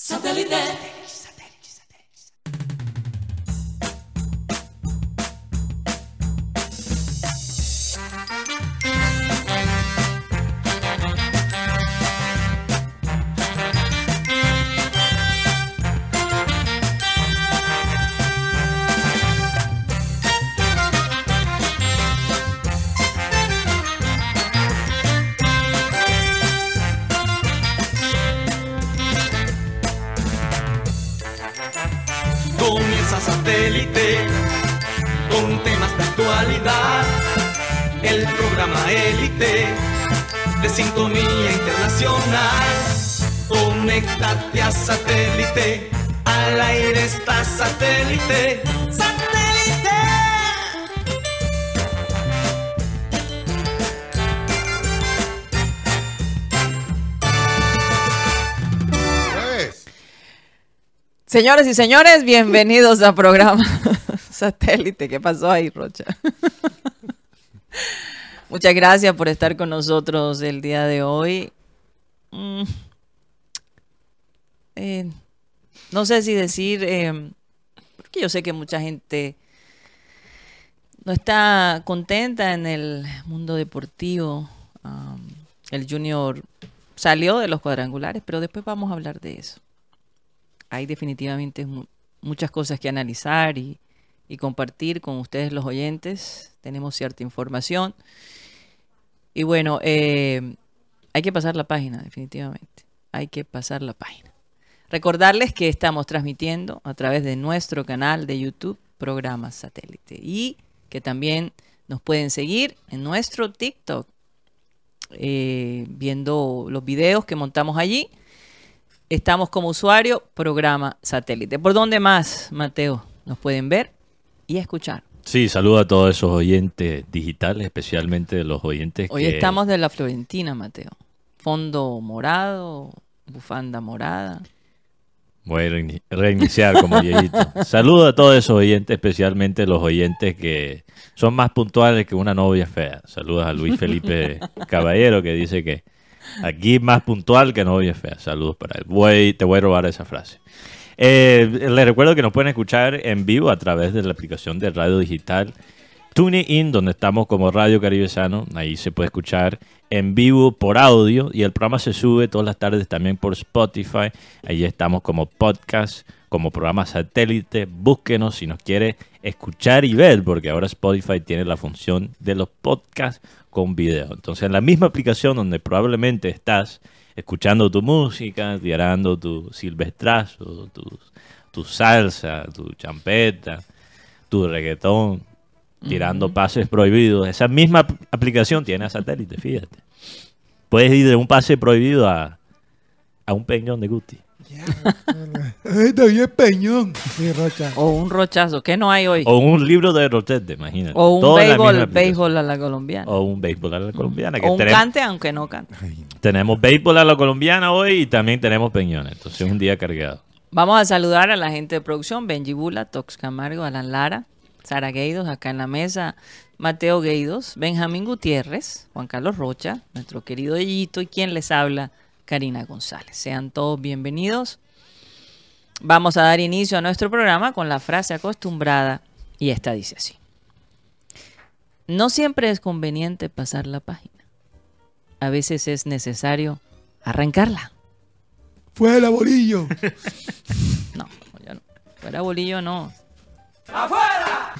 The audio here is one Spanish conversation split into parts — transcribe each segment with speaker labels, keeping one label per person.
Speaker 1: Satellite. Conéctate a satélite. Al aire está satélite. ¡Satélite!
Speaker 2: Señores y señores, bienvenidos a programa Satélite. ¿Qué pasó ahí, Rocha? Muchas gracias por estar con nosotros el día de hoy. Mm. Eh, no sé si decir, eh, porque yo sé que mucha gente no está contenta en el mundo deportivo. El Junior salió de los cuadrangulares, pero después vamos a hablar de eso hay definitivamente mu- muchas cosas que analizar y, y compartir con ustedes los oyentes. Tenemos cierta información. Y bueno, eh, hay que pasar la página, definitivamente. Hay que pasar la página. Recordarles que estamos transmitiendo a través de nuestro canal de YouTube, Programa Satélite. Y que también nos pueden seguir en nuestro TikTok, eh, viendo los videos que montamos allí. Estamos como usuario, programa satélite. ¿Por dónde más, Mateo? Nos pueden ver y escuchar.
Speaker 3: Sí, saludo a todos esos oyentes digitales, especialmente los oyentes
Speaker 2: Hoy
Speaker 3: que...
Speaker 2: estamos de la Florentina, Mateo. Fondo morado, bufanda morada.
Speaker 3: Voy a reini- reiniciar como viejito. Saludo a todos esos oyentes, especialmente los oyentes que son más puntuales que una novia fea. Saludos a Luis Felipe Caballero que dice que aquí más puntual que novia fea. Saludos para él. Voy, te voy a robar esa frase. Eh, les recuerdo que nos pueden escuchar en vivo a través de la aplicación de radio digital TuneIn, donde estamos como Radio Caribe Sano. Ahí se puede escuchar en vivo por audio y el programa se sube todas las tardes también por Spotify. Ahí estamos como podcast, como programa satélite. Búsquenos si nos quiere escuchar y ver, porque ahora Spotify tiene la función de los podcasts con video. Entonces, en la misma aplicación donde probablemente estás escuchando tu música, tirando tu silvestrazo, tu, salsa, tu champeta, tu reggaetón, tirando pases prohibidos. Esa misma ap- aplicación tiene a satélite, fíjate. Puedes ir de un pase prohibido a, a un peñón de Guti.
Speaker 4: Bien peñón.
Speaker 2: O un rochazo, que no hay hoy.
Speaker 3: O un libro de Rotete, imagínate.
Speaker 2: O un béisbol, a la colombiana.
Speaker 3: O un béisbol a la colombiana. Que
Speaker 2: O un
Speaker 3: tenemos,
Speaker 2: cante, aunque no cante.
Speaker 3: tenemos béisbol a la colombiana hoy y también tenemos peñones. Entonces es un día cargado.
Speaker 2: Vamos a saludar a la gente de producción, Benji Bula, Tox Camargo, Alan Lara, Sara Gueidos, acá en la mesa, Mateo Gueidos, Benjamín Gutiérrez, Juan Carlos Rocha, nuestro querido Yito y quien les habla, Karina González. Sean todos bienvenidos. Vamos a dar inicio a nuestro programa con la frase acostumbrada y esta dice así. No siempre es conveniente pasar la página. A veces es necesario arrancarla.
Speaker 4: Fuera, bolillo.
Speaker 2: No, yo no. Fuera bolillo, no.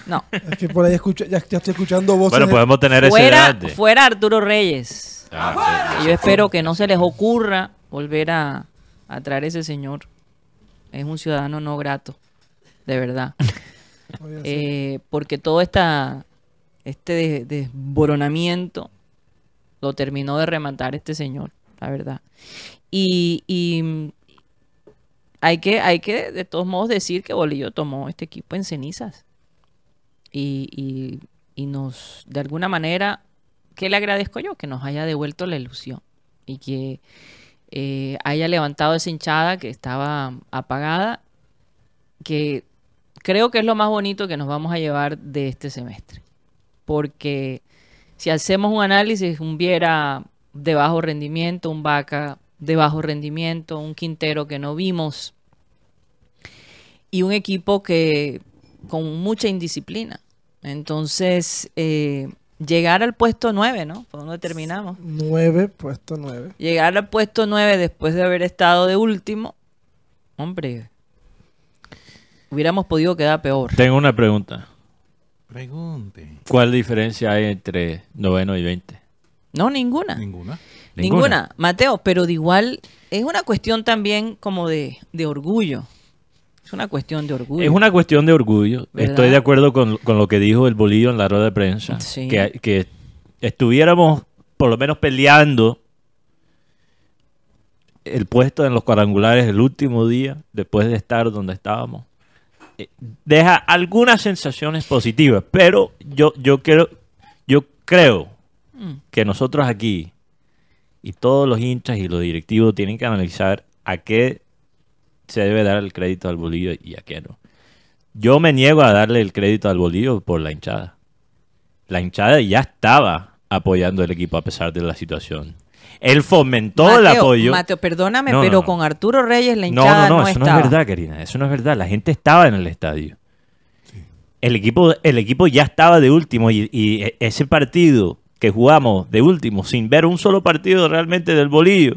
Speaker 2: No.
Speaker 4: Es que por ahí escucho, ya, ya estoy escuchando voces.
Speaker 3: Bueno,
Speaker 4: de-
Speaker 3: podemos tener ese
Speaker 2: Fuera,
Speaker 3: debate.
Speaker 2: fuera Arturo Reyes.
Speaker 3: Ah,
Speaker 2: Y yo espero que no se les ocurra volver a, a traer ese señor. Es un ciudadano no grato, de verdad. Eh, porque todo esta, este de- desboronamiento lo terminó de rematar este señor, la verdad. Y, y, hay, que, hay que, de todos modos, decir que Bolillo tomó este equipo en cenizas. Y, y- y nos, de alguna manera, ¿qué le agradezco yo? Que nos haya devuelto la ilusión y que eh, haya levantado esa hinchada que estaba apagada, que creo que es lo más bonito que nos vamos a llevar de este semestre. Porque si hacemos un análisis, un Viera de bajo rendimiento, un Vaca de bajo rendimiento, un Quintero que no vimos y un equipo que con mucha indisciplina. Entonces, eh, llegar al puesto 9, ¿no? ¿Por dónde terminamos?
Speaker 4: 9, puesto 9.
Speaker 2: Llegar al puesto 9 después de haber estado de último, hombre, hubiéramos podido quedar peor.
Speaker 3: Tengo una pregunta.
Speaker 5: Pregunte.
Speaker 3: ¿Cuál diferencia hay entre noveno y 20?
Speaker 2: No, ninguna.
Speaker 5: Ninguna.
Speaker 2: Ninguna. Mateo, pero de igual es una cuestión también como de, de orgullo. Es una cuestión de orgullo.
Speaker 3: Es una cuestión de orgullo.
Speaker 2: ¿Verdad?
Speaker 3: Estoy de acuerdo con, con lo que dijo el Bolillo en la rueda de prensa.
Speaker 2: Sí.
Speaker 3: Que, que estuviéramos por lo menos peleando el puesto en los cuadrangulares el último día, después de estar donde estábamos. eh, Deja algunas sensaciones positivas, pero yo, yo, quiero, yo creo
Speaker 2: Mm.
Speaker 3: que nosotros aquí y todos los hinchas y los directivos tienen que analizar a qué se debe dar el crédito al bolillo y a qué no. Yo me niego a darle el crédito al bolillo por la hinchada. La hinchada ya estaba apoyando el equipo a pesar de la situación. Él fomentó el apoyo.
Speaker 2: Mateo, perdóname,
Speaker 3: No,
Speaker 2: pero
Speaker 3: no.
Speaker 2: con Arturo Reyes la
Speaker 3: No,
Speaker 2: hinchada
Speaker 3: no,
Speaker 2: no,
Speaker 3: no, eso
Speaker 2: estaba.
Speaker 3: no es verdad, Karina. Eso no es verdad. La gente estaba en el estadio. El, equipo, el equipo ya estaba de último y, y e- ese partido que jugamos de último sin ver un solo partido realmente del bolillo,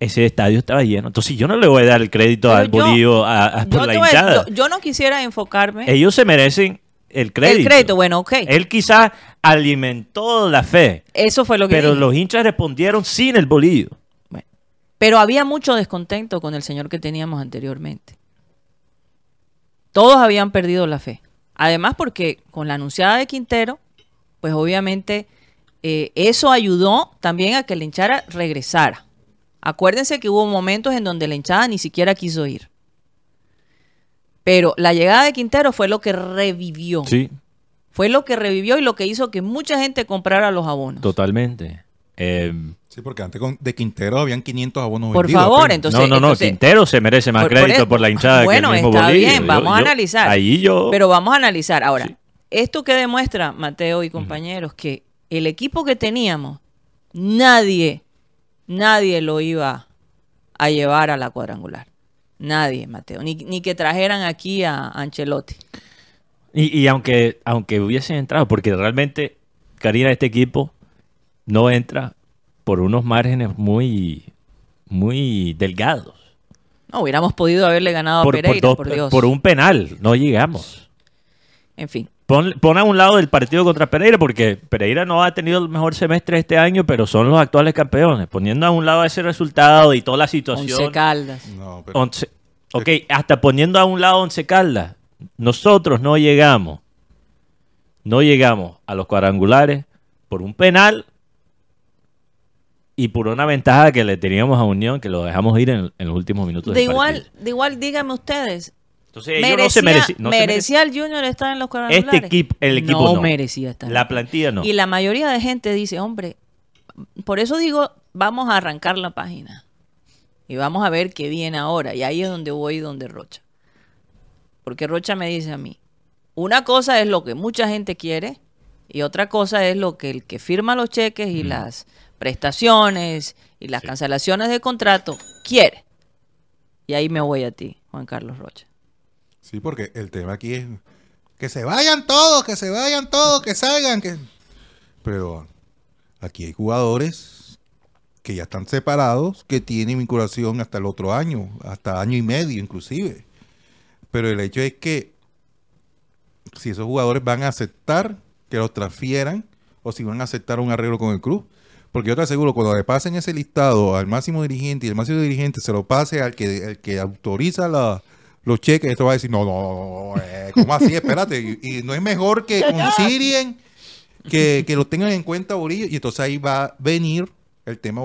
Speaker 3: ese estadio estaba lleno. Entonces yo no le voy a dar el crédito
Speaker 2: Pero
Speaker 3: al
Speaker 2: yo-
Speaker 3: bolillo a- a- por
Speaker 2: Yo,
Speaker 3: la hinchada.
Speaker 2: yo- yo no quisiera enfocarme
Speaker 3: Ellos se merecen el crédito.
Speaker 2: el crédito, bueno, ok.
Speaker 3: Él quizás alimentó la fe,
Speaker 2: Eso fue lo que
Speaker 3: pero
Speaker 2: dije.
Speaker 3: los hinchas respondieron sin el bolillo.
Speaker 2: Bueno, pero había mucho descontento con el señor que teníamos anteriormente. Todos habían perdido la fe. Además, porque con la anunciada de Quintero, pues obviamente eh, eso ayudó también a que la hinchada regresara. Acuérdense que hubo momentos en donde la hinchada ni siquiera quiso ir. Pero la llegada de Quintero fue lo que revivió.
Speaker 3: Sí,
Speaker 2: Fue lo que revivió y lo que hizo que mucha gente comprara los abonos.
Speaker 3: totalmente. Eh,
Speaker 5: Sí, porque antes de Quintero habían 500 abonos
Speaker 2: Por
Speaker 5: vendidos
Speaker 2: favor,
Speaker 5: apenas.
Speaker 2: entonces.
Speaker 3: no, no, no,
Speaker 2: entonces-
Speaker 3: Quintero se merece más
Speaker 2: Por- por
Speaker 3: crédito
Speaker 2: eso-
Speaker 3: por la hinchada
Speaker 2: bueno,
Speaker 3: que el mismo
Speaker 2: está
Speaker 3: Bolillo.
Speaker 2: bien,
Speaker 3: Yo-
Speaker 2: vamos a
Speaker 3: yo-
Speaker 2: analizar.
Speaker 3: Ahí yo...
Speaker 2: Pero vamos a analizar. Ahora,
Speaker 3: Sí.
Speaker 2: Esto que demuestra, Mateo y compañeros, que el equipo que teníamos, nadie, nadie lo iba a llevar a la cuadrangular. Nadie, Mateo. Ni, ni que trajeran aquí a Ancelotti.
Speaker 3: Y, y aunque, aunque hubiesen entrado, porque realmente, Karina, este equipo no entra por unos márgenes muy, muy delgados.
Speaker 2: No, hubiéramos podido haberle ganado
Speaker 3: Por,
Speaker 2: a Pereira,
Speaker 3: por
Speaker 2: Dios.
Speaker 3: por un penal, no llegamos.
Speaker 2: En fin.
Speaker 3: Pon, pon a un lado el partido contra Pereira, porque Pereira no ha tenido el mejor semestre este año, pero son los actuales campeones. Poniendo a un lado ese resultado y toda la situación.
Speaker 2: Once Caldas.
Speaker 5: No, pero
Speaker 3: Once- ok, hasta poniendo a un lado Once Caldas, nosotros no llegamos, no llegamos a los cuadrangulares por un penal y por una ventaja que le teníamos a Unión, que lo dejamos ir en, en los últimos minutos
Speaker 2: De
Speaker 3: del
Speaker 2: igual,
Speaker 3: partido.
Speaker 2: de igual, díganme ustedes.
Speaker 3: Entonces ellos no se
Speaker 2: Merecía,
Speaker 3: mereci- no se
Speaker 2: merecía el Junior estar en los cuadrangulares.
Speaker 3: Este equipo- el equipo
Speaker 2: no,
Speaker 3: no.
Speaker 2: merecía estar.
Speaker 3: La plantilla no.
Speaker 2: Y la mayoría de gente dice, hombre, por eso digo, vamos a arrancar la página. Y vamos a ver qué viene ahora. Y ahí es donde voy, donde Rocha. Porque Rocha me dice a mí, una cosa es lo que mucha gente quiere y otra cosa es lo que el que firma los cheques y las prestaciones y las cancelaciones de contrato quiere. Y ahí me voy a ti, Juan Carlos Rocha.
Speaker 5: Sí, porque el tema aquí es que se vayan todos, que se vayan todos, que salgan, que pero aquí hay jugadores que ya están separados, que tienen vinculación hasta el otro año, hasta año y medio inclusive. Pero el hecho es que si esos jugadores van a aceptar que los transfieran o si van a aceptar un arreglo con el club. Porque yo te aseguro, cuando le pasen ese listado al máximo dirigente y el máximo dirigente se lo pase al que, el que autoriza la- los cheques, esto va a decir, no, no, no, eh, ¿cómo así? Espérate. Y, y no es mejor que concilien, que, que lo tengan en cuenta Borillo. Y entonces ahí va a venir el tema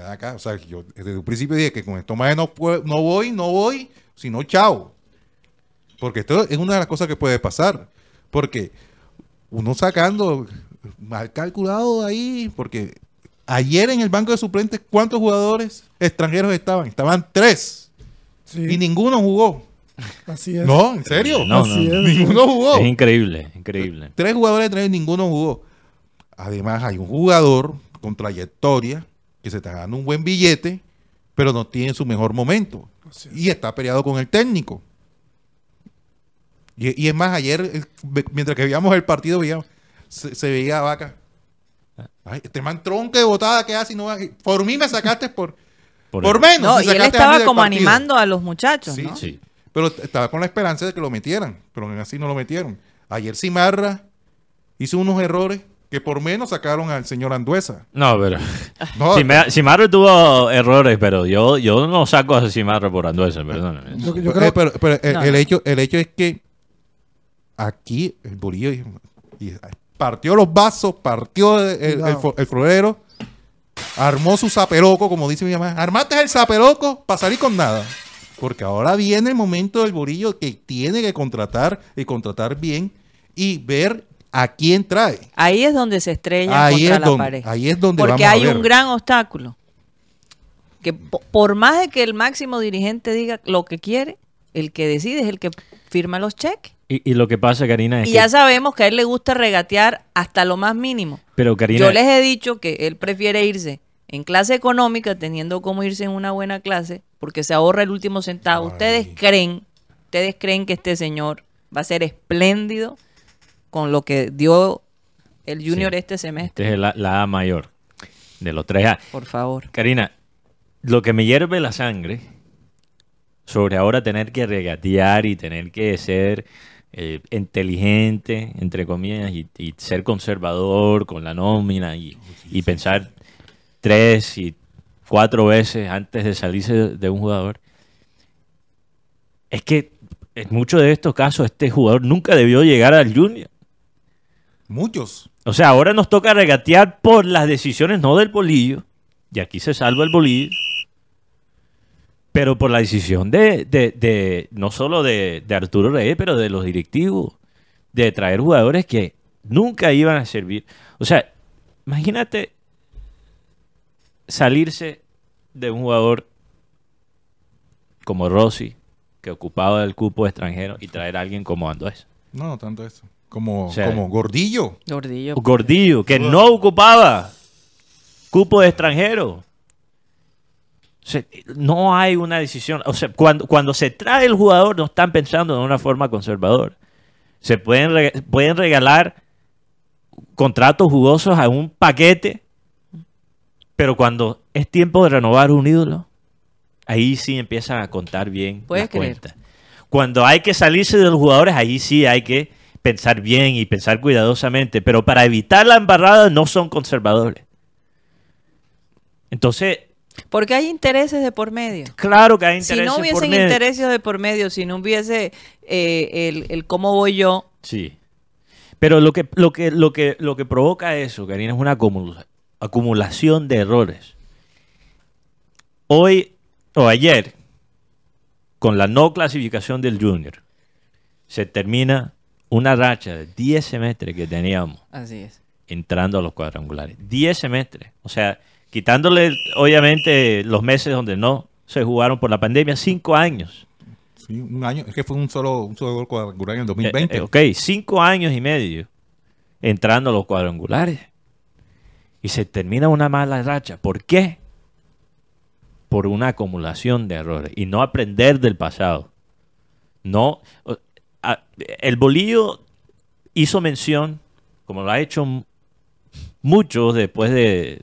Speaker 5: da acá, o sea, yo desde un principio dije que con esto más no, puedo- no voy, no voy, sino chao. Porque esto es una de las cosas que puede pasar. Porque uno sacando mal calculado ahí, porque ayer en el banco de suplentes, ¿cuántos jugadores extranjeros estaban? Estaban tres
Speaker 4: Sí,
Speaker 5: y ninguno jugó.
Speaker 4: así es.
Speaker 5: No, en serio.
Speaker 3: No,
Speaker 4: Así
Speaker 3: no,
Speaker 4: es.
Speaker 5: Ninguno jugó.
Speaker 3: Es increíble, increíble.
Speaker 5: Tres jugadores extranjeros y ninguno jugó. Además, hay un jugador con trayectoria que se está ganando un buen billete, pero no tiene su mejor momento.
Speaker 4: Así es.
Speaker 5: Y está peleado con el técnico. Y, y es más, ayer, mientras que veíamos el partido, veíamos, se, se veía a Vaca. Ay, este man tronca de botada que hace y no va. Por mí me sacaste por,
Speaker 3: Por
Speaker 5: por,
Speaker 3: el-
Speaker 5: menos.
Speaker 2: No, y él estaba como
Speaker 5: partido.
Speaker 2: animando a los muchachos,
Speaker 5: Sí,
Speaker 2: ¿no?
Speaker 3: Sí.
Speaker 5: Pero estaba con la esperanza de que lo metieran. Pero aún así no lo metieron. Ayer Simarra hizo unos errores que por menos sacaron al señor Anduesa.
Speaker 3: No, pero.
Speaker 5: No,
Speaker 3: Simarro tuvo errores, pero yo, yo no saco a Simarro por Anduesa, perdóname.
Speaker 4: Yo, yo
Speaker 5: Eh,
Speaker 4: creo
Speaker 5: pero, pero el,
Speaker 2: No,
Speaker 5: el
Speaker 2: no.
Speaker 5: hecho, el hecho es que aquí el Bolillo y- y partió los vasos, partió el, el, fo- el florero, armó su zaperoco, como dice mi mamá. Armaste el zaperoco para salir con nada. Porque ahora viene el momento del Bolillo que tiene que contratar y contratar bien y ver a quién trae.
Speaker 2: Ahí es donde se estrella
Speaker 5: Ahí
Speaker 2: contra
Speaker 5: es
Speaker 2: la
Speaker 5: donde-
Speaker 2: pared.
Speaker 5: ahí es donde
Speaker 2: Porque
Speaker 5: vamos a
Speaker 2: hay
Speaker 5: ver.
Speaker 2: un gran obstáculo. Que po- por más de que el máximo dirigente diga lo que quiere, el que decide es el que firma los cheques.
Speaker 3: Y, y lo que pasa, Karina, es
Speaker 2: Y
Speaker 3: que.
Speaker 2: ya sabemos que a él le gusta regatear hasta lo más mínimo.
Speaker 3: Pero, Karina.
Speaker 2: Yo les he dicho que él prefiere irse en clase económica, teniendo como irse en una buena clase, porque se ahorra el último centavo.
Speaker 5: Ay.
Speaker 2: Ustedes creen, ustedes creen que este señor va a ser espléndido con lo que dio el Junior
Speaker 3: Sí.
Speaker 2: este semestre.
Speaker 3: Este es la, la A mayor de los tres A.
Speaker 2: Por favor.
Speaker 3: Karina, lo que me hierve la sangre sobre ahora tener que regatear y tener que ser eh, inteligente, entre comillas, y, y ser conservador con la nómina y, y pensar tres y cuatro veces antes de salirse de, de un jugador, es que en muchos de estos casos este jugador nunca debió llegar al Junior.
Speaker 5: Muchos.
Speaker 3: O sea, ahora nos toca regatear por las decisiones no del bolillo, y aquí se salva el bolillo, pero por la decisión de, de- de- no solo de, de Arturo Reyes, pero de los directivos, de traer jugadores que nunca iban a servir. O sea, imagínate salirse de un jugador como Rossi, que ocupaba el cupo extranjero, y traer a alguien como Andrés.
Speaker 5: No, no tanto eso. Como,
Speaker 3: O sea,
Speaker 5: como Gordillo.
Speaker 2: Gordillo.
Speaker 3: Gordillo, que no ocupaba cupo de extranjero. No hay una decisión. O sea, cuando, cuando se trae el jugador, no están pensando de una forma conservadora. Se pueden, re- pueden regalar contratos jugosos a un paquete, pero cuando es tiempo de renovar un ídolo, ahí sí empiezan a contar bien las cuentas. Cuando hay que salirse de los jugadores, ahí sí hay que pensar bien y pensar cuidadosamente, pero para evitar la embarrada no son conservadores. Entonces,
Speaker 2: Porque hay intereses de por medio.
Speaker 3: claro que hay
Speaker 2: Si
Speaker 3: intereses
Speaker 2: no
Speaker 3: por
Speaker 2: hubiesen
Speaker 3: medio.
Speaker 2: intereses de por medio, si no hubiese eh, el, el cómo voy yo,
Speaker 3: Sí. Pero lo que, lo que, lo que, lo que provoca eso, Karina, es una acumula- acumulación de errores. Hoy o ayer, con la no clasificación del Junior, se termina una racha de 10 semestres que teníamos
Speaker 2: así es.
Speaker 3: entrando a los cuadrangulares. 10 semestres. O sea, quitándole, obviamente, los meses donde no se jugaron por la pandemia, 5 años.
Speaker 5: Sí, un año. Es que fue un solo, un solo gol cuadrangular en el
Speaker 3: Eh,
Speaker 5: 2020.
Speaker 3: eh, ok, cinco años y medio entrando a los cuadrangulares. Y se termina una mala racha. ¿Por qué? Por una acumulación de errores y no aprender del pasado. No, el bolillo hizo mención, como lo ha hecho muchos después de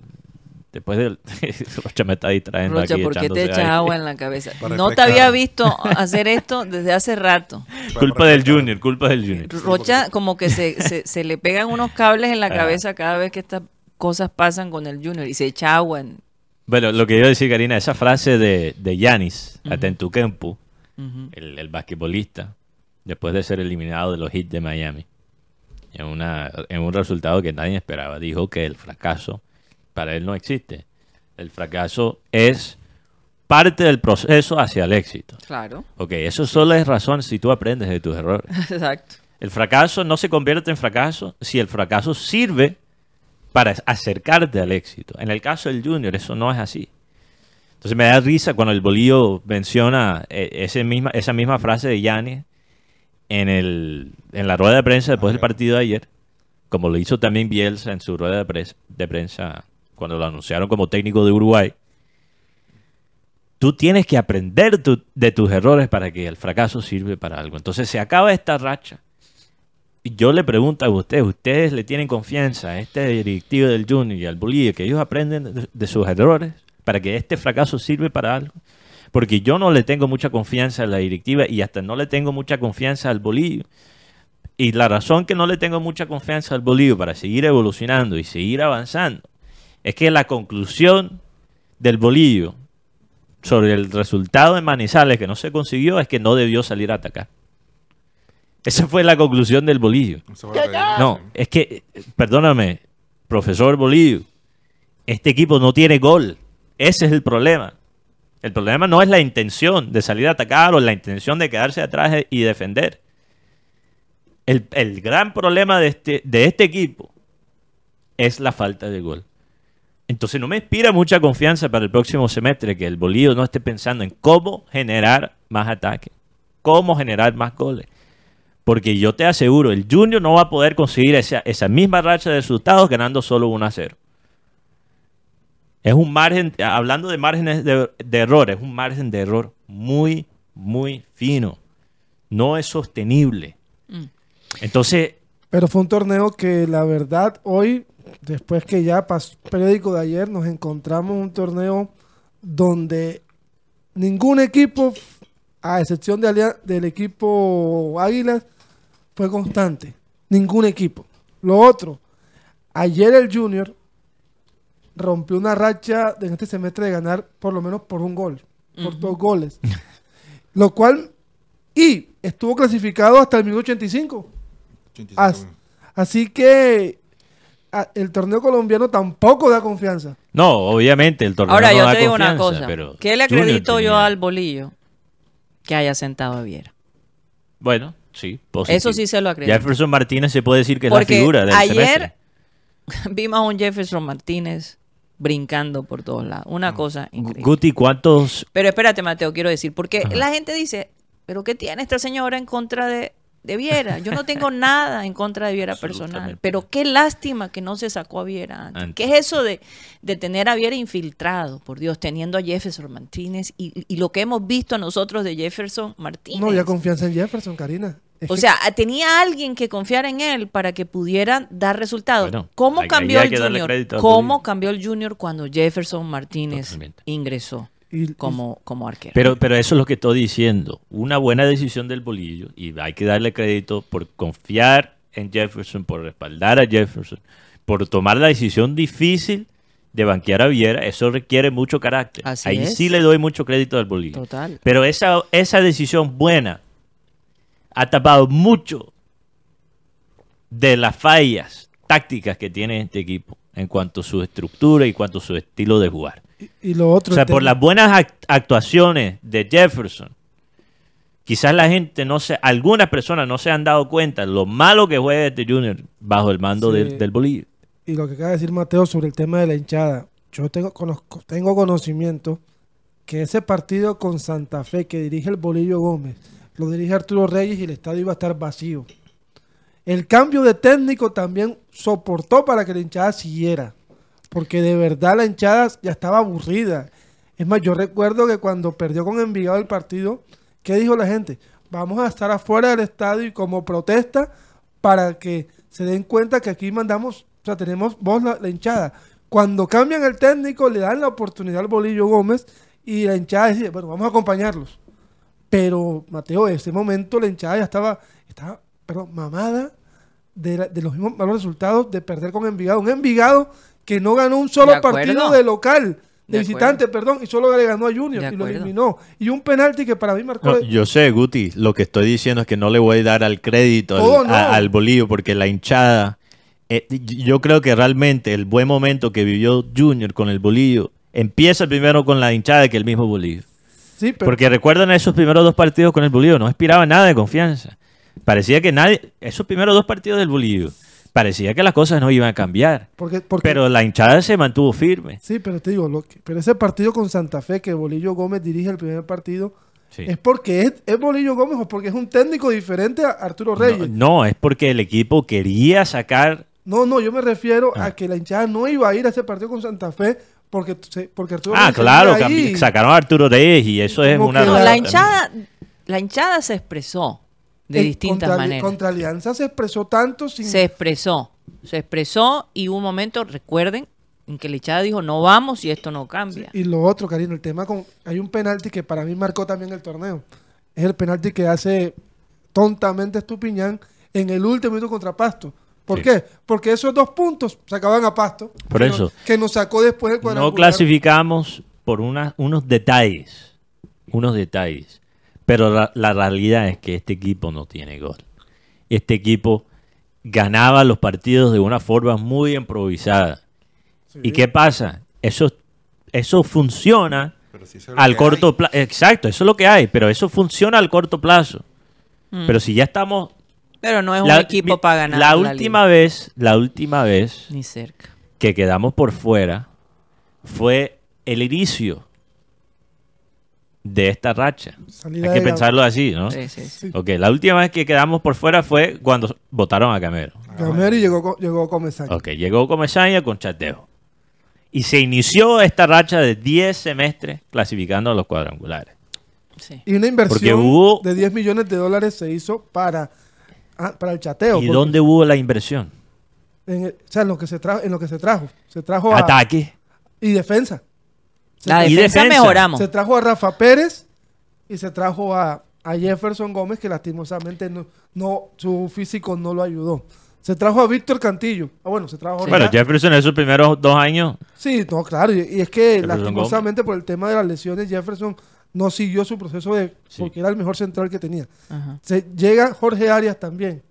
Speaker 3: después del Rocha me está distrayendo
Speaker 2: Rocha,
Speaker 3: aquí
Speaker 2: ¿por qué te echas agua en la cabeza?
Speaker 5: Para
Speaker 2: No te había visto hacer esto desde hace rato.
Speaker 3: Culpa del Junior, culpa del Junior.
Speaker 2: Rocha como que se, se, se le pegan unos cables en la
Speaker 3: Ah.
Speaker 2: cabeza cada vez que estas cosas pasan con el Junior y se echa agua. En...
Speaker 3: Bueno, lo que iba a decir, Karina, esa frase de, de Yanis
Speaker 2: Ujú.
Speaker 3: Atentuquempu,
Speaker 2: Ujú.
Speaker 3: el, el basquetbolista, después de ser eliminado de los Heat de Miami, en, una, en un resultado que nadie esperaba, dijo que el fracaso para él no existe. El fracaso es parte del proceso hacia el éxito.
Speaker 2: Claro,
Speaker 3: Ok, eso solo es razón si tú aprendes de tus errores.
Speaker 2: exacto.
Speaker 3: El fracaso no se convierte en fracaso si el fracaso sirve para acercarte al éxito. En el caso del Junior, eso no es así. Entonces me da risa cuando el bolillo menciona eh, ese misma, esa misma frase de Yanis en, el, en la rueda de prensa después del partido de ayer, como lo hizo también Bielsa en su rueda de prensa cuando lo anunciaron como técnico de Uruguay, tú tienes que aprender de tus errores para que el fracaso sirve para algo. Entonces se acaba esta racha. Y yo le pregunto a ustedes, ¿ustedes le tienen confianza a este directivo del Junior y al Bolivia que ellos aprenden de, de sus errores para que este fracaso sirve para algo? Porque yo no le tengo mucha confianza a la directiva y hasta no le tengo mucha confianza al Bolivia. Y la razón que no le tengo mucha confianza al Bolivia para seguir evolucionando y seguir avanzando es que la conclusión del Bolivia sobre el resultado de Manizales que no se consiguió es que no debió salir a atacar. Esa fue la conclusión del Bolivia.
Speaker 5: Eso fue lo que dijo.
Speaker 3: No, es que, perdóname, profesor Bolivia, este equipo no tiene gol. Ese es el problema. El problema no es la intención de salir a atacar o la intención de quedarse atrás y defender. El, el gran problema de este, de este equipo es la falta de gol. Entonces no me inspira mucha confianza para el próximo semestre que el Bolívar no esté pensando en cómo generar más ataque, cómo generar más goles. Porque yo te aseguro, el Junior no va a poder conseguir esa, esa misma racha de resultados ganando solo 1 a 0. Es un margen, hablando de márgenes de, de error, es un margen de error muy, muy fino. No es sostenible.
Speaker 2: Mm.
Speaker 3: Entonces,
Speaker 4: Pero fue un torneo que la verdad hoy, después que ya pasó el periódico de ayer, nos encontramos un torneo donde ningún equipo, a excepción de del equipo Águilas, fue constante. Ningún equipo. Lo otro, ayer el Junior rompió una racha de en este semestre de ganar por lo menos por un gol, por dos goles. lo cual, y estuvo clasificado hasta el minuto 85.
Speaker 5: 85.
Speaker 4: As- así que el torneo colombiano tampoco da confianza.
Speaker 3: no, obviamente el torneo
Speaker 2: Ahora
Speaker 3: no
Speaker 2: yo te digo una cosa.
Speaker 3: pero
Speaker 2: ¿Qué le acredito yo al bolillo? Que haya sentado a Viera.
Speaker 3: Bueno, sí, positivo.
Speaker 2: Eso sí se lo acredito.
Speaker 3: Jefferson Martínez se puede decir que es la
Speaker 2: Porque
Speaker 3: figura del
Speaker 2: ayer
Speaker 3: semestre.
Speaker 2: vimos a un Jefferson Martínez brincando por todos lados. Una cosa increíble.
Speaker 3: Guti, ¿cuántos
Speaker 2: Pero espérate, Mateo, quiero decir, porque la gente dice, ¿pero qué tiene esta señora en contra de, de Viera? Yo no tengo nada en contra de Viera personal, pero qué lástima que no se sacó a Viera antes.
Speaker 3: Antes.
Speaker 2: ¿Qué es eso de, de tener a Viera infiltrado, por Dios, teniendo a Jefferson Martínez y, y lo que hemos visto nosotros de Jefferson Martínez?
Speaker 4: No había confianza en Jefferson, Karina. Es
Speaker 2: O
Speaker 4: que-
Speaker 2: sea, tenía alguien que confiar en él para que pudiera dar resultados.
Speaker 3: Bueno,
Speaker 2: ¿Cómo cambió
Speaker 3: hay
Speaker 2: el Junior? ¿Cómo cambió el Junior cuando Jefferson Martínez
Speaker 3: Totalmente.
Speaker 2: ingresó
Speaker 4: y-
Speaker 2: como, como arquero?
Speaker 3: Pero, pero eso es lo que estoy diciendo. Una buena decisión del bolillo y hay que darle crédito por confiar en Jefferson, por respaldar a Jefferson, por tomar la decisión difícil de banquear a Viera. Eso requiere mucho carácter.
Speaker 2: Así
Speaker 3: Ahí
Speaker 2: es.
Speaker 3: sí le doy mucho crédito al bolillo.
Speaker 2: Total.
Speaker 3: Pero esa, esa decisión buena ha tapado mucho de las fallas tácticas que tiene este equipo en cuanto a su estructura y cuanto a su estilo de jugar.
Speaker 4: Y, y lo otro.
Speaker 3: O sea, por las buenas act- actuaciones de Jefferson, quizás la gente no se, algunas personas no se han dado cuenta lo malo que juega este Junior bajo el mando
Speaker 4: Sí.
Speaker 3: del, del
Speaker 4: y lo que acaba de decir Mateo sobre el tema de la hinchada. Yo tengo, conozco- tengo conocimiento que ese partido con Santa Fe que dirige el Bolillo Gómez, lo dirige Arturo Reyes y el estadio iba a estar vacío. El cambio de técnico también soportó para que la hinchada siguiera. Porque de verdad la hinchada ya estaba aburrida. Es más, yo recuerdo que cuando perdió con Envigado el partido, ¿qué dijo la gente? Vamos a estar afuera del estadio y como protesta para que se den cuenta que aquí mandamos, o sea, tenemos voz la, hinchada. Cuando cambian el técnico, le dan la oportunidad al Bolillo Gómez y la hinchada decide, bueno, vamos a acompañarlos. Pero, Mateo, en ese momento la hinchada ya estaba, estaba perdón, mamada de, de los mismos malos resultados de perder con Envigado. Un Envigado que no ganó un solo
Speaker 2: De
Speaker 4: partido de local, de,
Speaker 2: De
Speaker 4: visitante, perdón, y solo le ganó a Junior
Speaker 2: De
Speaker 4: y lo eliminó. Y un penalti que para mí marcó...
Speaker 3: No, yo sé, Guti, lo que estoy diciendo es que no le voy a dar al crédito al,
Speaker 4: no.
Speaker 3: a- al Bolillo porque la hinchada, eh, yo creo que realmente el buen momento que vivió Junior con el Bolillo empieza primero con la hinchada que el mismo Bolillo.
Speaker 4: sí, pero,
Speaker 3: Porque recuerdan esos primeros dos partidos con el Bolillo, no inspiraba nada de confianza. Parecía que nadie, esos primeros dos partidos del Bolillo, parecía que las cosas no iban a cambiar.
Speaker 4: porque, porque-
Speaker 3: Pero la hinchada se mantuvo firme.
Speaker 4: Sí, pero te digo, lo que- pero ese partido con Santa Fe que Bolillo Gómez dirige el primer partido,
Speaker 3: Sí.
Speaker 4: ¿es porque es, es Bolillo Gómez o porque es un técnico diferente a Arturo Reyes?
Speaker 3: No, no, es porque el equipo quería sacar
Speaker 4: No, no, yo me refiero
Speaker 3: Ah.
Speaker 4: a que la hinchada no iba a ir a ese partido con Santa Fe porque, porque Arturo
Speaker 3: Ah,
Speaker 4: Reyes
Speaker 3: claro,
Speaker 4: ahí.
Speaker 3: sacaron a Arturo Reyes y eso es una...
Speaker 4: la
Speaker 2: hinchada, la hinchada se expresó de distintas
Speaker 4: contra,
Speaker 2: maneras.
Speaker 4: Contra Alianza se expresó tanto sin...
Speaker 2: Se expresó, se expresó y hubo un momento, recuerden, en que la hinchada dijo, no vamos y esto no cambia.
Speaker 4: Y lo otro, Karina, el tema con... Hay un penalti que para mí marcó también el torneo. Es el penalti que hace tontamente Estupiñán en el último minuto contra Pasto. ¿Por
Speaker 3: Sí.
Speaker 4: qué? Porque esos dos puntos sacaban a Pasto.
Speaker 3: Por
Speaker 4: que
Speaker 3: eso.
Speaker 4: nos- que nos sacó después el
Speaker 3: No clasificamos por una- unos detalles, unos detalles. Pero la, la realidad es que este equipo no tiene gol. Este equipo ganaba los partidos de una forma muy improvisada.
Speaker 4: Sí.
Speaker 3: ¿Y qué pasa? Eso, eso funciona
Speaker 5: Pero si eso es lo
Speaker 3: al corto plazo. Exacto, eso es lo que hay, pero eso funciona al corto plazo.
Speaker 2: Mm.
Speaker 3: Pero si ya estamos...
Speaker 2: Pero no es un
Speaker 3: la-
Speaker 2: equipo
Speaker 3: mi-
Speaker 2: para ganar.
Speaker 3: La
Speaker 2: la
Speaker 3: última
Speaker 2: liga.
Speaker 3: vez, la última vez
Speaker 2: Ni cerca.
Speaker 3: que quedamos por fuera fue el inicio de esta racha.
Speaker 4: Salida
Speaker 3: Hay que pensarlo así, ¿no?
Speaker 2: Sí, sí, sí.
Speaker 3: Ok, la última vez que quedamos por fuera fue cuando votaron a Camero.
Speaker 4: Gamero y llegó, llegó Comesaña.
Speaker 3: Ok, llegó Comesaña con Chateo. Y se inició esta racha de 10 semestres clasificando a los cuadrangulares.
Speaker 2: sí.
Speaker 4: Y una inversión
Speaker 3: Porque hubo-
Speaker 4: de 10 millones de dólares se hizo para, ah, para el chateo.
Speaker 3: ¿Y
Speaker 4: porque
Speaker 3: dónde hubo la inversión?
Speaker 4: en el- o sea, en lo que se trajo, en lo que se trajo. Se trajo a,
Speaker 3: Ataque.
Speaker 4: y defensa. Se,
Speaker 2: La
Speaker 3: Y
Speaker 2: defensa,
Speaker 3: defensa.
Speaker 2: mejoramos.
Speaker 4: se trajo a Rafa Pérez y se trajo a, a Jefferson Gómez, que lastimosamente no, no, su físico no lo ayudó. Se trajo a Víctor Cantillo. Ah, bueno, se trajo
Speaker 3: Bueno, Jefferson en sus primeros dos años.
Speaker 4: Sí, no, claro. Y, y es que
Speaker 3: Jefferson
Speaker 4: lastimosamente por el tema de las lesiones, Jefferson no siguió su proceso de.
Speaker 3: Sí.
Speaker 4: porque era el mejor central que tenía.
Speaker 2: Ajá.
Speaker 4: Se, llega Jorge Arias también.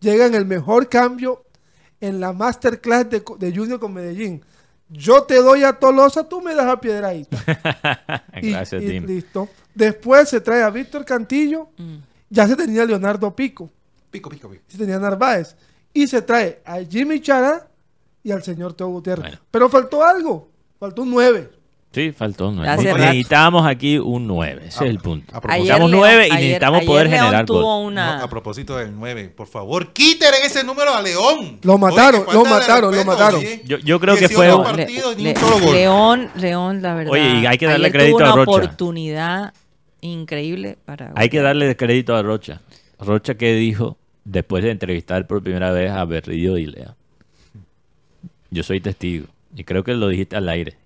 Speaker 4: Llega en el mejor cambio en la masterclass de, de Junior con Medellín. Yo te doy a Tolosa, tú me das a Piedraíta. y,
Speaker 3: Gracias,
Speaker 4: y
Speaker 3: Tim.
Speaker 4: listo. Después se trae a Víctor Cantillo.
Speaker 2: Mm.
Speaker 4: Ya se tenía Leonardo Pico.
Speaker 5: Pico, pico, pico.
Speaker 4: Se tenía Narváez. Y se trae a Jimmy Chara y al señor Teo Gutiérrez.
Speaker 3: Bueno.
Speaker 4: Pero faltó algo. Faltó un 9.
Speaker 3: Sí, faltó un
Speaker 2: Hace
Speaker 3: 9.
Speaker 2: rato.
Speaker 3: Necesitábamos aquí un 9. Ese es el punto. Necesitamos
Speaker 2: León-
Speaker 3: 9 y
Speaker 2: ayer-
Speaker 3: necesitamos
Speaker 2: ayer
Speaker 3: poder
Speaker 2: León
Speaker 3: generar
Speaker 2: tuvo
Speaker 3: gol.
Speaker 2: una...
Speaker 5: No, a propósito del 9, por favor, quiten ese número a León.
Speaker 4: Lo mataron, lo mataron, lo mataron.
Speaker 5: oye.
Speaker 3: Yo- yo creo que
Speaker 5: 18
Speaker 3: fue un-
Speaker 5: partidos
Speaker 2: Le-
Speaker 5: gol.
Speaker 2: León, León, la verdad.
Speaker 3: Oye, y hay que darle
Speaker 2: ayer
Speaker 3: crédito
Speaker 2: tuvo
Speaker 3: a
Speaker 2: una
Speaker 3: Rocha.
Speaker 2: oportunidad increíble para...
Speaker 3: Hay que darle crédito a Rocha. Rocha que dijo después de entrevistar por primera vez a Berrillo y Lea. Yo soy testigo y creo que lo dijiste al aire.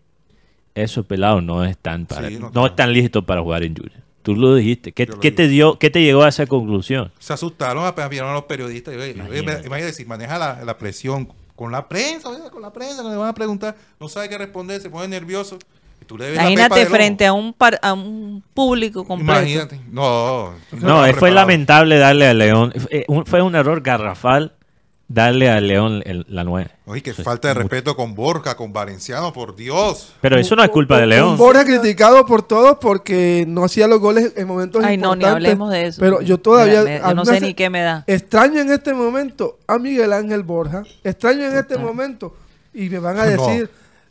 Speaker 3: Esos pelados no están para,
Speaker 5: Sí, no
Speaker 3: no,
Speaker 5: están.
Speaker 3: listos para jugar en Junior. Tú lo dijiste. ¿Qué,
Speaker 5: Yo lo
Speaker 3: qué te dio, qué te llegó a esa conclusión?
Speaker 5: Se asustaron, apenas vieron a los periodistas.
Speaker 3: Imagínate.
Speaker 5: si maneja la, la presión con la prensa, con la prensa, que le van a preguntar, no sabe qué responder, se pone nervioso. Y tú
Speaker 2: Imagínate frente a un, par- a un público completo.
Speaker 5: Imagínate. No.
Speaker 3: No, eh, fue
Speaker 5: preparado.
Speaker 3: lamentable darle a León. eh, Fue un error garrafal darle a León el- la 9.
Speaker 5: Oye, que falta de respeto con Borja, con Valenciano, por Dios.
Speaker 3: Pero eso no es culpa de León.
Speaker 4: Borja criticado por todos porque no hacía los goles en momentos
Speaker 2: Ay, no, ni
Speaker 4: importantes.
Speaker 2: hablemos de eso.
Speaker 4: Pero yo todavía...
Speaker 2: Me- yo no sé ni qué me da.
Speaker 4: Extraño en este momento a Miguel Ángel Borja. Extraño en este momento. Y me van a
Speaker 5: No.
Speaker 4: decir...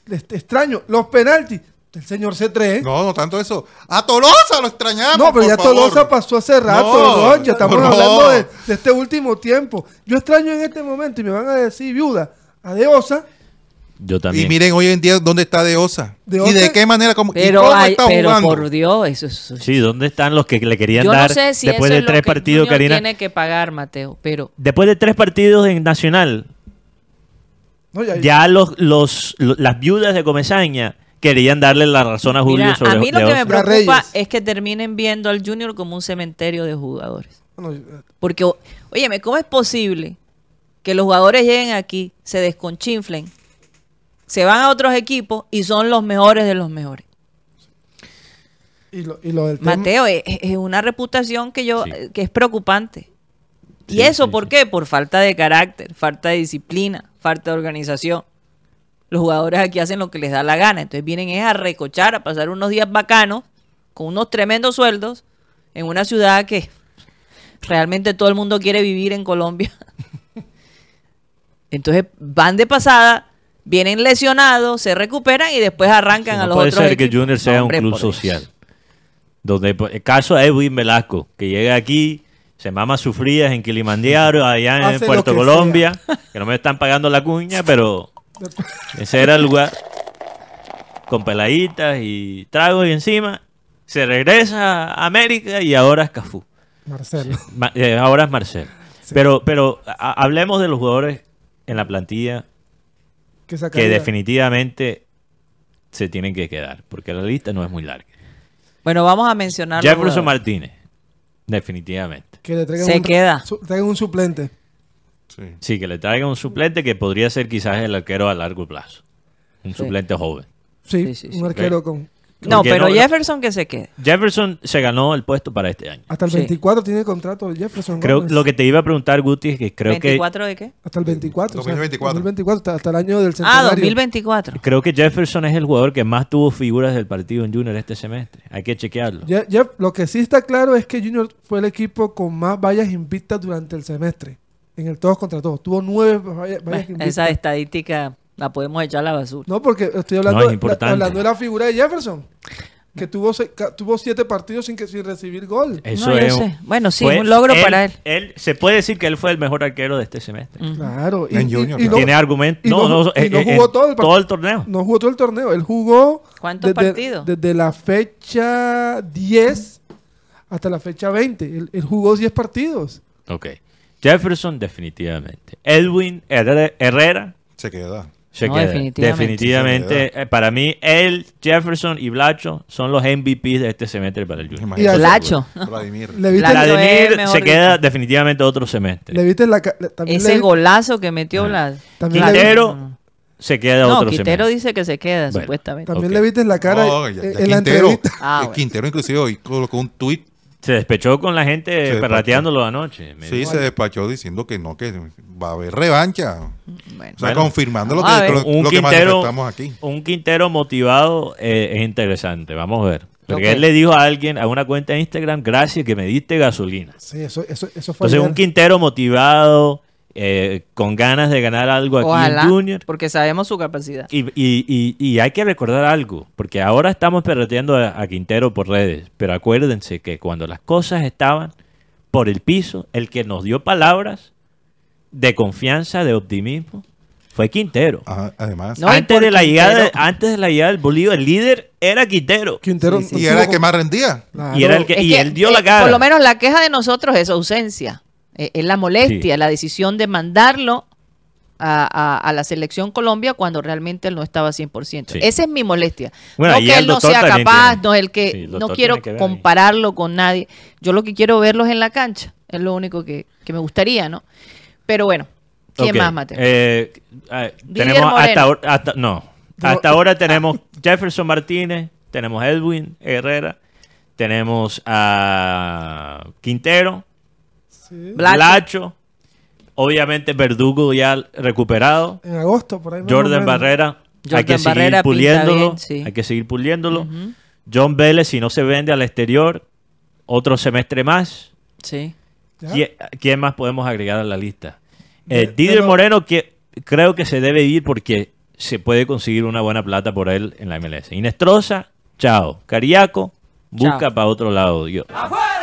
Speaker 4: este, extraño. Los penaltis del señor C3.
Speaker 5: No, no tanto eso. A Tolosa lo extrañamos.
Speaker 4: No, pero
Speaker 5: por
Speaker 4: ya
Speaker 5: favor.
Speaker 4: Tolosa pasó hace rato,
Speaker 5: No,
Speaker 4: Rocha. Estamos
Speaker 5: no.
Speaker 4: hablando de, de este último tiempo. Yo extraño en este momento y me van a decir, viuda, a Deosa.
Speaker 3: Yo
Speaker 5: Y
Speaker 3: también.
Speaker 5: miren hoy en día dónde está De Osa.
Speaker 4: De
Speaker 5: y de qué manera, cómo, y
Speaker 2: Pero,
Speaker 5: cómo
Speaker 2: ay,
Speaker 5: está
Speaker 2: pero
Speaker 5: jugando.
Speaker 2: por Dios, eso es...
Speaker 3: Sí, ¿dónde están los que le querían
Speaker 2: Yo
Speaker 3: dar
Speaker 2: no sé si
Speaker 3: después
Speaker 2: eso
Speaker 3: de
Speaker 2: es lo
Speaker 3: tres
Speaker 2: que
Speaker 3: partidos,
Speaker 2: Junior
Speaker 3: Karina?
Speaker 2: tiene que pagar, Mateo, pero...
Speaker 3: Después de tres partidos en Nacional,
Speaker 4: No, ya,
Speaker 3: ya los, los, lo- las viudas de Comesaña querían darle la razón a Julio
Speaker 2: Mira,
Speaker 3: sobre
Speaker 2: a mí lo que me preocupa es que terminen viendo al Junior como un cementerio de jugadores. Porque, óyeme, ¿cómo es posible que los jugadores lleguen aquí, se desconchinflen, se van a otros equipos y son los mejores de los mejores?
Speaker 4: y, lo, y lo del tema-
Speaker 2: Mateo, es, es una reputación que yo
Speaker 3: Sí.
Speaker 2: que es preocupante. ¿Y
Speaker 3: Sí,
Speaker 2: eso
Speaker 3: sí,
Speaker 2: por
Speaker 3: sí.
Speaker 2: qué? Por falta de carácter, falta de disciplina, falta de organización. Los jugadores aquí hacen lo que les da la gana. Entonces vienen es a recochar, a pasar unos días bacanos, con unos tremendos sueldos, en una ciudad que realmente todo el mundo quiere vivir en Colombia. Entonces van de pasada, vienen lesionados, se recuperan y después arrancan a los
Speaker 3: puede
Speaker 2: otros
Speaker 3: ser que. Junior sea
Speaker 2: No,
Speaker 3: un club social. Donde, por- el caso de Edwin Velasco, que llega aquí, se mama sufridas en Kilimanjaro, allá en
Speaker 4: Hace
Speaker 3: Puerto
Speaker 4: que
Speaker 3: Colombia, que no me están pagando la cuña, pero ese era el lugar con peladitas y tragos y encima. Se regresa a América y ahora es Cafú.
Speaker 4: Marcelo.
Speaker 3: Ma- eh, ahora es Marcel. Pero, pero hablemos de los jugadores en la plantilla
Speaker 4: Que,
Speaker 3: definitivamente se tienen que quedar, porque la lista no es muy larga.
Speaker 2: Bueno, vamos a mencionar.
Speaker 3: Jefferson. Martínez, definitivamente.
Speaker 4: que le traigan
Speaker 2: Se
Speaker 4: un,
Speaker 2: queda.
Speaker 4: su- traigan un suplente.
Speaker 5: Sí.
Speaker 3: Sí, que le traigan un suplente que podría ser quizás el arquero a largo plazo. Un
Speaker 2: Sí.
Speaker 3: suplente joven.
Speaker 4: Sí,
Speaker 2: Sí, sí, sí.
Speaker 4: un arquero con...
Speaker 2: No,
Speaker 3: Porque
Speaker 2: pero
Speaker 3: no-
Speaker 2: Jefferson que se quede.
Speaker 3: Jefferson se ganó el puesto para este año.
Speaker 4: Hasta el
Speaker 2: Sí.
Speaker 4: 24 tiene contrato Jefferson
Speaker 3: Creo
Speaker 4: Gómez.
Speaker 3: lo que te iba a preguntar, Guti, es que creo que
Speaker 2: ¿24 de qué?
Speaker 4: Hasta el 24. o sea,
Speaker 5: 2024.
Speaker 4: 2024, hasta, hasta el año del
Speaker 2: Ah,
Speaker 4: centenario.
Speaker 2: 2024.
Speaker 3: creo que Jefferson es el jugador que más tuvo figuras del partido en Junior este semestre. Hay que chequearlo.
Speaker 4: Ya- ya, lo que sí está claro es que Junior fue el equipo con más vallas invictas durante el semestre. En el todos contra todos. Tuvo nueve vallas, vallas
Speaker 2: Bueno,
Speaker 4: invictas.
Speaker 2: esa estadística la podemos echar a la basura.
Speaker 4: No, porque estoy hablando,
Speaker 3: No, es
Speaker 4: la-
Speaker 3: importante.
Speaker 4: hablando de la figura de Jefferson. Que tuvo, tuvo siete partidos sin, que, sin recibir gol.
Speaker 3: Eso
Speaker 2: No,
Speaker 3: es
Speaker 2: sé. Bueno, sí, un logro para él.
Speaker 3: Se puede decir que él fue el mejor arquero de este semestre.
Speaker 4: Claro. Y,
Speaker 5: En
Speaker 4: y-
Speaker 5: Junior,
Speaker 4: y no,
Speaker 3: Tiene argumentos.
Speaker 4: y
Speaker 3: No,
Speaker 4: no-
Speaker 3: no,
Speaker 4: y
Speaker 3: eh,
Speaker 4: no
Speaker 3: eh,
Speaker 4: jugó todo el
Speaker 3: todo el torneo.
Speaker 4: no jugó todo el torneo. Él jugó
Speaker 2: ¿Cuántos
Speaker 4: desde,
Speaker 2: partidos?
Speaker 4: desde la fecha 10 hasta la fecha 20. Él, él jugó 10 partidos.
Speaker 3: Ok. Jefferson, definitivamente. Edwin Herrera, Herrera
Speaker 5: Se queda.
Speaker 3: se
Speaker 2: No,
Speaker 3: queda.
Speaker 2: definitivamente.
Speaker 3: Definitivamente, eh, para mí, él, Jefferson y Blacho son los MVPs de este semestre para el Junior.
Speaker 5: Imagínate.
Speaker 2: Lacho.
Speaker 5: Vladimir.
Speaker 4: Le viste,
Speaker 2: La-
Speaker 4: la,
Speaker 3: Vladimir se
Speaker 2: dicho.
Speaker 3: queda definitivamente otro semestre.
Speaker 4: le viste la ca- también
Speaker 2: Ese
Speaker 4: le
Speaker 2: golazo que metió Vlad.
Speaker 3: Quintero se queda
Speaker 2: No,
Speaker 3: otro
Speaker 2: Quintero
Speaker 3: semestre.
Speaker 2: dice que se queda,
Speaker 3: Bueno.
Speaker 2: supuestamente.
Speaker 4: También
Speaker 3: Ok.
Speaker 4: le viste la cara
Speaker 5: No,
Speaker 4: en,
Speaker 5: ya-
Speaker 4: en la
Speaker 5: Quintero,
Speaker 4: entrevista.
Speaker 2: Ah,
Speaker 5: eh,
Speaker 2: bueno.
Speaker 5: Quintero inclusive hoy colocó un tuit.
Speaker 3: Se despechó con la gente perrateándolo anoche. Me
Speaker 5: Sí,
Speaker 3: dijo,
Speaker 5: se despachó diciendo que no, que va a haber revancha.
Speaker 2: Bueno.
Speaker 5: O sea,
Speaker 3: Bueno.
Speaker 5: confirmando lo que, lo,
Speaker 3: Un
Speaker 5: lo que
Speaker 3: Quintero-
Speaker 5: manifestamos aquí.
Speaker 3: Un Quintero motivado eh, es interesante. Vamos a ver. Porque él le dijo a alguien, a una cuenta de Instagram, gracias que me diste gasolina.
Speaker 4: Sí, eso, eso, eso fue
Speaker 3: Entonces,
Speaker 4: ayer.
Speaker 3: un Quintero motivado, eh, con ganas de ganar algo aquí
Speaker 2: Ojalá,
Speaker 3: en Junior.
Speaker 2: porque sabemos su capacidad.
Speaker 3: Y, y- y- y hay que recordar algo, porque ahora estamos perreteando a, a Quintero por redes, pero acuérdense que cuando las cosas estaban por el piso, el que nos dio palabras de confianza, de optimismo, fue Quintero.
Speaker 5: Ajá, además.
Speaker 2: No,
Speaker 3: antes, de la llegada antes de la llegada del Bolívar, el líder era Quintero.
Speaker 4: Quintero
Speaker 2: Sí, sí.
Speaker 5: y era el que más rendía.
Speaker 4: Claro.
Speaker 3: Y era el que,
Speaker 2: Es
Speaker 3: y
Speaker 2: que,
Speaker 3: él dio
Speaker 2: eh,
Speaker 3: la cara.
Speaker 2: Por lo menos la queja de nosotros es ausencia. Eh, es la molestia,
Speaker 3: Sí.
Speaker 2: la decisión de mandarlo a, a- a la selección Colombia cuando realmente él no estaba 100%.
Speaker 3: Sí.
Speaker 2: Esa es mi molestia.
Speaker 3: Bueno,
Speaker 2: no que él no sea capaz,
Speaker 3: tiene-
Speaker 2: no el que
Speaker 3: Sí,
Speaker 2: no quiero
Speaker 3: que
Speaker 2: compararlo con nadie. Yo lo que quiero verlos en la cancha. Es lo único que, que me gustaría, ¿no? Pero bueno, ¿quién más, Mateo?
Speaker 3: eh, eh, tenemos hasta hasta, no, hasta ahora tenemos Jefferson Martínez, tenemos Edwin Herrera, tenemos a Quintero,
Speaker 4: Sí.
Speaker 2: Blacho.
Speaker 3: Blacho, obviamente Verdugo ya recuperado,
Speaker 4: En agosto, por ahí. más o
Speaker 3: Jordan
Speaker 4: menos.
Speaker 3: Barrera, hay
Speaker 2: Jordan
Speaker 3: que seguir
Speaker 2: Barrera
Speaker 3: puliéndolo, hay que seguir puliéndolo. John Vélez, si no se vende al exterior, otro semestre más.
Speaker 2: Sí.
Speaker 4: ¿Ya?
Speaker 3: ¿Quién, más podemos agregar a la lista? Eh, Didier
Speaker 4: pero-
Speaker 3: Moreno, que creo que se debe ir porque se puede conseguir una buena plata por él en la MLS. Inestrosa, chao. Cariaco, busca
Speaker 2: Chao.
Speaker 3: para otro lado. Yo,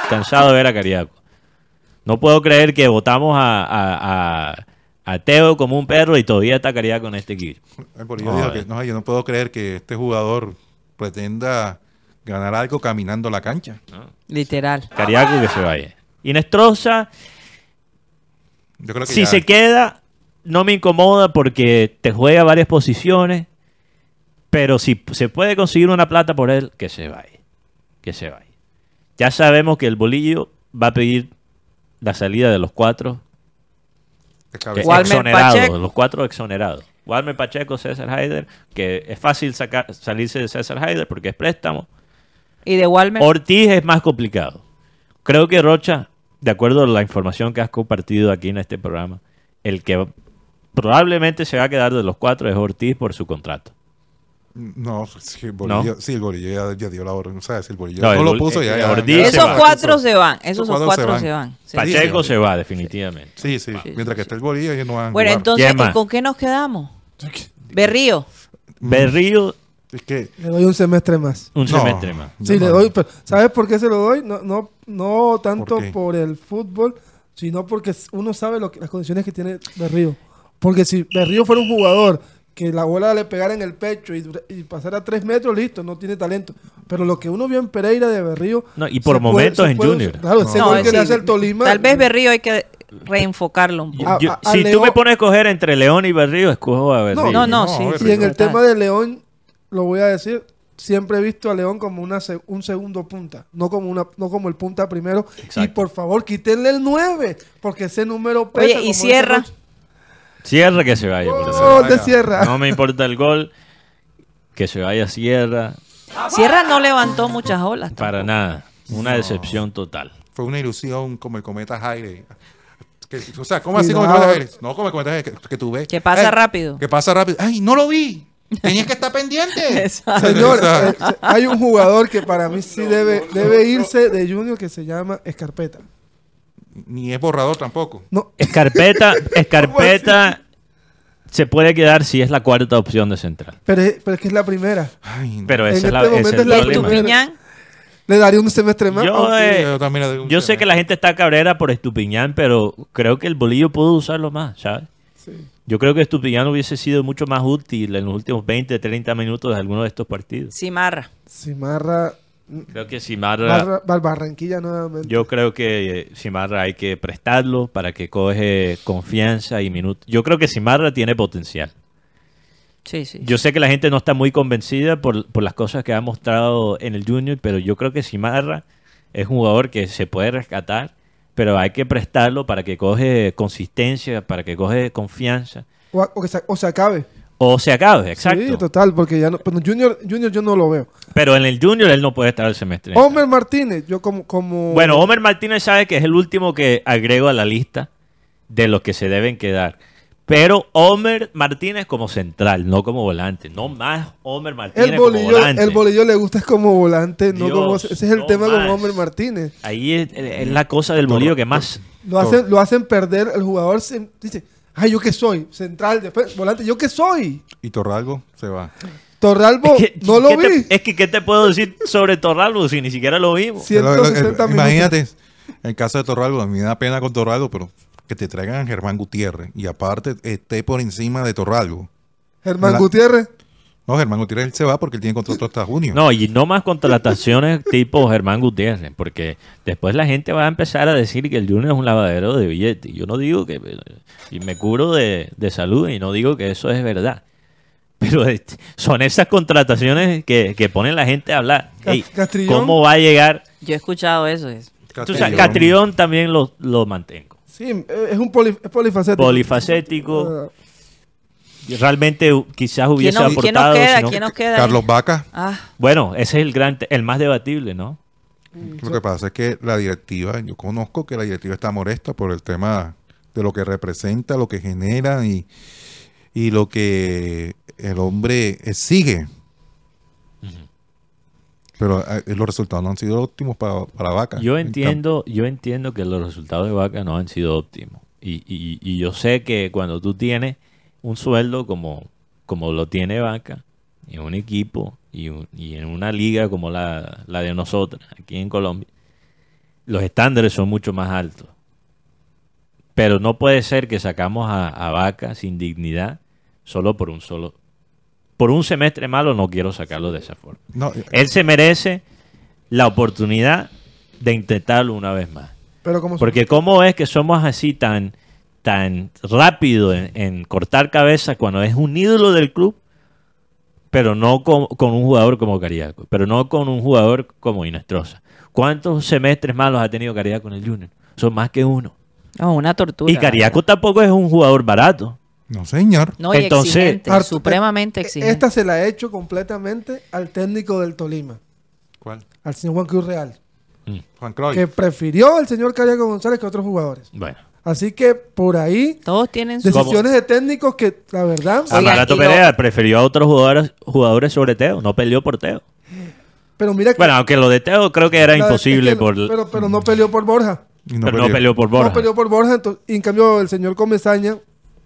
Speaker 3: cansado de ver a Cariaco. No puedo creer que votamos a, a- a- a Teo como un perro y todavía está Cariaco en este equipo.
Speaker 5: Que no, yo no puedo creer que este jugador pretenda ganar algo caminando la cancha.
Speaker 2: Literal.
Speaker 3: Cariaco que se vaya. Inestrosa,
Speaker 5: Yo creo que
Speaker 3: si
Speaker 5: ya-
Speaker 3: se queda, no me incomoda porque te juega varias posiciones. Pero si se puede conseguir una plata por él, que se vaya. Que se vaya. Ya sabemos que el bolillo va a pedir la salida de los cuatro exonerados. Los cuatro exonerados. Walmer Pacheco, César Haider, que es fácil sacar, salirse de César Haider porque es préstamo.
Speaker 2: Y de Walmer.
Speaker 3: Ortiz es más complicado. Creo que Rocha, de acuerdo a la información que has compartido aquí en este programa, el que probablemente se va a quedar de los cuatro es Ortiz por su contrato.
Speaker 5: No, si el bolillo, sí, el bolillo ya, ya dio la orden. O sea, si el bolillo
Speaker 3: No,
Speaker 5: no,
Speaker 3: el
Speaker 5: lo puso,
Speaker 3: eh,
Speaker 5: ya,
Speaker 2: Esos
Speaker 3: va.
Speaker 2: cuatro se van. Esos
Speaker 5: cuatro se van.
Speaker 2: se van. Sí.
Speaker 3: Pacheco
Speaker 5: sí.
Speaker 3: se va, definitivamente.
Speaker 5: Sí, sí.
Speaker 2: Sí,
Speaker 5: Mientras
Speaker 2: sí,
Speaker 5: que esté el bolillo, ellos no van
Speaker 2: Bueno, entonces,
Speaker 3: ¿Quién más?
Speaker 2: ¿con qué nos quedamos? Berrío.
Speaker 3: Berrío
Speaker 5: Es que.
Speaker 4: Le doy un semestre más.
Speaker 3: Un
Speaker 5: No.
Speaker 3: semestre más.
Speaker 4: Sí, le
Speaker 5: no.
Speaker 4: doy. pero ¿Sabes por qué se lo doy? No, no, no tanto
Speaker 5: por,
Speaker 4: el fútbol, sino porque uno sabe lo que, las condiciones que tiene Berrío. Porque si Berrío fuera un jugador que la bola le pegara en el pecho y, y pasara tres metros, listo, no tiene talento. Pero lo que uno vio en Pereira de Berrío.
Speaker 3: No, y por
Speaker 4: puede-
Speaker 3: momentos en
Speaker 4: puede-
Speaker 3: Junior.
Speaker 4: Claro, ese
Speaker 2: No,
Speaker 4: gol que
Speaker 2: sí,
Speaker 4: le hace el Tolima.
Speaker 2: Tal vez Berrío hay que reenfocarlo un poco.
Speaker 4: A-
Speaker 3: yo-
Speaker 4: a- a
Speaker 3: si tú
Speaker 4: León-
Speaker 3: me pones a escoger entre León y Berrío, escojo a Berrío.
Speaker 2: No, no, sí.
Speaker 5: Berrío.
Speaker 4: Y en el tema de León, lo voy a decir, siempre he visto a León como una se- un segundo punta, no como una no como el punta primero. Y por favor, quítenle el 9, porque ese número pesa.
Speaker 2: Oye, y.
Speaker 4: Rocha.
Speaker 3: Sierra que se vaya. por
Speaker 4: Sierra.
Speaker 3: No me importa el gol. Que se vaya Sierra.
Speaker 2: Sierra no levantó muchas olas.
Speaker 3: Para nada. Una decepción total.
Speaker 5: Fue una ilusión como el cometa Jaire. Que- o sea, ¿cómo así como el
Speaker 4: Cuidado.
Speaker 5: cometa Jaire? No, como el cometa Jaire que, que tú ves.
Speaker 2: Que pasa rápido.
Speaker 5: Que pasa rápido. ¡Ay, no lo vi! Tenías que estar pendiente.
Speaker 2: Exacto.
Speaker 4: Señor, eh, se- hay un jugador que para mí sí debe, debe irse de Junior que se llama Escarpeta.
Speaker 5: Ni es borrador tampoco.
Speaker 4: No,
Speaker 3: Escarpeta, Escarpeta se puede quedar si es la cuarta opción de central.
Speaker 4: pero es, pero es que es la primera.
Speaker 5: Ay, no.
Speaker 3: Pero
Speaker 4: En
Speaker 3: ese es,
Speaker 4: este
Speaker 3: la, ese
Speaker 4: momento
Speaker 3: es
Speaker 4: es
Speaker 3: el
Speaker 4: la
Speaker 2: ¿Y
Speaker 3: problema.
Speaker 4: primera.
Speaker 2: Estupiñán?
Speaker 4: Le daría un semestre más.
Speaker 3: Yo,
Speaker 4: aunque-
Speaker 3: eh,
Speaker 5: yo también le doy un
Speaker 3: Yo sé que la gente está cabrera por Estupiñán, pero creo que el bolillo pudo usarlo más, ¿sabes?
Speaker 4: sí.
Speaker 3: Yo creo que Estupiñán hubiese sido mucho más útil en los últimos 20, 30 minutos de alguno de estos partidos.
Speaker 2: Cimarra.
Speaker 4: Cimarra,
Speaker 3: Creo que Simarra,
Speaker 4: Bar- Barranquilla nuevamente.
Speaker 3: yo creo que eh, Simarra hay que prestarlo para que coge confianza y minutos. Yo creo que Simarra tiene potencial.
Speaker 2: Sí, sí.
Speaker 3: Yo sé que la gente no está muy convencida por, por las cosas que ha mostrado en el Junior, pero yo creo que Simarra es un jugador que se puede rescatar, pero hay que prestarlo para que coge consistencia, para que coge confianza.
Speaker 4: O, a- o que se, o se acabe.
Speaker 3: O se acabe, exacto.
Speaker 4: Sí, total, porque ya no. Pero Junior, Junior yo no lo veo.
Speaker 3: Pero en el Junior él no puede estar el semestre.
Speaker 4: Homer Martínez, yo como. como
Speaker 3: Bueno, Homer Martínez sabe que es el último que agrego a la lista de los que se deben quedar. Pero Homer Martínez como central, no como volante. No más Homer Martínez
Speaker 4: el
Speaker 3: como
Speaker 4: bolillo,
Speaker 3: volante.
Speaker 4: el bolillo le gusta como volante, no como. Ese es el
Speaker 3: no
Speaker 4: tema
Speaker 3: más.
Speaker 4: con Homer Martínez.
Speaker 3: Ahí es, es la cosa del bolillo que más...
Speaker 4: Lo hacen, lo hacen perder, el jugador se, dice, ay, ¿yo qué soy? Central, después, volante, ¿yo qué soy?
Speaker 5: Y Torralgo se va.
Speaker 4: Torralbo,
Speaker 3: Es que-
Speaker 4: no lo
Speaker 3: ¿qué te-
Speaker 4: vi.
Speaker 3: es que, ¿qué te puedo decir sobre Torralbo si ni siquiera lo vimos?
Speaker 4: Sí. 160
Speaker 5: Lo- lo- el-
Speaker 4: minutos.
Speaker 5: Imagínate, en caso de Torralgo, a mí me da pena con Torralgo, pero que te traigan a Germán Gutiérrez y aparte esté por encima de Torralgo.
Speaker 4: Germán
Speaker 5: la-
Speaker 4: Gutiérrez.
Speaker 5: No, Germán Gutiérrez él se va porque él tiene contrato hasta junio.
Speaker 3: No, y no más contrataciones tipo Germán Gutiérrez, porque después la gente va a empezar a decir que el Junior es un lavadero de billetes. Yo no digo que... Y me curo de, de salud y no digo que eso es verdad. Pero este, son esas contrataciones que, que ponen la gente a hablar.
Speaker 4: Cas-
Speaker 3: Ey,
Speaker 4: Castrillón.
Speaker 3: ¿Cómo va a llegar?
Speaker 2: Yo he escuchado eso. es-
Speaker 3: Tú sabes, Catrión también lo, lo mantengo.
Speaker 4: Sí, es un poli, es polifacético.
Speaker 3: Polifacético.
Speaker 4: Eh,
Speaker 3: Realmente quizás
Speaker 2: ¿Quién,
Speaker 3: hubiese
Speaker 2: nos- quién nos
Speaker 3: aportado.
Speaker 2: queda?
Speaker 3: si no-
Speaker 2: ¿Quién nos queda?
Speaker 5: Carlos Vaca.
Speaker 2: Ah,
Speaker 3: Bueno, ese es el gran, el más debatible, ¿no?
Speaker 5: Lo que pasa es que la directiva, yo conozco que la directiva está molesta por el tema de lo que representa, lo que genera y, y lo que el hombre exige. Pero eh, los resultados no han sido óptimos para, para Vaca.
Speaker 3: Yo
Speaker 5: En
Speaker 3: entiendo, yo entiendo que los resultados de Vaca no han sido óptimos. Y, y- y yo sé que cuando tú tienes un sueldo como, como lo tiene Vaca, en un equipo y, un- y en una liga como la, la de nosotros, aquí en Colombia, los estándares son mucho más altos. Pero no puede ser que sacamos a, a Vaca sin dignidad solo por un solo... Por un semestre malo no quiero sacarlo de esa forma.
Speaker 5: No, eh,
Speaker 3: Él se merece la oportunidad de intentarlo una vez más.
Speaker 4: pero como
Speaker 3: Porque cómo es que somos así tan, tan rápido en, en cortar cabezas cuando es un ídolo del club, pero no con, con un jugador como Cariaco, pero no con un jugador como Inestrosa. ¿Cuántos semestres malos ha tenido Cariaco en el Junior? Son más que uno.
Speaker 2: no, una tortura.
Speaker 3: Y Cariaco tampoco es un jugador barato.
Speaker 5: no, señor.
Speaker 2: No, y
Speaker 3: Entonces-
Speaker 2: exigente, supremamente
Speaker 4: eh,
Speaker 2: exigente.
Speaker 4: Esta se la he hecho completamente al técnico del Tolima,
Speaker 5: ¿Cuál?
Speaker 4: al señor Juan Cruz Real,
Speaker 5: Juan Croy.
Speaker 4: que prefirió al señor Cariaco González que otros jugadores.
Speaker 3: Bueno.
Speaker 4: Así que por ahí,
Speaker 2: Todos tienen
Speaker 4: decisiones de técnicos que, la verdad,
Speaker 3: Amarato Perea prefirió a otros jugadores, jugadores sobre Teo, no peleó por Teo.
Speaker 4: pero mira que...
Speaker 3: Bueno, aunque lo de Teo creo que era
Speaker 4: la-
Speaker 3: imposible
Speaker 4: es que-
Speaker 3: por...
Speaker 4: Pero, pero no peleó por Borja.
Speaker 3: Pero no peleó por Borja.
Speaker 4: No peleó por Borja. entonces- y en cambio el señor Comesaña,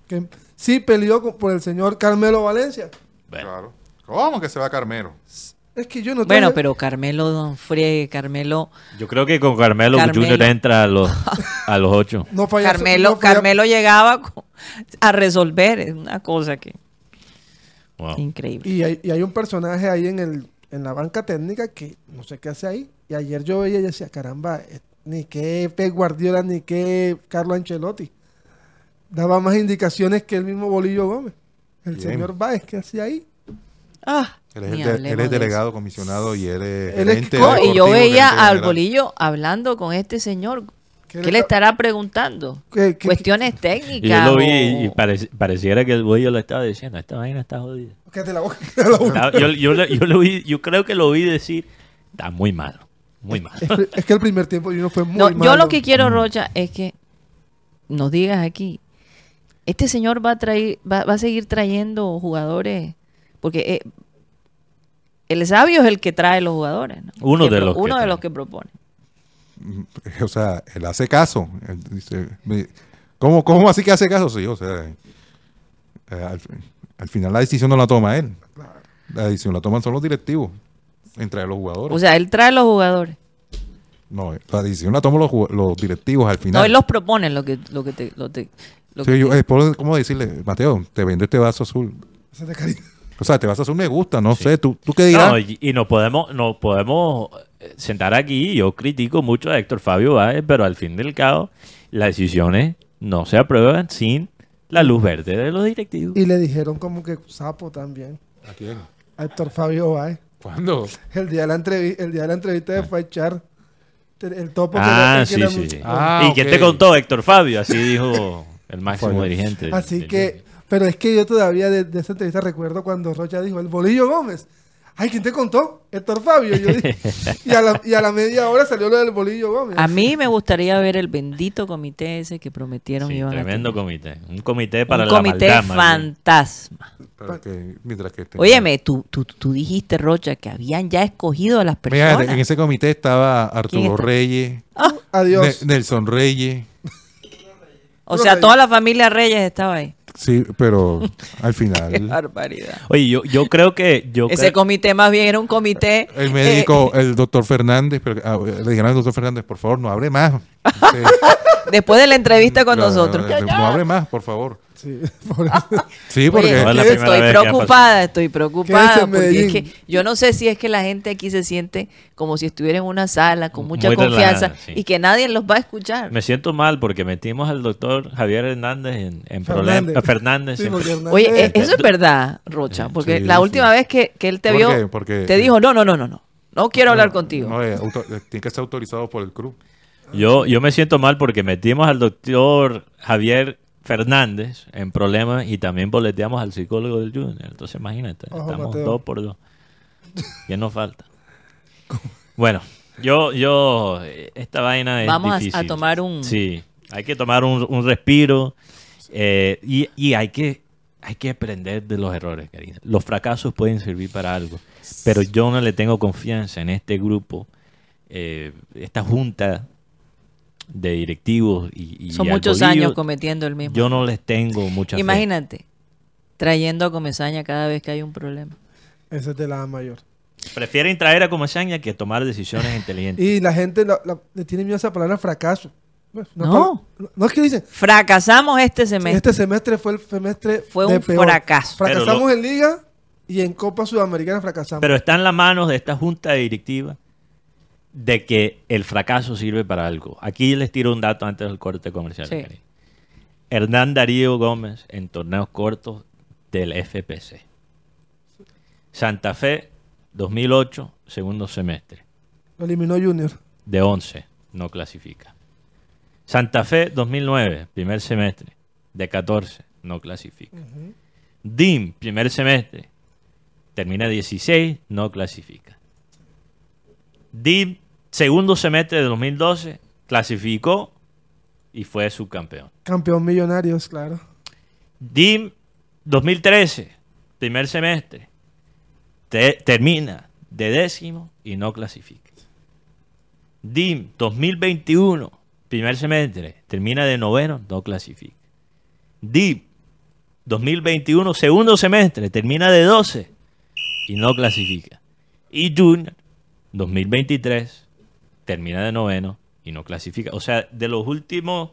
Speaker 4: que sí peleó por el señor Carmelo Valencia.
Speaker 3: Bueno.
Speaker 5: Claro. ¿Cómo que se va Carmelo?
Speaker 4: Es que yo no
Speaker 2: Bueno,
Speaker 4: tengo-
Speaker 2: pero Carmelo, don Friegue, Carmelo,
Speaker 3: Yo creo que con Carmelo,
Speaker 2: Carmelo.
Speaker 3: Junior entra a los, a los ocho.
Speaker 4: no falla-
Speaker 2: Carmelo,
Speaker 4: no falla-
Speaker 2: Carmelo llegaba a resolver, es una cosa que
Speaker 3: Wow.
Speaker 2: increíble.
Speaker 4: Y hay, y hay un personaje ahí en, el, en la banca técnica que no sé qué hace ahí. Y ayer yo veía y decía, caramba, eh, ni que Pep Guardiola ni que Carlo Ancelotti. Daba más indicaciones que el mismo Bolillo Gómez. El
Speaker 5: Bien.
Speaker 4: señor Báez, ¿qué hacía ahí?
Speaker 2: Ah,
Speaker 5: Él es, el él delegado, comisionado y él es
Speaker 4: Él es
Speaker 5: gerente
Speaker 2: No, y yo veía al
Speaker 5: general.
Speaker 2: bolillo hablando con este señor.
Speaker 4: ¿Qué
Speaker 2: ¿Qué
Speaker 4: le
Speaker 2: estará preguntando?
Speaker 4: ¿Qué- qué-
Speaker 2: Cuestiones
Speaker 3: Y
Speaker 2: técnicas.
Speaker 3: yo lo vi
Speaker 2: o-
Speaker 3: y parec- pareciera que el bollo le estaba diciendo, esta vaina está jodida.
Speaker 4: La boca. la boca.
Speaker 3: Yo, yo, yo lo vi, yo creo que lo vi decir, está muy malo, muy malo.
Speaker 4: Es, que- es que el primer tiempo de uno fue muy
Speaker 2: No, yo
Speaker 4: malo.
Speaker 2: lo que quiero, Rocha, es que nos digas aquí, este señor va a traer, va, va a seguir trayendo jugadores, porque eh, el sabio es el que trae los jugadores, ¿no?
Speaker 3: Uno
Speaker 2: Que
Speaker 3: de
Speaker 2: pro-
Speaker 3: los que
Speaker 2: uno de los que propone.
Speaker 5: O sea, él hace caso. Él dice, ¿cómo, ¿Cómo así que hace caso? Sí, o sea, eh, al, al final la decisión no la toma él. La decisión la toman son los directivos, entre los jugadores.
Speaker 2: O sea, él trae los jugadores.
Speaker 5: no, la decisión la toman los, directivos al final.
Speaker 2: No, él los propone lo que, lo que te, lo te- lo
Speaker 5: Sí,
Speaker 2: que
Speaker 5: yo, eh, ¿Cómo decirle, Mateo, te vendo este vaso azul?
Speaker 4: Ese de cariño.
Speaker 5: O sea, este vaso azul me gusta, no sé, ¿tú, tú qué dirás?
Speaker 3: No, y, y no podemos, no podemos eh, sentar aquí, yo critico mucho a Héctor Fabio Báez, pero al fin del cabo, las decisiones no se aprueban sin la luz verde de los directivos.
Speaker 4: Y le dijeron como que sapo también.
Speaker 5: ¿A quién?
Speaker 4: A Héctor Fabio Báez.
Speaker 5: ¿Cuándo?
Speaker 4: El día de la, entrevi- el día de la entrevista de echar te- el topo que
Speaker 3: Ah,
Speaker 4: que
Speaker 3: sí,
Speaker 4: era
Speaker 3: sí, sí.
Speaker 5: Ah,
Speaker 3: ¿Y quién
Speaker 5: ok.
Speaker 3: te contó, Héctor Fabio? Así dijo el máximo dirigente.
Speaker 4: Así
Speaker 3: del
Speaker 4: que. Pero es que yo todavía de, de esa entrevista recuerdo cuando Rocha dijo, el Bolillo Gómez. Ay, ¿quién te contó? Héctor Fabio. Yo dije- y, a la, y a la media hora salió lo del Bolillo Gómez.
Speaker 2: A mí me gustaría ver el bendito comité ese que prometieron
Speaker 3: Sí,
Speaker 2: iban
Speaker 3: tremendo comité. Un comité para
Speaker 2: Un
Speaker 3: la
Speaker 2: comité fantasma.
Speaker 5: Que- mientras que
Speaker 2: Óyeme, tú, tú, tú dijiste, Rocha, que habían ya escogido a las personas.
Speaker 5: en ese comité estaba
Speaker 2: ¿Quién
Speaker 5: Arturo
Speaker 2: está?
Speaker 5: Reyes,
Speaker 4: Adiós.
Speaker 5: Ne- Nelson Reyes.
Speaker 2: O sea, toda la familia Reyes estaba ahí.
Speaker 5: Sí, pero al
Speaker 2: Qué
Speaker 5: final
Speaker 2: barbaridad.
Speaker 3: Oye, yo, yo creo que... Yo
Speaker 2: Ese
Speaker 3: creo-
Speaker 2: comité más bien era un comité...
Speaker 5: el
Speaker 2: eh,
Speaker 5: médico, el doctor Fernández, pero, ah, le dijeron al doctor Fernández, por favor, no hable más.
Speaker 2: Después de la entrevista con
Speaker 5: no,
Speaker 2: nosotros.
Speaker 5: No, no hable más, por favor.
Speaker 4: Sí, por eso.
Speaker 5: Sí, porque
Speaker 2: Oye,
Speaker 3: No es la
Speaker 2: estoy
Speaker 3: vez
Speaker 2: preocupada, estoy preocupada.
Speaker 4: en
Speaker 2: Porque es que yo no sé si es que la gente aquí se siente como si estuviera en una sala con mucha
Speaker 3: Muy
Speaker 2: confianza
Speaker 3: relajada, sí.
Speaker 2: y que nadie los va a escuchar.
Speaker 3: Me siento mal porque metimos al doctor Javier Hernández en, en
Speaker 4: Fernández.
Speaker 3: problemas. Fernández.
Speaker 4: Sí, Hernández-
Speaker 2: Oye, eh, eso es verdad, Rocha, porque
Speaker 5: Sí,
Speaker 2: la
Speaker 5: sí.
Speaker 2: última vez que, que él te
Speaker 5: ¿Por
Speaker 2: vio,
Speaker 5: qué? Porque-
Speaker 2: te dijo, no, no, no, no, no, no quiero hablar contigo.
Speaker 5: No, eh, auto- eh, tiene que ser autorizado por el club.
Speaker 3: Yo, yo me siento mal porque metimos al doctor Javier Fernández en problemas y también boleteamos al psicólogo del Junior. Entonces imagínate,
Speaker 4: Ojo,
Speaker 3: estamos
Speaker 4: Mateo.
Speaker 3: dos por dos. ¿Qué nos falta? Bueno, yo, yo, esta vaina es
Speaker 2: Vamos a- tomar un-
Speaker 3: Sí, hay que tomar un, un respiro eh, y, y hay que hay que aprender de los errores, Karina. Los fracasos pueden servir para algo, pero yo no le tengo confianza en este grupo, eh, esta junta de directivos y, y
Speaker 2: Son muchos años cometiendo el mismo.
Speaker 3: Yo no les tengo mucha fe.
Speaker 2: Imagínate, trayendo a Comesaña cada vez que hay un problema.
Speaker 4: Ese es de la mayor.
Speaker 3: Prefieren traer a Comesaña que tomar decisiones inteligentes.
Speaker 4: Y la gente la- la- le tiene miedo a esa palabra fracaso. Una
Speaker 2: No.
Speaker 4: no es que dicen,
Speaker 2: Fracasamos este semestre.
Speaker 4: este semestre fue el semestre
Speaker 2: Fue
Speaker 4: de
Speaker 2: un
Speaker 4: peor.
Speaker 2: fracaso.
Speaker 4: Fracasamos en Liga y en Copa Sudamericana fracasamos.
Speaker 3: Pero está en las manos de esta junta directiva de que el fracaso sirve para algo. Aquí les tiro un dato antes del corte comercial.
Speaker 2: Sí.
Speaker 3: Hernán Darío Gómez en torneos cortos del FPC. Santa Fe, 2008, segundo semestre.
Speaker 4: Lo eliminó Junior.
Speaker 3: De 11, no clasifica. Santa Fe, 2009, primer semestre. De 14, no clasifica. DIM, primer semestre. Termina 16, no clasifica. DIM, segundo semestre de 2012, clasificó y fue subcampeón.
Speaker 4: Campeón Millonarios, claro.
Speaker 3: DIM 2013, primer semestre, te- termina de décimo y no clasifica. DIM 2021, primer semestre, termina de noveno, no clasifica. DIM 2021, segundo semestre, termina de 12 y no clasifica. Y Junior, 2023, termina de noveno y no clasifica. O sea, de los últimos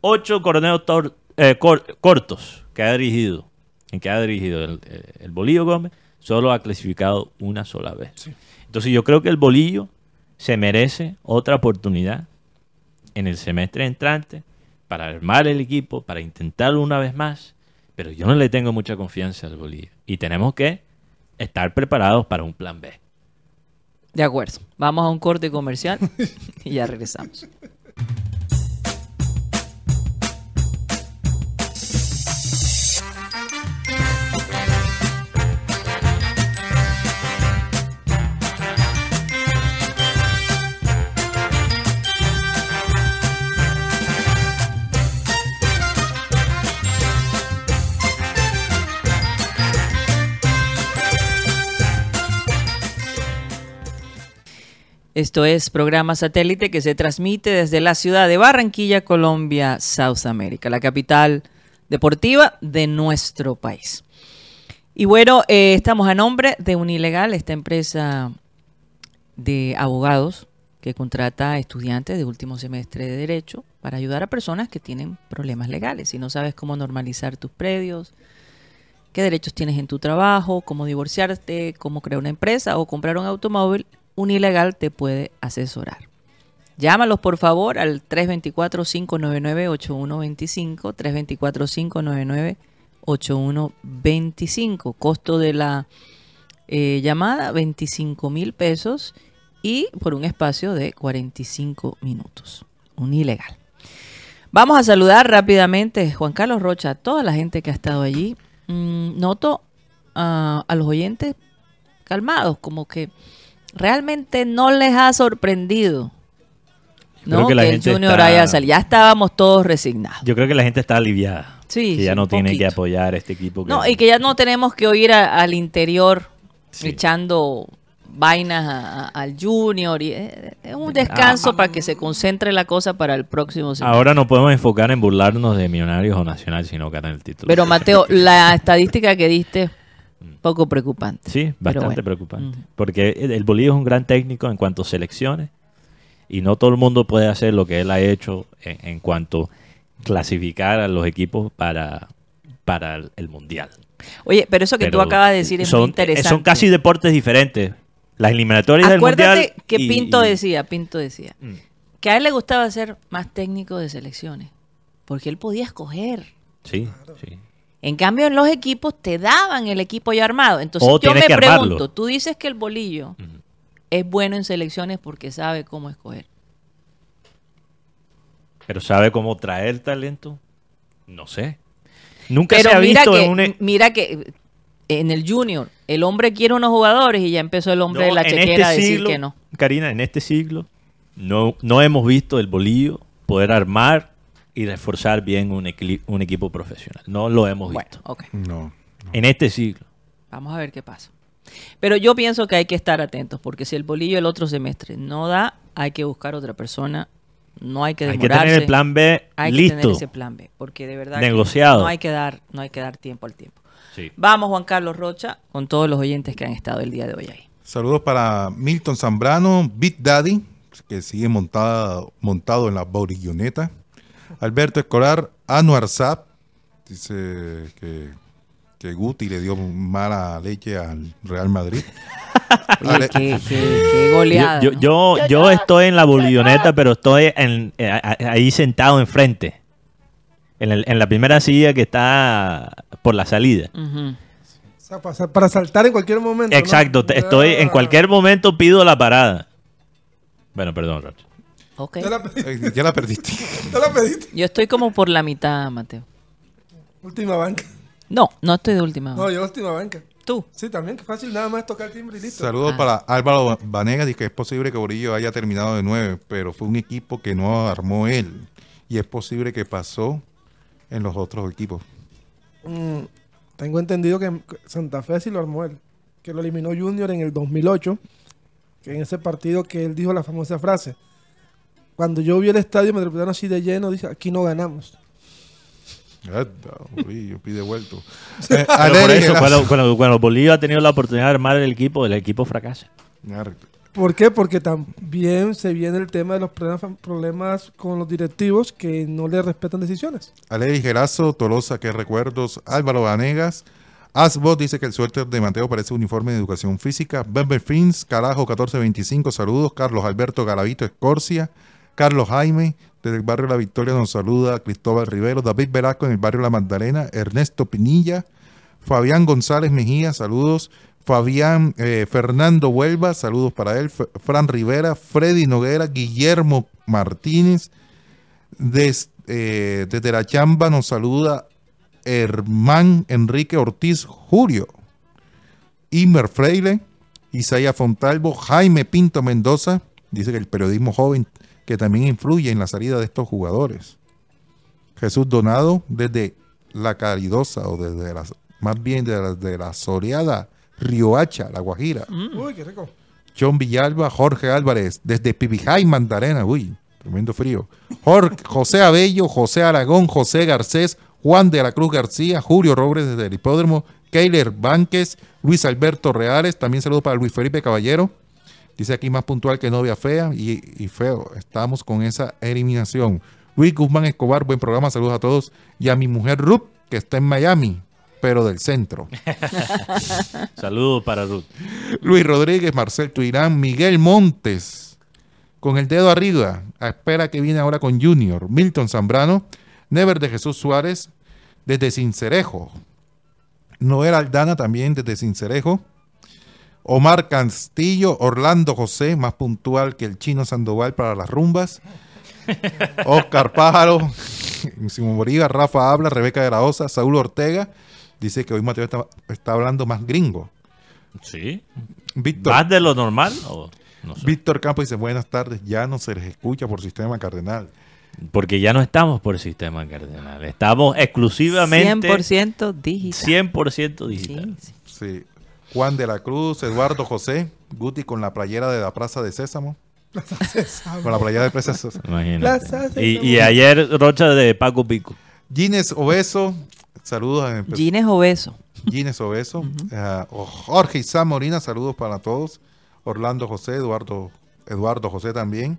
Speaker 3: ocho torneos tor- eh, cor- cortos que ha dirigido, en que ha dirigido el, el Bolillo Gómez, solo ha clasificado una sola vez. Entonces yo creo que el Bolillo se merece otra oportunidad en el semestre entrante para armar el equipo, para intentarlo una vez más, pero yo no le tengo mucha confianza al Bolillo. Y tenemos que estar preparados para un plan B.
Speaker 2: De acuerdo. Vamos a un corte comercial y ya regresamos. Esto es programa satélite que se transmite desde la ciudad de Barranquilla, Colombia, South America, la capital deportiva de nuestro país. Y bueno, eh, estamos a nombre de Unilegal, esta empresa de abogados que contrata a estudiantes de último semestre de Derecho para ayudar a personas que tienen problemas legales. Si no sabes cómo normalizar tus predios, qué derechos tienes en tu trabajo, cómo divorciarte, cómo crear una empresa o comprar un automóvil, Unilegal te puede asesorar. Llámalos por favor al 324-599-8125, 324-599-8125. Costo de la eh, llamada 25 mil pesos y por un espacio de 45 minutos. Unilegal. Vamos a saludar rápidamente, Juan Carlos Rocha, a toda la gente que ha estado allí. Mm, noto a los oyentes calmados, como que realmente no les ha sorprendido
Speaker 3: Creo
Speaker 2: ¿no?
Speaker 3: que
Speaker 2: que,
Speaker 3: la
Speaker 2: el
Speaker 3: gente
Speaker 2: Junior
Speaker 3: está-
Speaker 2: haya salido. Ya estábamos todos resignados.
Speaker 3: Yo creo que la gente está aliviada.
Speaker 2: Sí,
Speaker 3: que ya
Speaker 2: sí,
Speaker 3: no tiene que apoyar a este equipo.
Speaker 2: No, y que ya no tenemos que oír a- al interior
Speaker 3: Sí.
Speaker 2: echando vainas a- a- al Junior. Y, eh, es un descanso para que se concentre la cosa para el próximo semestre.
Speaker 3: Ahora no podemos enfocar en burlarnos de Millonarios o Nacional, sino ganar el título.
Speaker 2: Pero Mateo, la estadística que diste, poco preocupante.
Speaker 3: Sí, bastante
Speaker 2: bueno.
Speaker 3: preocupante. Porque el Bolillo es un gran técnico en cuanto a selecciones y no todo el mundo puede hacer lo que él ha hecho en, en cuanto a clasificar a los equipos para, para el, el Mundial.
Speaker 2: Oye, pero eso que tú
Speaker 3: Pero
Speaker 2: acabas de decir es
Speaker 3: son,
Speaker 2: muy interesante.
Speaker 3: Son casi deportes diferentes. Las eliminatorias del Mundial.
Speaker 2: Acuérdate que
Speaker 3: y-
Speaker 2: Pinto
Speaker 3: y-
Speaker 2: decía, Pinto decía,
Speaker 3: Mm.
Speaker 2: que a él le gustaba ser más técnico de selecciones, porque él podía escoger.
Speaker 3: Sí, sí.
Speaker 2: En cambio, en los equipos te daban el equipo ya armado. Entonces,
Speaker 3: O
Speaker 2: yo me pregunto,
Speaker 3: armarlo.
Speaker 2: tú dices que el bolillo es bueno en selecciones porque sabe cómo escoger.
Speaker 3: Pero ¿sabe cómo traer talento? No sé. Nunca
Speaker 2: Pero
Speaker 3: se ha
Speaker 2: mira
Speaker 3: visto
Speaker 2: que,
Speaker 3: en un... e-
Speaker 2: mira que en el junior, el hombre quiere unos jugadores y ya empezó el hombre
Speaker 3: No,
Speaker 2: de la chequera
Speaker 3: este
Speaker 2: a decir
Speaker 3: siglo,
Speaker 2: que no.
Speaker 3: Karina, en este siglo no, no hemos visto el bolillo poder armar y reforzar bien un, equi- un equipo profesional. No lo hemos
Speaker 2: Bueno,
Speaker 3: visto.
Speaker 5: No.
Speaker 3: En este siglo.
Speaker 2: Vamos a ver qué pasa. Pero yo pienso que hay que estar atentos, porque si el bolillo el otro semestre no da, hay que buscar otra persona. No hay que
Speaker 3: Hay que
Speaker 2: demorarse.
Speaker 3: tener el plan B
Speaker 2: hay que
Speaker 3: listo.
Speaker 2: tener ese plan B, porque de verdad que
Speaker 3: Negociado.
Speaker 2: no hay que dar, no hay que dar tiempo al tiempo.
Speaker 3: Sí.
Speaker 2: Vamos Juan Carlos Rocha con todos los oyentes que han estado el día de hoy ahí.
Speaker 5: Saludos para Milton Zambrano, Big Daddy, que sigue montado, montado en la borilloneta. Alberto Escolar, Anuar Zap, dice que, que Guti le dio mala leche al Real Madrid.
Speaker 2: Oye, qué, qué- qué goleada.
Speaker 3: Yo,
Speaker 2: ¿no?
Speaker 3: yo, yo, yo estoy en la bolilloneta, pero estoy en- eh, ahí sentado enfrente. En, el- en la primera silla que está por la salida.
Speaker 2: Ujú.
Speaker 4: O sea, para, sal- para saltar en cualquier momento. ¿no?
Speaker 3: Exacto, te- estoy en cualquier momento pido la parada. Bueno, perdón, Rocha.
Speaker 2: Ok.
Speaker 4: Ya la, pediste.
Speaker 5: Eh, ya la perdiste.
Speaker 4: ya la pediste.
Speaker 2: Yo estoy como por la mitad, Mateo.
Speaker 4: Última banca.
Speaker 2: No, no estoy de última.
Speaker 4: No, yo última banca.
Speaker 2: Tú.
Speaker 4: Sí, también, que fácil, nada más tocar el timbre y listo.
Speaker 5: Saludos
Speaker 2: Ah.
Speaker 5: para Álvaro Vanegas, dice que es posible que Borillo haya terminado de nueve, pero fue un equipo que no armó él. Y es posible que pasó en los otros equipos.
Speaker 4: Mm, tengo entendido que Santa Fe sí lo armó él. Que lo eliminó Junior en el 2008. Que en ese partido que él dijo la famosa frase. Cuando yo vi el estadio metropolitano así de lleno, dije, aquí no ganamos.
Speaker 5: Pide vuelto. Eh,
Speaker 3: por eso, cuando, cuando, cuando Bolívar ha tenido la oportunidad de armar el equipo, el equipo fracasa.
Speaker 4: ¿Por qué? Porque también se viene el tema de los problemas, problemas con los directivos que no le respetan decisiones.
Speaker 5: Aleri Gerazo, Tolosa, qué recuerdos. Álvaro Vanegas. Asbot dice que el suéter de Mateo parece uniforme de educación física. Bember Fins, Carajo 1425, saludos. Carlos Alberto Garavito Escorcia. Carlos Jaime, desde el barrio La Victoria nos saluda Cristóbal Rivero. David Velasco en el barrio La Magdalena. Ernesto Pinilla. Fabián González Mejía, saludos. Fabián eh, Fernando Huelva, saludos para él. Fran Rivera, Freddy Noguera, Guillermo Martínez. Des- eh, desde la chamba nos saluda Hermán Enrique Ortiz Julio. Imer Freile, Isaías Fontalvo, Jaime Pinto Mendoza. Dice que el periodismo joven que también influye en la salida de estos jugadores. Jesús Donado desde La Caridosa o desde la, más bien de la, de la soleada Riohacha, La Guajira.
Speaker 4: Uy, qué rico.
Speaker 5: John Villalba, Jorge Álvarez, desde Pibijay, Mandarena, uy, tremendo frío. Jorge, José Abello, José Aragón, José Garcés, Juan de la Cruz García, Julio Robles desde el hipódromo, Keiler Vánquez, Luis Alberto Reales, también saludo para Luis Felipe Caballero. Dice aquí más puntual que novia fea y, y feo. Estamos con esa eliminación. Luis Guzmán Escobar, buen programa, saludos a todos. Y a mi mujer Ruth, que está en Miami, pero del centro.
Speaker 3: Saludos para Ruth.
Speaker 5: Luis Rodríguez, Marcel Tuirán, Miguel Montes, con el dedo arriba, a espera que viene ahora con Junior, Milton Zambrano, Never de Jesús Suárez, desde Cincerejo, Noel Aldana también desde Cincerejo, Omar Castillo, Orlando José, más puntual que el chino Sandoval para las rumbas, Oscar Pájaro, Simón Bolívar, Rafa Habla, Rebeca de la Osa, Saúl Ortega, dice que hoy Mateo está, está hablando más gringo.
Speaker 3: Sí.
Speaker 5: Víctor
Speaker 3: ¿Más de lo normal? o no sé?
Speaker 5: Víctor Campos dice, buenas tardes, ya no se les escucha por sistema cardenal.
Speaker 3: Porque ya no estamos por el sistema cardenal. Estamos exclusivamente
Speaker 2: 100% digital.
Speaker 3: 100% digital.
Speaker 2: Sí, sí.
Speaker 5: Sí. Juan de la Cruz, Eduardo José, Guti con la playera de la Plaza de Sésamo. con la playera de Plaza de Sésamo.
Speaker 3: Imagínate.
Speaker 4: Plaza de
Speaker 3: Y,
Speaker 4: Sésamo.
Speaker 3: y ayer Rocha de Paco Pico.
Speaker 5: Gines Obeso, saludos a
Speaker 2: Gines Obeso.
Speaker 5: Gines Obeso. Ah, Jorge Isam Morina, saludos para todos. Orlando José, Eduardo, Eduardo José también.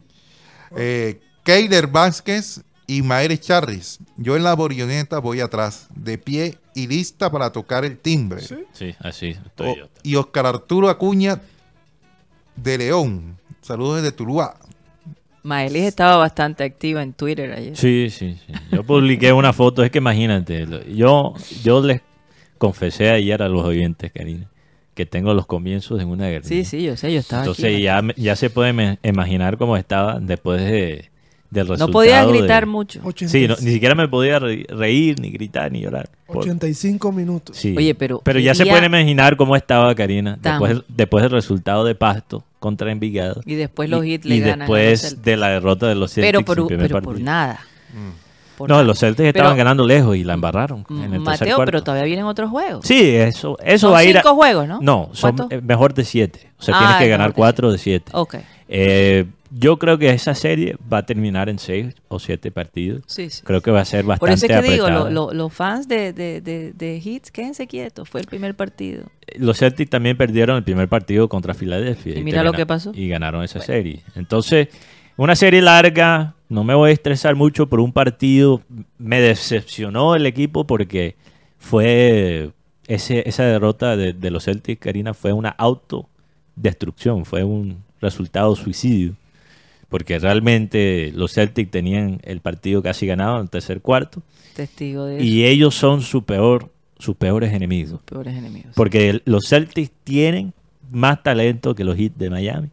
Speaker 5: Eh, Keiler Vázquez y Maere Charris. Yo en la borioneta voy atrás, de pie y lista para tocar el timbre.
Speaker 3: Sí, así estoy
Speaker 5: O-
Speaker 3: yo.
Speaker 5: y Oscar Arturo Acuña de León. Saludos desde Tuluá.
Speaker 2: Maelis estaba bastante activa en Twitter ayer.
Speaker 3: Sí, sí, sí. Yo publiqué una foto, es que imagínate, yo, yo les confesé ayer a los oyentes, Karina, que tengo los comienzos en una guerra.
Speaker 2: Sí, sí, yo sé, yo estaba
Speaker 3: Entonces
Speaker 2: aquí.
Speaker 3: ya, ya se puede imaginar cómo estaba después de, del resultado.
Speaker 2: No podía
Speaker 3: de-
Speaker 2: gritar mucho.
Speaker 4: 80
Speaker 3: Sí, no- ni siquiera me podía re- reír, ni gritar, ni llorar. Por-
Speaker 4: 85 minutos.
Speaker 3: Sí.
Speaker 2: Oye, pero
Speaker 3: Pero ya se
Speaker 2: quería-
Speaker 3: puede imaginar cómo estaba Karina después, después del resultado de Pasto contra Envigado.
Speaker 2: Y después los hits le
Speaker 3: y
Speaker 2: ganan
Speaker 3: después de la derrota de los Celtics
Speaker 2: Pero, por, nada. Por
Speaker 3: No,
Speaker 2: nada.
Speaker 3: los Celtics
Speaker 2: Pero-
Speaker 3: estaban ganando lejos y la embarraron en el
Speaker 2: Mateo, pero todavía vienen otros juegos.
Speaker 3: Sí, eso, eso
Speaker 2: Son
Speaker 3: va a ir a...
Speaker 2: cinco juegos, ¿no?
Speaker 3: No, son mejor de siete. O sea,
Speaker 2: Ah,
Speaker 3: tienes que
Speaker 2: es
Speaker 3: ganar cuatro de siete.
Speaker 2: Ok.
Speaker 3: Eh, yo creo que esa serie va a terminar en seis o siete partidos.
Speaker 2: Sí, sí.
Speaker 3: Creo que va a ser bastante
Speaker 2: Por eso es que digo,
Speaker 3: apretada.
Speaker 2: lo- lo- los fans de, de, de, de Hits, quédense quietos. Fue el primer partido.
Speaker 3: Los Celtics también perdieron el primer partido contra Filadelfia.
Speaker 2: Y mira lo que pasó.
Speaker 3: Y ganaron esa serie. Entonces, una serie larga, no me voy a estresar mucho por un partido. Me decepcionó el equipo porque fue ese, esa derrota de, de los Celtics, Karina, fue una autodestrucción, fue un resultado suicidio. Porque realmente los Celtics tenían el partido casi ganado en el tercer cuarto.
Speaker 2: Testigo de eso.
Speaker 3: Y ellos son su peor, sus peores enemigos.
Speaker 2: peores enemigos.
Speaker 3: Porque los Celtics tienen más talento que los Heat de Miami,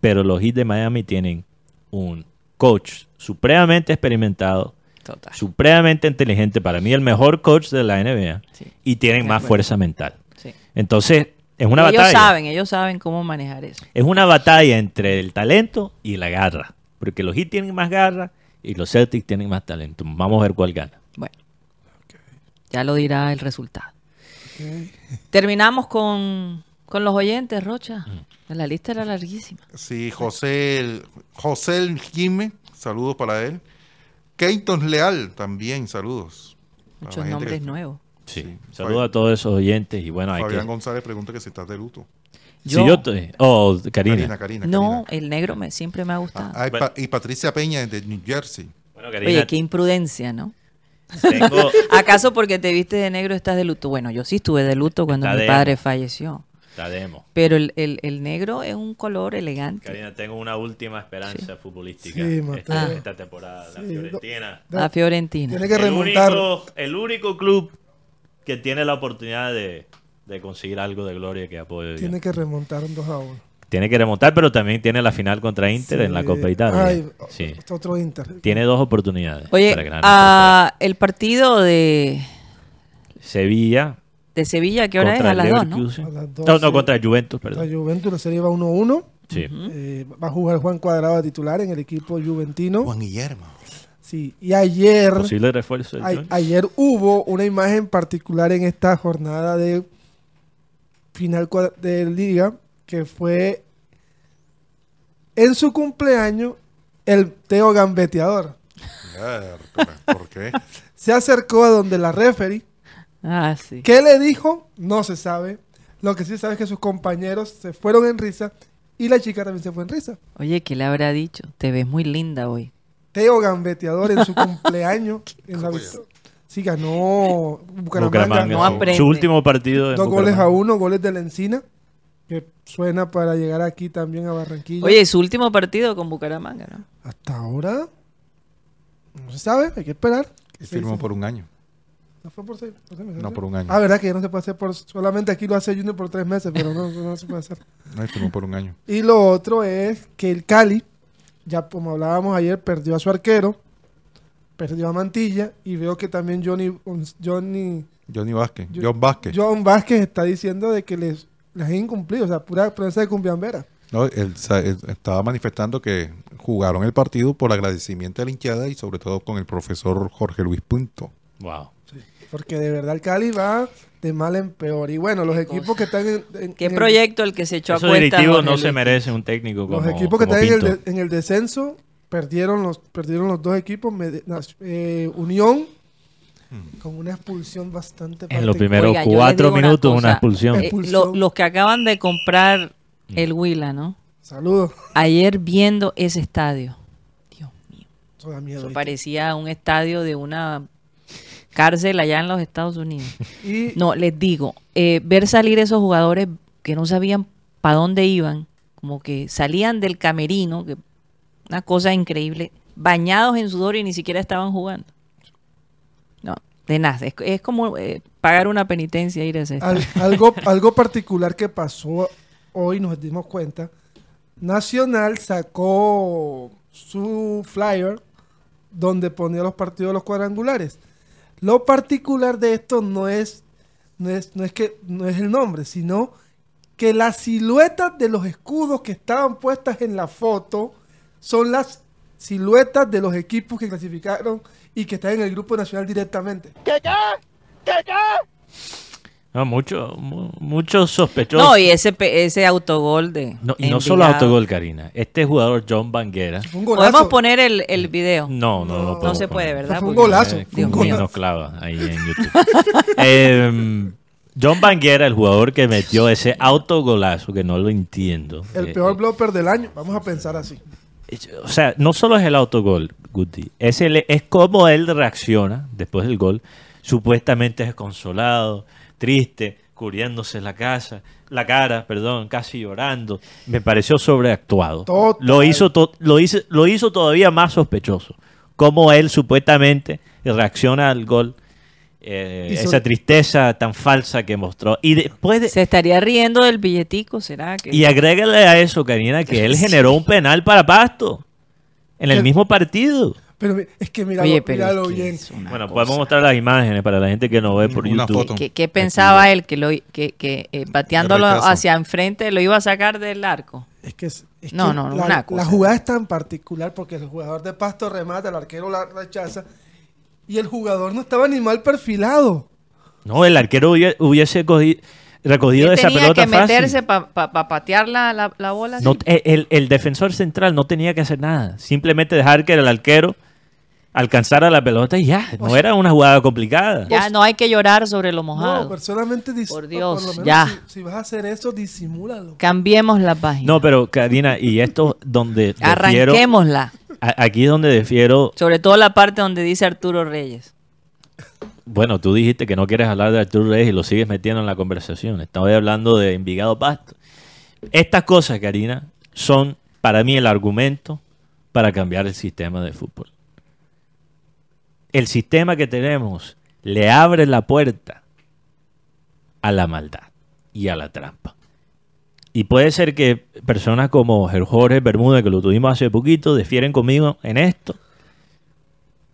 Speaker 3: pero los Heat de Miami tienen un coach supremamente experimentado,
Speaker 2: Total.
Speaker 3: supremamente inteligente, para mí el mejor coach de la NBA,
Speaker 2: Sí.
Speaker 3: y tienen más fuerza mental.
Speaker 2: Sí.
Speaker 3: Entonces, es una
Speaker 2: ellos
Speaker 3: batalla.
Speaker 2: saben, ellos saben cómo manejar eso.
Speaker 3: Es una batalla entre el talento y la garra, porque los Heat tienen más garra y los Celtics tienen más talento. Vamos a ver cuál gana.
Speaker 2: Bueno, ya lo dirá el resultado. Terminamos con, con los oyentes, Rocha. La lista era larguísima.
Speaker 5: Sí, José, José Jiménez, saludos para él. Keiton Leal, también saludos.
Speaker 2: Muchos nombres
Speaker 5: que-
Speaker 2: nuevos.
Speaker 3: Sí.
Speaker 5: Sí.
Speaker 3: Saludos a todos esos oyentes y bueno, hay
Speaker 5: Fabián
Speaker 3: que...
Speaker 5: González pregunta que si estás de luto.
Speaker 3: Si yo te- Oh, Karina.
Speaker 5: Karina, Karina.
Speaker 2: No,
Speaker 5: Karina.
Speaker 2: el negro me, siempre me ha gustado.
Speaker 5: Ah, ah, y,
Speaker 3: Bueno.
Speaker 5: Pa- y Patricia Peña de New Jersey.
Speaker 3: Bueno, Karina,
Speaker 2: Oye, qué imprudencia, ¿no?
Speaker 3: tengo...
Speaker 2: ¿Acaso porque te viste de negro estás de luto? Bueno, yo sí estuve de luto cuando
Speaker 3: Está
Speaker 2: mi padre falleció.
Speaker 3: La demo.
Speaker 2: Pero el, el- el negro es un color elegante.
Speaker 3: Karina, tengo una última esperanza futbolística
Speaker 4: Sí,
Speaker 3: esta, temporada. La Fiorentina.
Speaker 2: La Fiorentina.
Speaker 4: Tiene que
Speaker 3: El
Speaker 4: remontar.
Speaker 3: único, el único club que tiene la oportunidad de, de conseguir algo de gloria que apoye.
Speaker 4: Tiene que remontar un 2 a 1.
Speaker 3: Tiene que remontar, pero también tiene la final contra Inter en la Copa Italia.
Speaker 4: Ay,
Speaker 3: sí.
Speaker 4: otro Inter.
Speaker 3: Tiene dos oportunidades.
Speaker 2: Oye,
Speaker 3: para ganar
Speaker 2: ah, el partido de,
Speaker 3: Sevilla
Speaker 2: de Sevilla, ¿qué hora es?
Speaker 3: contra
Speaker 2: A las
Speaker 3: el
Speaker 2: 2, ¿no?
Speaker 3: Leverkusen.
Speaker 4: A las dos,
Speaker 3: no, no, contra Juventus,
Speaker 4: La
Speaker 3: perdón.
Speaker 4: Juventus, la serie va 1-1.
Speaker 3: Sí.
Speaker 4: Eh, va a jugar Juan Cuadrado de titular en el equipo juventino.
Speaker 5: Juan Guillermo.
Speaker 4: Sí, y ayer,
Speaker 3: Posible refuerzo del
Speaker 4: a-
Speaker 3: Juventus.
Speaker 4: ayer hubo una imagen particular en esta jornada de final de liga que fue en su cumpleaños el Teo Gambeteador.
Speaker 5: ¿Por qué?
Speaker 4: Se acercó a donde la referee.
Speaker 2: Ah, sí.
Speaker 4: ¿Qué le dijo? No se sabe. Lo que sí se sabe es que sus compañeros se fueron en risa y la chica también se fue en risa.
Speaker 2: Oye, ¿qué le habrá dicho? Te ves muy linda hoy.
Speaker 4: Teo Gambeteador en su cumpleaños. en la. Sí, ganó Bucaramanga.
Speaker 3: Bucaramanga,
Speaker 2: no
Speaker 3: su-
Speaker 2: aprende.
Speaker 3: Su último partido
Speaker 4: Dos goles a uno, goles de la Encina. Que suena para llegar aquí también a Barranquilla.
Speaker 2: Oye, su último partido con Bucaramanga, ¿no?
Speaker 4: Hasta ahora no se sabe, hay que esperar.
Speaker 5: Y
Speaker 4: Sí,
Speaker 5: firmó por un año.
Speaker 4: No fue por seis, por seis meses,
Speaker 5: No, por un año.
Speaker 4: Ah, verdad que ya no se puede hacer por. Solamente aquí lo hace Junior por tres meses, pero no, no se puede hacer.
Speaker 5: No, firmó por un año.
Speaker 4: Y lo otro es que el Cali, ya como hablábamos ayer, perdió a su arquero, perdió a Mantilla y veo que también Johnny, Johnny
Speaker 5: Johnny Vázquez. John Vázquez.
Speaker 4: John Vázquez está diciendo de que les, les han incumplido, o sea, pura prensa de cumbiambera.
Speaker 5: No, él, él estaba manifestando que jugaron el partido por agradecimiento a la hinchada y sobre todo con el profesor Jorge Luis Punto.
Speaker 3: Wow.
Speaker 4: Porque de verdad el Cali va de mal en peor. Y bueno, los equipos que están en, en-
Speaker 2: ¿Qué
Speaker 4: en
Speaker 2: proyecto el que se echó a
Speaker 3: Esos
Speaker 2: cuesta?
Speaker 3: directivos no
Speaker 2: el-
Speaker 3: se merecen un técnico como
Speaker 4: los equipos que están en el, de- en el descenso perdieron los perdieron los dos equipos eh, Unión con una expulsión bastante
Speaker 3: En los primeros
Speaker 2: Oiga,
Speaker 3: cuatro
Speaker 2: una
Speaker 3: minutos una, expulsión.
Speaker 2: Eh, lo- los que acaban de comprar el Huila, ¿no?
Speaker 4: Saludos.
Speaker 2: Ayer viendo ese estadio. Dios mío.
Speaker 4: Eso da miedo.
Speaker 2: Eso
Speaker 4: ¿viste?
Speaker 2: parecía un estadio de una cárcel allá en los Estados Unidos.
Speaker 4: Y
Speaker 2: No, les digo, eh, ver salir esos jugadores que no sabían para dónde iban, como que salían del camerino, que una cosa increíble, bañados en sudor y ni siquiera estaban jugando. No, de nada, es, es como eh, pagar una penitencia ir a ese
Speaker 4: al- algo, algo particular que pasó hoy, nos dimos cuenta. Nacional sacó su flyer donde ponía los partidos de los cuadrangulares. Lo particular de esto no es, no es, no es que no es el nombre, sino que las siluetas de los escudos que estaban puestas en la foto son las siluetas de los equipos que clasificaron y que están en el grupo nacional directamente.
Speaker 3: No, mucho, mu- muchos sospechosos.
Speaker 2: No, y ese, pe- ese autogol de.
Speaker 3: No, y no solo autogol, Karina. Este jugador, John Banguera.
Speaker 4: Un.
Speaker 2: Podemos poner el, el video.
Speaker 3: No, no, no.
Speaker 4: No,
Speaker 2: se puede. ¿verdad?
Speaker 4: Fue un golazo.
Speaker 3: Eh,
Speaker 2: Dios
Speaker 3: como
Speaker 2: mío.
Speaker 3: nos clava ahí en YouTube. Eh, John Banguera, el jugador que metió ese autogolazo, que no lo entiendo.
Speaker 4: El
Speaker 3: Eh,
Speaker 4: peor blooper del año, vamos a pensar así.
Speaker 3: O sea, no solo es el autogol, Guti, es, el, es cómo él reacciona después del gol, supuestamente desconsolado, triste, cubriéndose la casa, la cara, perdón, casi llorando. Me pareció sobreactuado.
Speaker 4: Total.
Speaker 3: Lo hizo, to- lo, hizo, lo hizo todavía más sospechoso. Cómo él supuestamente reacciona al gol, eh, esa tristeza tan falsa que mostró. Y después de,
Speaker 2: Se estaría riendo del billetico, ¿será? Que...
Speaker 3: y agrégale a eso, Karina, que él generó un penal para Pasto en el mismo partido.
Speaker 4: Pero es que míralo,
Speaker 2: Oye, pero
Speaker 4: míralo
Speaker 2: es que
Speaker 4: bien.
Speaker 3: Bueno,
Speaker 2: cosa.
Speaker 3: podemos mostrar las imágenes para la gente que no ve por
Speaker 5: Una
Speaker 3: YouTube.
Speaker 5: foto.
Speaker 2: ¿Qué, qué pensaba él? Que, lo, que, que eh, pateándolo hacia enfrente lo iba a sacar del arco.
Speaker 4: Es que, es, es
Speaker 2: No,
Speaker 4: que
Speaker 2: no, no,
Speaker 4: la,
Speaker 2: una cosa.
Speaker 4: la jugada es tan particular porque el jugador de pasto remata, el arquero la rechaza y el jugador no estaba ni mal perfilado.
Speaker 3: No, el arquero hubiese, hubiese cogi- recogido
Speaker 2: ¿Qué
Speaker 3: esa
Speaker 2: tenía
Speaker 3: pelota
Speaker 2: que meterse para patear la, la, la bola?
Speaker 3: No, el, el defensor central no tenía que hacer nada. Simplemente dejar que el arquero alcanzara la pelota y ya, no era una jugada complicada.
Speaker 2: Ya no hay que llorar sobre lo mojado.
Speaker 4: No, personalmente
Speaker 2: Por Dios,
Speaker 4: lo menos
Speaker 2: ya.
Speaker 4: Si, si vas a hacer eso, disimúlalo.
Speaker 2: Cambiemos la página.
Speaker 3: No, pero Karina, y esto donde defiero,
Speaker 2: Arranquémosla.
Speaker 3: a- aquí es donde defiero,
Speaker 2: Sobre todo la parte donde dice Arturo Reyes.
Speaker 3: bueno, tú dijiste que no quieres hablar de Arturo Reyes y lo sigues metiendo en la conversación. Estaba hablando de Envigado Pasto. Estas cosas, Karina, son para mí el argumento para cambiar el sistema de fútbol. El sistema que tenemos le abre la puerta a la maldad y a la trampa. Y puede ser que personas como Jorge Bermúdez, que lo tuvimos hace poquito, difieren conmigo en esto.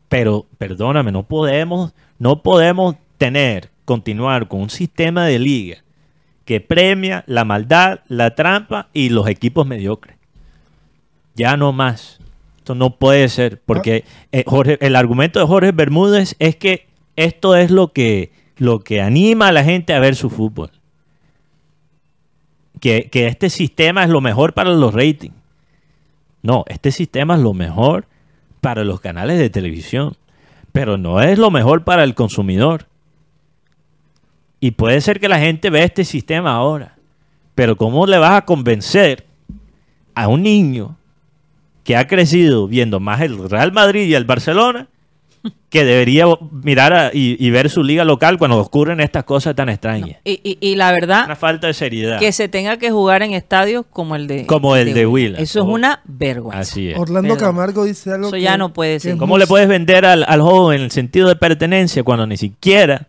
Speaker 3: Pero, perdóname, no podemos, no podemos tener, continuar con un sistema de liga que premia la maldad, la trampa y los equipos mediocres. Ya no más. No puede ser, porque eh, Jorge- el argumento de Jorge Bermúdez es que esto es lo que, lo que anima a la gente a ver su fútbol. Que, que este sistema es lo mejor para los ratings. No, este sistema es lo mejor para los canales de televisión, pero no es lo mejor para el consumidor. Y puede ser que la gente vea este sistema ahora, pero ¿cómo le vas a convencer a un niño que ha crecido viendo más el Real Madrid y el Barcelona que debería mirar a- y, y ver su liga local cuando ocurren estas cosas tan extrañas?
Speaker 2: Y, y- y la
Speaker 3: Una
Speaker 2: verdad,
Speaker 3: falta de seriedad.
Speaker 2: que se tenga que jugar en estadios como el de
Speaker 3: Como el de.
Speaker 2: Eso es una vergüenza.
Speaker 3: Así es.
Speaker 4: Orlando
Speaker 2: Perdón.
Speaker 4: Camargo dice algo
Speaker 2: Eso
Speaker 4: que-
Speaker 2: ya no puede ser.
Speaker 3: ¿Cómo le puedes vender al, al joven el sentido de pertenencia cuando ni siquiera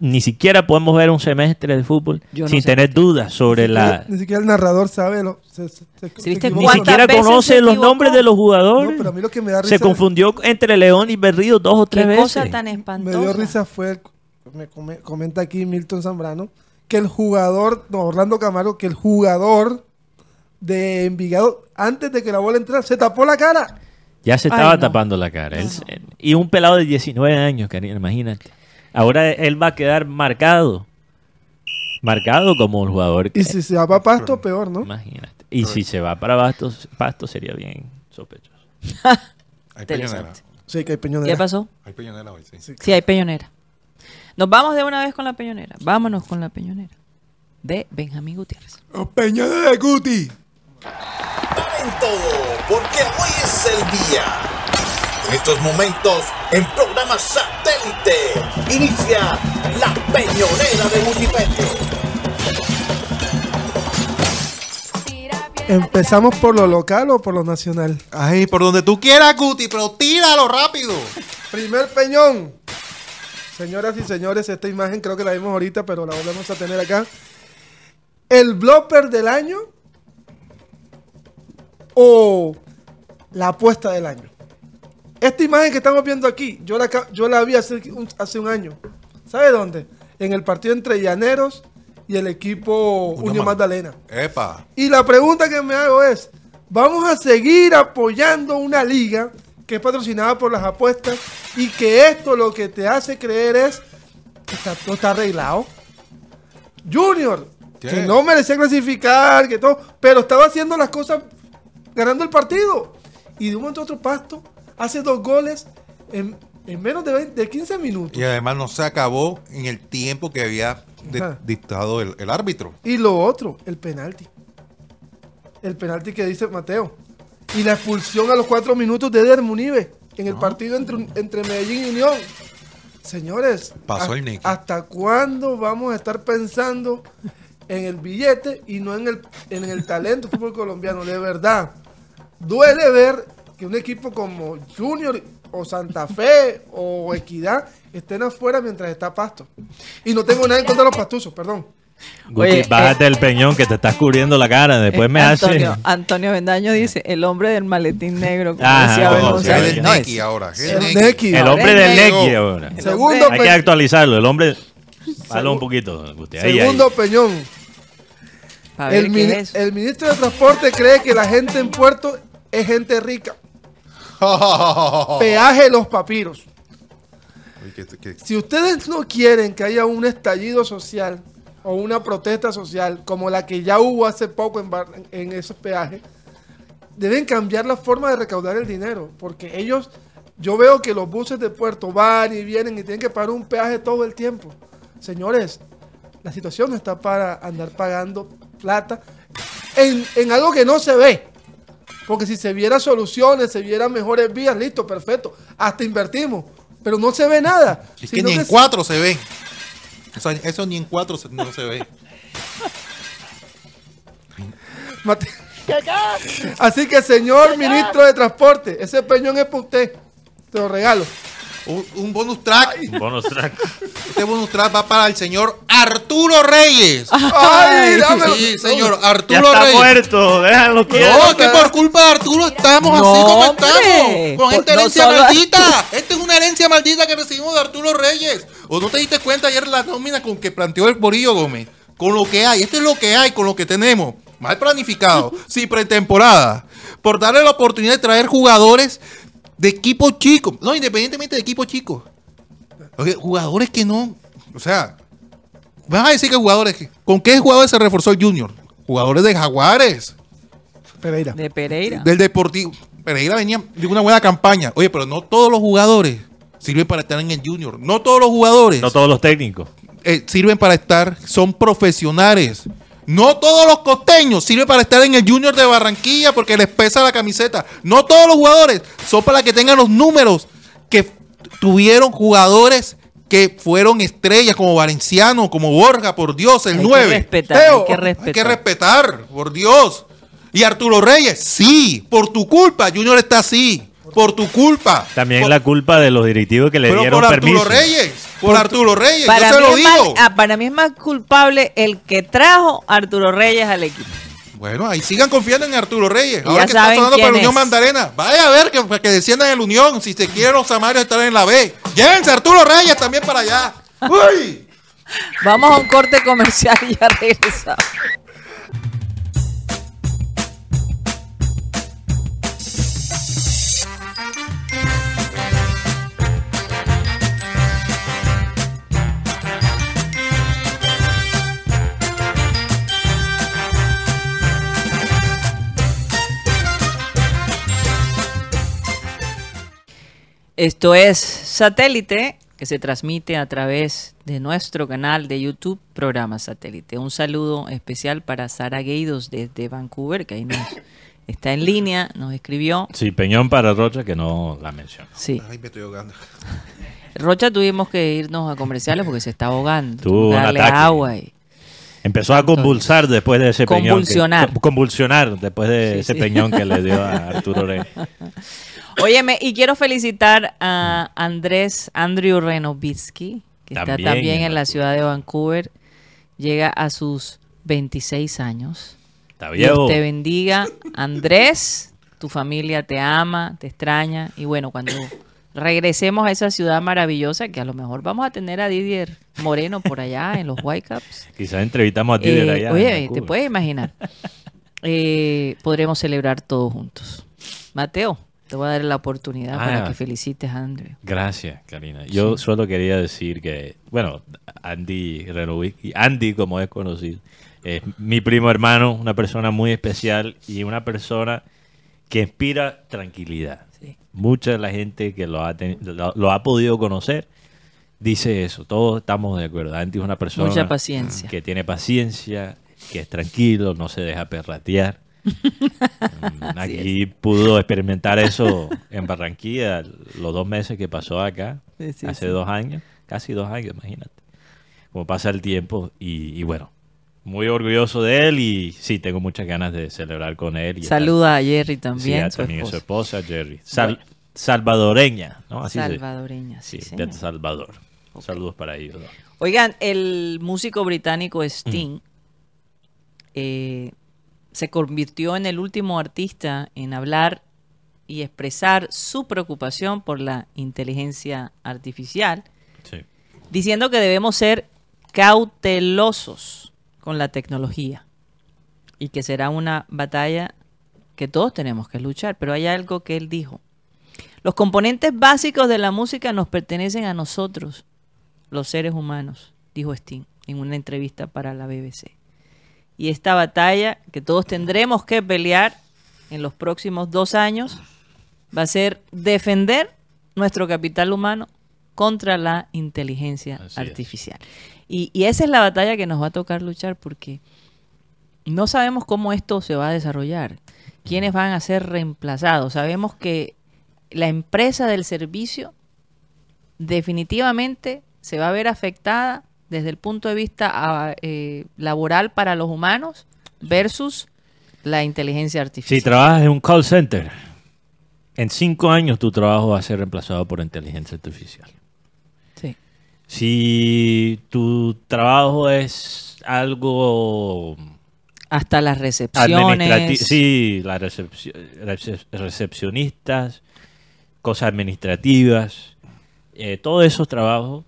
Speaker 3: ni siquiera podemos ver un semestre de fútbol
Speaker 2: Yo no
Speaker 3: sin
Speaker 2: sé
Speaker 3: tener
Speaker 2: qué.
Speaker 3: dudas sobre
Speaker 4: ni
Speaker 3: la
Speaker 4: Ni siquiera el narrador sabe. Lo, se, se- se- se
Speaker 2: viste
Speaker 3: ni
Speaker 4: equivoca.
Speaker 2: ¿Cuántas
Speaker 3: siquiera conoce los nombres de los jugadores.
Speaker 4: No, pero a mí lo que me da
Speaker 3: Se confundió entre León y Berrío dos o tres
Speaker 2: Qué
Speaker 3: veces.
Speaker 2: cosa tan
Speaker 4: Me
Speaker 2: espantosa.
Speaker 4: dio risa fue, el- me come- comenta aquí Milton Zambrano, que el jugador, no, Orlando Camargo, que el jugador de Envigado, antes de que la bola entrara, se tapó la cara.
Speaker 3: Ya se
Speaker 2: Ay,
Speaker 3: estaba
Speaker 2: no.
Speaker 3: tapando la cara. Él- y un pelado de 19 años, Karina, imagínate. Ahora él va a quedar marcado. Marcado como un jugador. que-
Speaker 4: Y si se va para pasto, peor, ¿no?
Speaker 3: Imagínate. Y si se va para Bastos, Pasto sería bien sospechoso.
Speaker 5: Hay peñonera.
Speaker 4: Sí, que hay peñonera.
Speaker 2: ¿Qué pasó?
Speaker 5: Hay peñonera hoy, sí.
Speaker 2: Sí, hay peñonera. Nos vamos de una vez con la peñonera. Vámonos con la peñonera. De Benjamín Gutiérrez.
Speaker 5: ¡Oh, peñonera de Guti!
Speaker 6: Paren todo, porque hoy es el día. En estos momentos, en programa satélite, inicia la peñonera de Multimedia.
Speaker 4: ¿Empezamos por lo local o por lo nacional?
Speaker 5: Ay, por donde tú quieras, Guti, pero tíralo rápido.
Speaker 4: Primer peñón. Señoras y señores, esta imagen creo que la vimos ahorita, pero la volvemos a tener acá. El blooper del año o la apuesta del año. Esta imagen que estamos viendo aquí, yo la, yo la vi hace un, hace un año. ¿Sabe dónde? En el partido entre Llaneros y el equipo
Speaker 5: Unión
Speaker 4: Unión
Speaker 5: Mag-
Speaker 4: Magdalena.
Speaker 5: Epa.
Speaker 4: Y la pregunta que me hago es, ¿vamos a seguir apoyando una liga que es patrocinada por las apuestas y que esto lo que te hace creer es que está, todo está arreglado? Junior,
Speaker 5: ¿Qué?
Speaker 4: que no merecía clasificar, que todo, pero estaba haciendo las cosas ganando el partido. Y de un momento a otro pasto hace dos goles en, en menos de, 20 de 15 minutos.
Speaker 5: Y además no se acabó en el tiempo que había de- dictado el, el árbitro.
Speaker 4: Y lo otro, el penalti. El penalti que dice Mateo. Y la expulsión a los cuatro minutos de Eder Munive en el partido entre, entre Medellín y Unión. Señores,
Speaker 5: Pasó
Speaker 4: ¿has-
Speaker 5: el Nicky.
Speaker 4: ¿hasta cuándo vamos a estar pensando en el billete y no en el, en el talento fútbol colombiano? De verdad, duele ver que un equipo como Junior o Santa Fe o Equidad estén afuera mientras está Pasto. Y no tengo nada en contra de los pastuzos, perdón.
Speaker 3: Guti,
Speaker 2: Oye,
Speaker 3: bájate el peñón que te estás cubriendo la cara. Después me
Speaker 2: Eh,
Speaker 3: hace.
Speaker 2: Antonio, Antonio Bendaño dice, el hombre del maletín negro. como
Speaker 3: Ah,
Speaker 2: decía González.
Speaker 3: ve.
Speaker 5: el
Speaker 2: No, es-
Speaker 5: ahora. el
Speaker 4: El
Speaker 5: Neki.
Speaker 4: Neki.
Speaker 3: El hombre del. Neki ahora.
Speaker 2: El
Speaker 4: Segundo,
Speaker 3: Hay que actualizarlo. El hombre. Hazlo un poquito, Guti. Ahí, ahí.
Speaker 4: segundo Peñón. El ministro de Transporte cree que la gente en Puerto es gente rica. Peaje los papiros.
Speaker 5: Uy,
Speaker 4: Si ustedes no quieren que haya un estallido social o una protesta social como la que ya hubo hace poco en, Bar- en esos peajes, deben cambiar la forma de recaudar el dinero, porque ellos Yo veo que los buses de puerto van y vienen y tienen que pagar un peaje todo el tiempo. Señores, la situación no está para andar pagando plata en, en algo que no se ve. Porque si se viera soluciones, se vieran mejores vías, listo, perfecto. Hasta invertimos. Pero no se ve nada.
Speaker 5: Es que ni en
Speaker 4: que-
Speaker 5: cuatro se ve. Eso, eso ni en cuatro se- no se ve.
Speaker 4: Mate- Así que, señor ministro de Transporte, ese peñón es para usted. Te lo regalo.
Speaker 5: Un, un bonus track.
Speaker 3: Un bonus track.
Speaker 5: Este bonus track va para el señor Arturo Reyes.
Speaker 4: ¡Ay, dámelo!
Speaker 5: Sí, señor
Speaker 3: Ya
Speaker 5: Arturo
Speaker 3: está
Speaker 5: Reyes.
Speaker 3: muerto, déjalo quieto.
Speaker 5: No, que por culpa de Arturo estamos
Speaker 2: No,
Speaker 5: así como
Speaker 2: hombre.
Speaker 5: estamos. Con esta
Speaker 2: no
Speaker 5: herencia maldita. Esta es una herencia maldita que recibimos de Arturo Reyes. ¿O no te diste cuenta ayer la nómina con que planteó el Borillo Gómez? Con lo que hay. Esto es lo que hay, con lo que tenemos. Mal planificado. sin pretemporada. Por darle la oportunidad de traer jugadores de equipo chico. No, independientemente de equipo chico. Jugadores que no. O sea, vas a decir que jugadores. que- ¿Con qué jugadores se reforzó el Junior? Jugadores de Jaguares.
Speaker 4: Pereira.
Speaker 2: De Pereira.
Speaker 5: Del Deportivo. Pereira venía de una buena campaña. Oye, pero no todos los jugadores sirven para estar en el Junior. No todos los jugadores
Speaker 3: No todos los técnicos.
Speaker 5: eh, sirven para estar, son profesionales. No todos los costeños sirven para estar en el Junior de Barranquilla porque les pesa la camiseta. No todos los jugadores son para que tengan los números que tuvieron jugadores que fueron estrellas como Valenciano, como Borja, por Dios, el
Speaker 2: Hay que
Speaker 5: 9.
Speaker 2: respetar, hay que respetar.
Speaker 5: Hay que respetar, por Dios. Y Arturo Reyes, sí, por tu culpa, Junior está así. Por tu culpa.
Speaker 3: También
Speaker 5: Por-
Speaker 3: la culpa de los directivos que le
Speaker 5: pero
Speaker 3: dieron
Speaker 5: por Arturo
Speaker 3: permiso.
Speaker 5: Reyes. Por Arturo Reyes.
Speaker 2: Para
Speaker 5: yo se
Speaker 2: mí,
Speaker 5: lo
Speaker 2: es más,
Speaker 5: digo.
Speaker 2: ah, para mí es más culpable el que trajo a Arturo Reyes al equipo.
Speaker 5: Bueno, ahí sigan confiando en Arturo Reyes.
Speaker 2: Y
Speaker 5: Ahora
Speaker 2: ya
Speaker 5: que está
Speaker 2: saben
Speaker 5: sonando para la Unión. Mandarena. Vaya a ver que, que desciendan en la Unión. Si se quieren los Samarios estar en la B. Llévense a Arturo Reyes también para allá. ¡Uy!
Speaker 2: Vamos a un corte comercial y ya regresamos. Esto es Satélite, que se transmite a través de nuestro canal de YouTube, Programa Satélite. Un saludo especial para Sara Gueidos desde Vancouver, que ahí nos está en línea, nos escribió.
Speaker 3: Sí, Peñón para Rocha, que no la mencionó.
Speaker 2: Sí,
Speaker 5: Ay, me estoy ahogando.
Speaker 2: Rocha tuvimos que irnos a comerciales porque se está ahogando.
Speaker 3: Tuvo un
Speaker 2: darle
Speaker 3: ataque.
Speaker 2: agua y...
Speaker 3: Empezó a convulsar después de ese peñón. que-
Speaker 2: Convulsionar.
Speaker 3: co- convulsionar después de
Speaker 2: Sí,
Speaker 3: ese
Speaker 2: sí.
Speaker 3: peñón que le dio a Arturo Reyes.
Speaker 2: Óyeme, y quiero felicitar a Andrés Andrew Renovitsky, que está
Speaker 3: También en
Speaker 2: la ciudad de Vancouver. Llega a sus 26 años.
Speaker 3: Está
Speaker 2: Dios
Speaker 3: viejo.
Speaker 2: te bendiga. Andrés, tu familia te ama, te extraña. Y bueno, cuando regresemos a esa ciudad maravillosa, que a lo mejor vamos a tener a Didier Moreno por allá en los Whitecaps.
Speaker 3: Quizás entrevistamos a ti
Speaker 2: Eh,
Speaker 3: allá.
Speaker 2: oye, te puedes imaginar. Eh, podremos celebrar todos juntos. Mateo, te voy a dar la oportunidad para
Speaker 3: Ah.
Speaker 2: que felicites a Andrew.
Speaker 3: Gracias, Karina. Yo solo quería decir que, bueno, Andy Renovicki, Andy como es conocido, es mi primo hermano, una persona muy especial y una persona que inspira tranquilidad.
Speaker 2: Sí.
Speaker 3: Mucha de la gente que lo ha, lo, lo ha podido conocer dice eso. Todos estamos de acuerdo. Andy es una persona
Speaker 2: Mucha paciencia.
Speaker 3: que tiene paciencia, que es tranquilo, no se deja perratear. Mm, Aquí pudo experimentar eso en Barranquilla los dos meses que pasó acá,
Speaker 2: Sí, sí,
Speaker 3: hace
Speaker 2: sí.
Speaker 3: dos años, casi dos años, imagínate. Como pasa el tiempo y, y bueno, muy orgulloso de él y sí, tengo muchas ganas de celebrar con él. y estar-
Speaker 2: Saluda a Jerry también,
Speaker 3: a-
Speaker 2: su
Speaker 3: también a su
Speaker 2: esposa.
Speaker 3: Jerry. Sal- salvadoreña, ¿no? Así se-
Speaker 2: Salvadoreña, sí,
Speaker 3: de Salvador. Saludos para ellos.
Speaker 2: Oigan, el músico británico Sting eh, se convirtió en el último artista en hablar y expresar su preocupación por la inteligencia artificial,
Speaker 3: Sí.
Speaker 2: diciendo que debemos ser cautelosos con la tecnología y que será una batalla que todos tenemos que luchar. Pero hay algo que él dijo. Los componentes básicos de la música nos pertenecen a nosotros, los seres humanos, dijo Sting en una entrevista para la BBC. Y esta batalla que todos tendremos que pelear en los próximos dos años va a ser defender nuestro capital humano contra la inteligencia
Speaker 3: Así
Speaker 2: artificial. Y, y esa es la batalla que nos va a tocar luchar porque no sabemos cómo esto se va a desarrollar, quiénes van a ser reemplazados. Sabemos que la empresa del servicio definitivamente se va a ver afectada desde el punto de vista ah, eh, laboral para los humanos versus la inteligencia artificial.
Speaker 3: Si trabajas en un call center, en cinco años tu trabajo va a ser reemplazado por inteligencia artificial.
Speaker 2: Sí.
Speaker 3: Si tu trabajo es algo
Speaker 2: Hasta las recepciones.
Speaker 3: sí, las recepci- recep- recepcionistas, cosas administrativas, eh, todos esos trabajos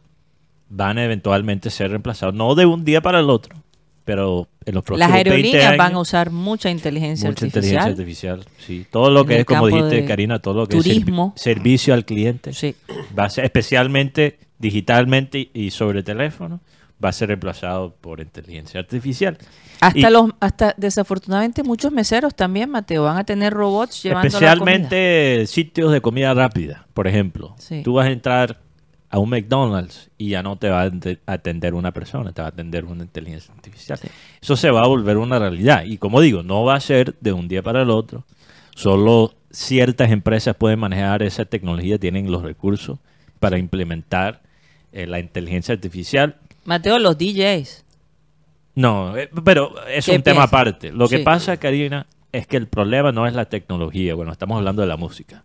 Speaker 3: van a eventualmente ser reemplazados, no de un día para el otro, pero en los próximos
Speaker 2: Las
Speaker 3: 20
Speaker 2: aerolíneas
Speaker 3: años,
Speaker 2: van a usar mucha inteligencia
Speaker 3: mucha
Speaker 2: artificial.
Speaker 3: inteligencia artificial, sí, todo lo
Speaker 2: En
Speaker 3: que es como dijiste Karina, todo lo que es servi- servicio al cliente,
Speaker 2: Sí.
Speaker 3: va a ser especialmente digitalmente y sobre teléfono, va a ser reemplazado por inteligencia artificial.
Speaker 2: Hasta
Speaker 3: Y-
Speaker 2: los, hasta desafortunadamente muchos meseros también, Mateo, van a tener robots llevando la comida.
Speaker 3: Especialmente sitios de comida rápida, por ejemplo.
Speaker 2: Sí.
Speaker 3: Tú vas a entrar a un McDonald's y ya no te va a ate- atender una persona, te va a atender una inteligencia artificial. Eso se va a volver una realidad. Y como digo, no va a ser de un día para el otro. Solo ciertas empresas pueden manejar esa tecnología, tienen los recursos para implementar eh, la inteligencia artificial.
Speaker 2: Mateo, los DJs.
Speaker 3: No, eh, pero es
Speaker 2: ¿Qué
Speaker 3: un tema aparte. Lo que pasa, Karina, es que el problema no es la tecnología. Bueno, estamos hablando de la música.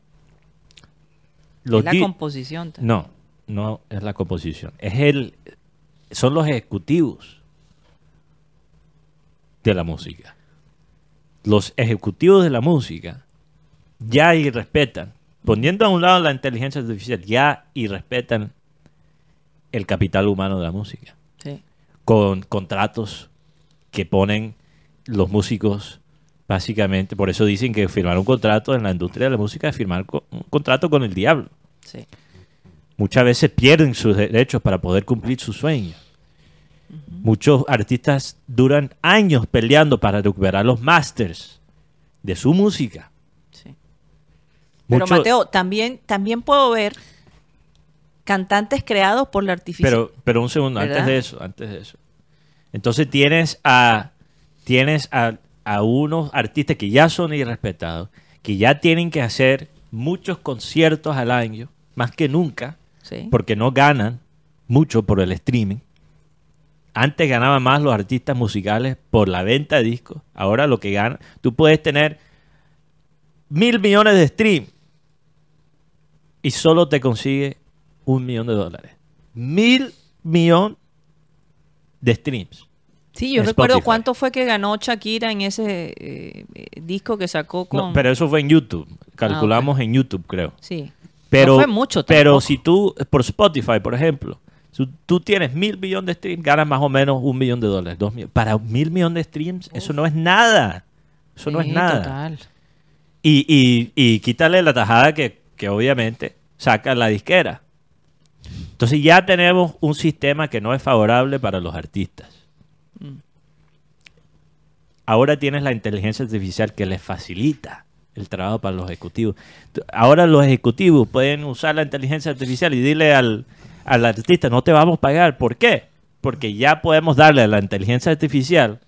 Speaker 3: Los
Speaker 2: es la composición. también.
Speaker 3: no, no es la composición. Es el, son los ejecutivos de la música. Los ejecutivos de la música ya y respetan, poniendo a un lado la inteligencia artificial, ya y respetan el capital humano de la música
Speaker 2: Sí.
Speaker 3: con contratos que ponen los músicos básicamente, por eso dicen que firmar un contrato en la industria de la música es firmar un contrato con el diablo.
Speaker 2: Sí.
Speaker 3: Muchas veces pierden sus derechos para poder cumplir sus sueños. Muchos artistas duran años peleando para recuperar los masters de su música.
Speaker 2: sí. Pero Mateo, también, también puedo ver cantantes creados por la artificial.
Speaker 3: Pero, pero un segundo, antes de eso, antes de eso. Entonces tienes a tienes a, a unos artistas que ya son irrespetados, que ya tienen que hacer muchos conciertos al año, más que nunca,
Speaker 2: Sí.
Speaker 3: porque no ganan mucho por el streaming. Antes ganaban más los artistas musicales por la venta de discos. Ahora lo que ganan, tú puedes tener mil millones de stream y solo te consigue un millón de dólares. Mil millón de streams.
Speaker 2: Sí, yo recuerdo
Speaker 3: Spotify.
Speaker 2: cuánto fue que ganó Shakira en ese eh, eh, disco que sacó con...
Speaker 3: No, pero eso fue en YouTube. Calculamos en YouTube, creo.
Speaker 2: Sí.
Speaker 3: Pero,
Speaker 2: no fue mucho
Speaker 3: pero si tú, por Spotify, por ejemplo, si tú tienes mil millones de streams, ganas más o menos un millón de dólares. Dos mil- Para mil millones de streams, eso no es nada. Eso no es nada.
Speaker 2: total.
Speaker 3: Y, y, y quítale la tajada que, que obviamente saca la disquera. Entonces ya tenemos un sistema que no es favorable para los artistas.
Speaker 2: Mm.
Speaker 3: Ahora tienes la inteligencia artificial que les facilita el trabajo para los ejecutivos. Ahora los ejecutivos pueden usar la inteligencia artificial y dile al, al artista, no te vamos a pagar. ¿Por qué? Porque ya podemos darle a la inteligencia artificial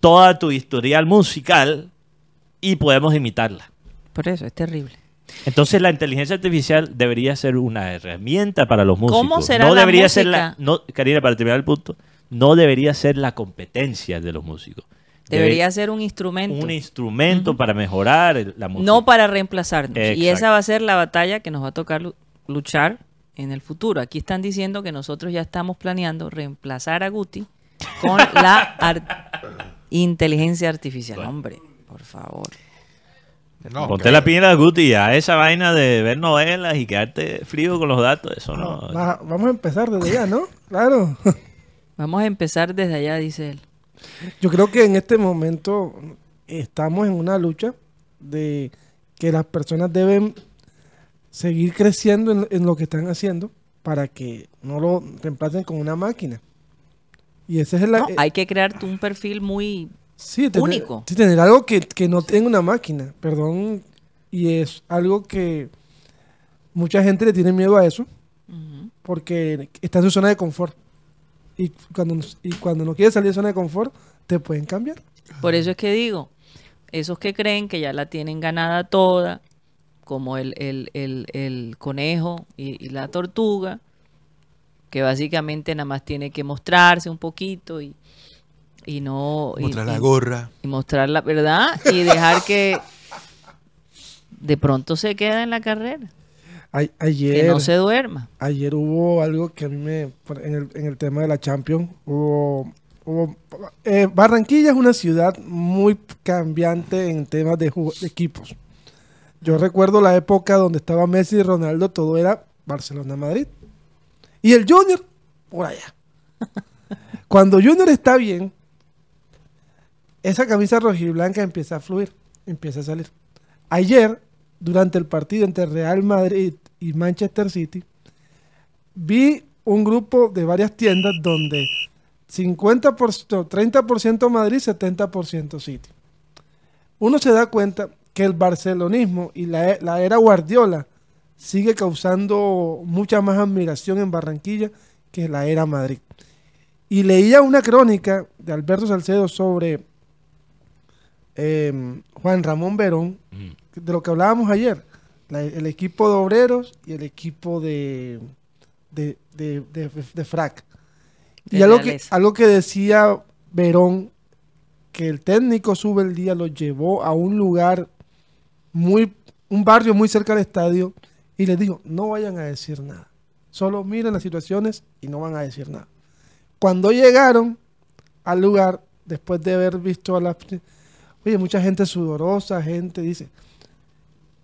Speaker 3: toda tu historial musical y podemos imitarla.
Speaker 2: Por eso, es terrible.
Speaker 3: Entonces la inteligencia artificial debería ser una herramienta para los músicos.
Speaker 2: ¿Cómo será
Speaker 3: no
Speaker 2: la
Speaker 3: debería ser la,
Speaker 2: música?
Speaker 3: no, Karina, para terminar el punto, no debería ser la competencia de los músicos. Debe-
Speaker 2: Debería ser un instrumento.
Speaker 3: un instrumento para mejorar el- la música.
Speaker 2: no para reemplazarnos. Y esa va a ser la batalla que nos va a tocar lu- luchar en el futuro. Aquí están diciendo que nosotros ya estamos planeando reemplazar a Guti con la ar- inteligencia artificial. Hombre, por favor.
Speaker 5: No,
Speaker 3: Ponte la pila, Guti, ya esa vaina de ver novelas y quedarte frío con los datos, eso no.
Speaker 4: Va- vamos a empezar desde ya, ¿no? Claro.
Speaker 2: Vamos a empezar desde allá, dice él.
Speaker 4: Yo creo que en este momento estamos en una lucha de que las personas deben seguir creciendo en, en lo que están haciendo para que no lo reemplacen con una máquina. Y ese es el...
Speaker 2: No,
Speaker 4: eh,
Speaker 2: hay que crear un perfil muy...
Speaker 4: sí, tener,
Speaker 2: único.
Speaker 4: sí, tener algo que, que no tenga una máquina, perdón. Y es algo que Mucha gente le tiene miedo a eso porque está en su zona de confort. Y cuando, y cuando no quiere salir de zona de confort, te pueden cambiar.
Speaker 2: Por eso es que digo, esos que creen que ya la tienen ganada toda, como el, el, el, el conejo y, y la tortuga, que básicamente nada más tiene que mostrarse un poquito y, y no... y-
Speaker 5: Mostrar la
Speaker 2: y-
Speaker 5: gorra.
Speaker 2: y mostrar la verdad y dejar que de pronto se queda en la carrera,
Speaker 4: A-
Speaker 2: que
Speaker 4: ayer,
Speaker 2: no se duerma.
Speaker 4: ayer hubo algo que a mí me... En el, en el tema de la Champions, hubo... hubo- eh, Barranquilla es una ciudad muy cambiante en temas de equipos. Yo recuerdo la época donde estaba Messi y Ronaldo, todo era Barcelona-Madrid. Y el Junior, por allá. Cuando Junior está bien, esa camisa rojiblanca empieza a fluir, empieza a salir. Ayer, durante el partido entre Real Madrid y Manchester City, vi un grupo de varias tiendas donde 50%, 30% Madrid, 70% City. Uno se da cuenta que el barcelonismo y la, la era Guardiola sigue causando mucha más admiración en Barranquilla que la era Madrid. Y leía una crónica de Alberto Salcedo sobre eh, Juan Ramón Verón, de lo que hablábamos ayer, la- el equipo de obreros y el equipo de, de, de, de- de frac. Y algo que, algo que decía Verón, que el técnico sube el día, lo llevó a un lugar muy, un barrio muy cerca del estadio y le dijo, no vayan a decir nada. Solo miren las situaciones y no van a decir nada. Cuando llegaron al lugar, después de haber visto a la... Oye, mucha gente sudorosa, gente dice...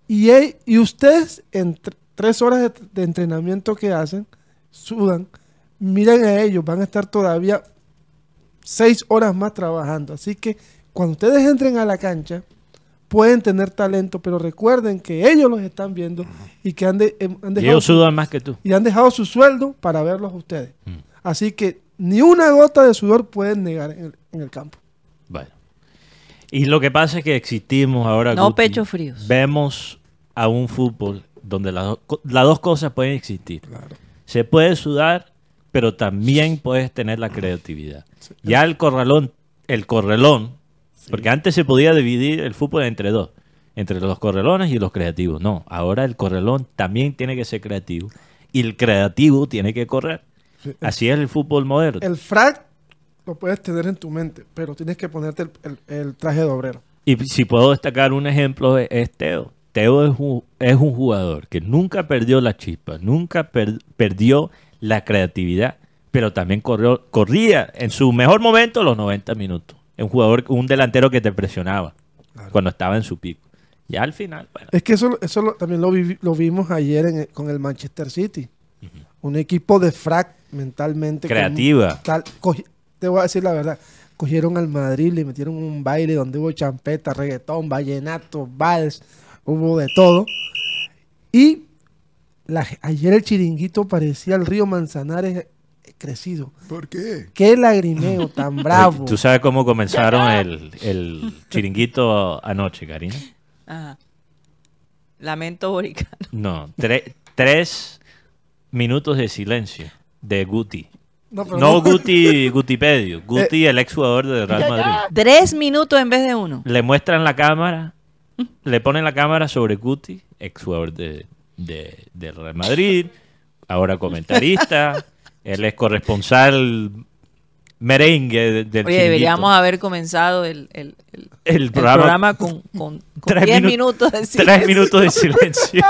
Speaker 4: Y, y ustedes en tr- tres horas de, de entrenamiento que hacen, sudan, miren a ellos, van a estar todavía seis horas más trabajando. Así que cuando ustedes entren a la cancha, pueden tener talento, pero recuerden que ellos los están viendo y que han, de- em-
Speaker 3: Y
Speaker 4: dejado
Speaker 3: ellos
Speaker 4: su-
Speaker 3: sudan más que tú.
Speaker 4: y han dejado su sueldo para verlos a ustedes.
Speaker 3: Mm.
Speaker 4: Así que ni una gota de sudor pueden negar en el, en el campo.
Speaker 3: Y lo que pasa es que existimos ahora.
Speaker 2: No
Speaker 3: Guti,
Speaker 2: pechos fríos.
Speaker 3: Vemos a un fútbol donde las, do- las dos cosas pueden existir. Se puede sudar, pero también puedes tener la creatividad. Ya el corralón, el correlón, porque antes se podía dividir el fútbol entre dos, entre los correlones y los creativos. No, ahora el correlón también tiene que ser creativo y el creativo tiene que correr. Así es el fútbol moderno.
Speaker 4: El frac lo puedes tener en tu mente, pero tienes que ponerte el, el- el traje de obrero.
Speaker 3: Y si puedo destacar un ejemplo es, Teo. Teo es un, es un jugador que nunca perdió la chispa, nunca per- perdió la creatividad, pero también corrió, corría en su mejor momento los 90 minutos. Un jugador, un delantero que te presionaba cuando estaba en su pico. Ya al final, bueno,
Speaker 4: Es que eso, eso lo- también lo, vimos ayer en con el Manchester City. Un equipo de frac mentalmente. con-
Speaker 3: Creativa.
Speaker 4: tal- cogi- te voy a decir la verdad. Cogieron al Madrid, le metieron un baile donde hubo champeta, reggaetón, vallenato, vals, hubo de todo. Y la- ayer el chiringuito parecía el río Manzanares eh, crecido.
Speaker 5: ¿Por qué?
Speaker 4: Qué lagrimeo tan bravo.
Speaker 3: ¿tú sabes cómo comenzaron el, el chiringuito anoche, Karina?
Speaker 2: Ajá. Lamento boricano.
Speaker 3: No, tre- tres minutos de silencio de Guti.
Speaker 4: No, pero
Speaker 3: No
Speaker 4: no-
Speaker 3: Guti, Gutipedio, Guti, el exjugador de Real Madrid.
Speaker 2: Tres minutos en vez de uno.
Speaker 3: Le muestran la cámara, le ponen la cámara sobre Guti, exjugador de, de, de Real Madrid, ahora comentarista, él es corresponsal merengue de- del
Speaker 2: Oye, deberíamos haber comenzado el, el- el-
Speaker 3: el
Speaker 2: el
Speaker 3: programa,
Speaker 2: programa, con, con, con
Speaker 3: tres
Speaker 2: 10
Speaker 3: minu-
Speaker 2: minutos de
Speaker 3: tres
Speaker 2: silencio.
Speaker 3: minutos de silencio.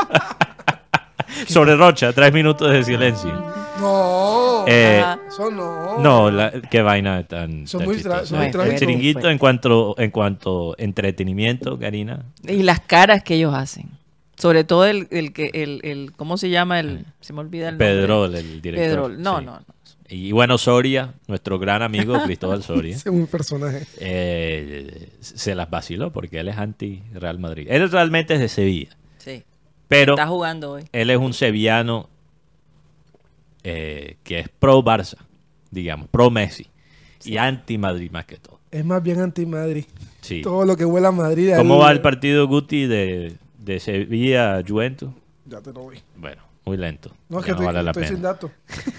Speaker 3: sobre Rocha, tres minutos de silencio.
Speaker 4: No,
Speaker 3: Eh,
Speaker 4: eso no.
Speaker 3: No, la- qué vaina tan,
Speaker 4: Son
Speaker 3: tan
Speaker 4: muy tra-
Speaker 3: chistosa.
Speaker 4: son muy
Speaker 3: El
Speaker 2: trágicos.
Speaker 3: chiringuito en cuanto en cuanto entretenimiento, Karina.
Speaker 2: Y las caras que ellos hacen. Sobre todo el, el que, el, el, ¿cómo se llama? El, se me olvida el nombre.
Speaker 3: Pedrol, el director.
Speaker 2: Pedrol. No,
Speaker 3: sí.
Speaker 2: no, no.
Speaker 3: Y bueno, Soria, nuestro gran amigo Cristóbal Soria,
Speaker 4: Es un personaje.
Speaker 3: eh, se las vaciló porque él es anti Real Madrid. Él realmente es de Sevilla,
Speaker 2: Sí.
Speaker 3: pero
Speaker 2: Está jugando hoy.
Speaker 3: él es un sevillano eh, que es pro Barça, digamos, pro Messi y anti Madrid más que todo.
Speaker 4: Es más bien anti-Madrid.
Speaker 3: Sí.
Speaker 4: Todo lo que huele a Madrid.
Speaker 3: ¿Cómo va el partido Guti de, de Sevilla Juventus?
Speaker 4: Ya te lo voy.
Speaker 3: Bueno, muy lento.
Speaker 4: No, que estoy,
Speaker 3: vale la
Speaker 4: estoy
Speaker 3: pena.
Speaker 4: sin datos.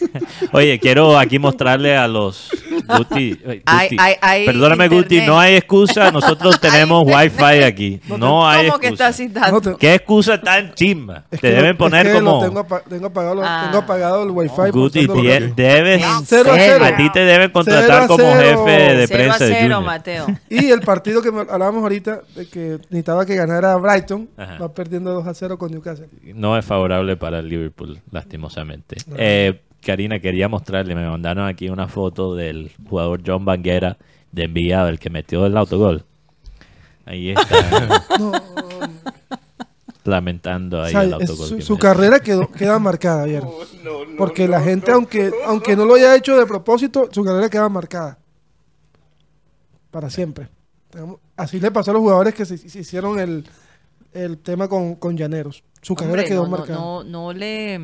Speaker 3: Oye, quiero aquí mostrarle a los Guti. eh,
Speaker 2: Hay-
Speaker 3: Guti,
Speaker 2: hay- hay
Speaker 3: Perdóname, Guti,
Speaker 2: internet.
Speaker 3: no hay excusa. Nosotros tenemos wifi aquí. No hay
Speaker 2: ¿Cómo que
Speaker 3: excusa.
Speaker 2: estás sin
Speaker 4: No,
Speaker 2: datos?
Speaker 4: te-
Speaker 3: ¿Qué excusa tan chimba?
Speaker 4: es
Speaker 3: Te
Speaker 4: que
Speaker 3: deben
Speaker 4: lo-
Speaker 3: poner
Speaker 4: es que lo
Speaker 3: como.
Speaker 4: Tengo, apa- tengo apagado,
Speaker 2: Ah.
Speaker 4: tengo apagado el wifi.
Speaker 3: Guti, debes.
Speaker 2: ¿En
Speaker 4: Cero a cero.
Speaker 3: A ti te deben
Speaker 4: Cero
Speaker 3: contratar
Speaker 4: a
Speaker 3: como
Speaker 4: cero.
Speaker 3: jefe de
Speaker 2: Cero
Speaker 3: prensa de
Speaker 2: cero. Mateo.
Speaker 4: Y el partido que hablábamos ahorita, de que necesitaba que ganara Brighton,
Speaker 3: Ajá.
Speaker 4: va perdiendo 2 a 0 con Newcastle.
Speaker 3: No es favorable para el Liverpool, lastimosamente. Eh, Karina, quería mostrarle, me mandaron aquí una foto del jugador John Banguera de Envigado, el que metió el autogol. Ahí está,
Speaker 4: No,
Speaker 3: lamentando ahí
Speaker 4: o sea,
Speaker 3: el autogol.
Speaker 4: su,
Speaker 3: que
Speaker 4: su
Speaker 3: metió.
Speaker 4: carrera quedó, queda marcada ayer. Porque la gente, aunque, aunque no lo haya hecho de propósito, su carrera queda marcada. Para siempre. Así le pasó a los jugadores que se, se hicieron el, el tema con, con Llaneros. Su carrera
Speaker 2: Hombre,
Speaker 4: quedó
Speaker 2: no, no,
Speaker 4: marcada.
Speaker 2: No, no le.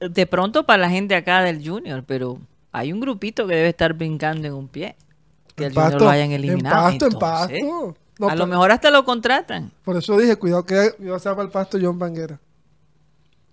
Speaker 2: De pronto para la gente acá del Junior, pero hay un grupito que debe estar brincando en un pie. Que el Junior lo hayan eliminado.
Speaker 4: En pasto, en pasto. No,
Speaker 2: a lo
Speaker 4: por-
Speaker 2: mejor hasta lo contratan.
Speaker 4: Por eso dije, cuidado que iba a ser para el pasto John Banguera.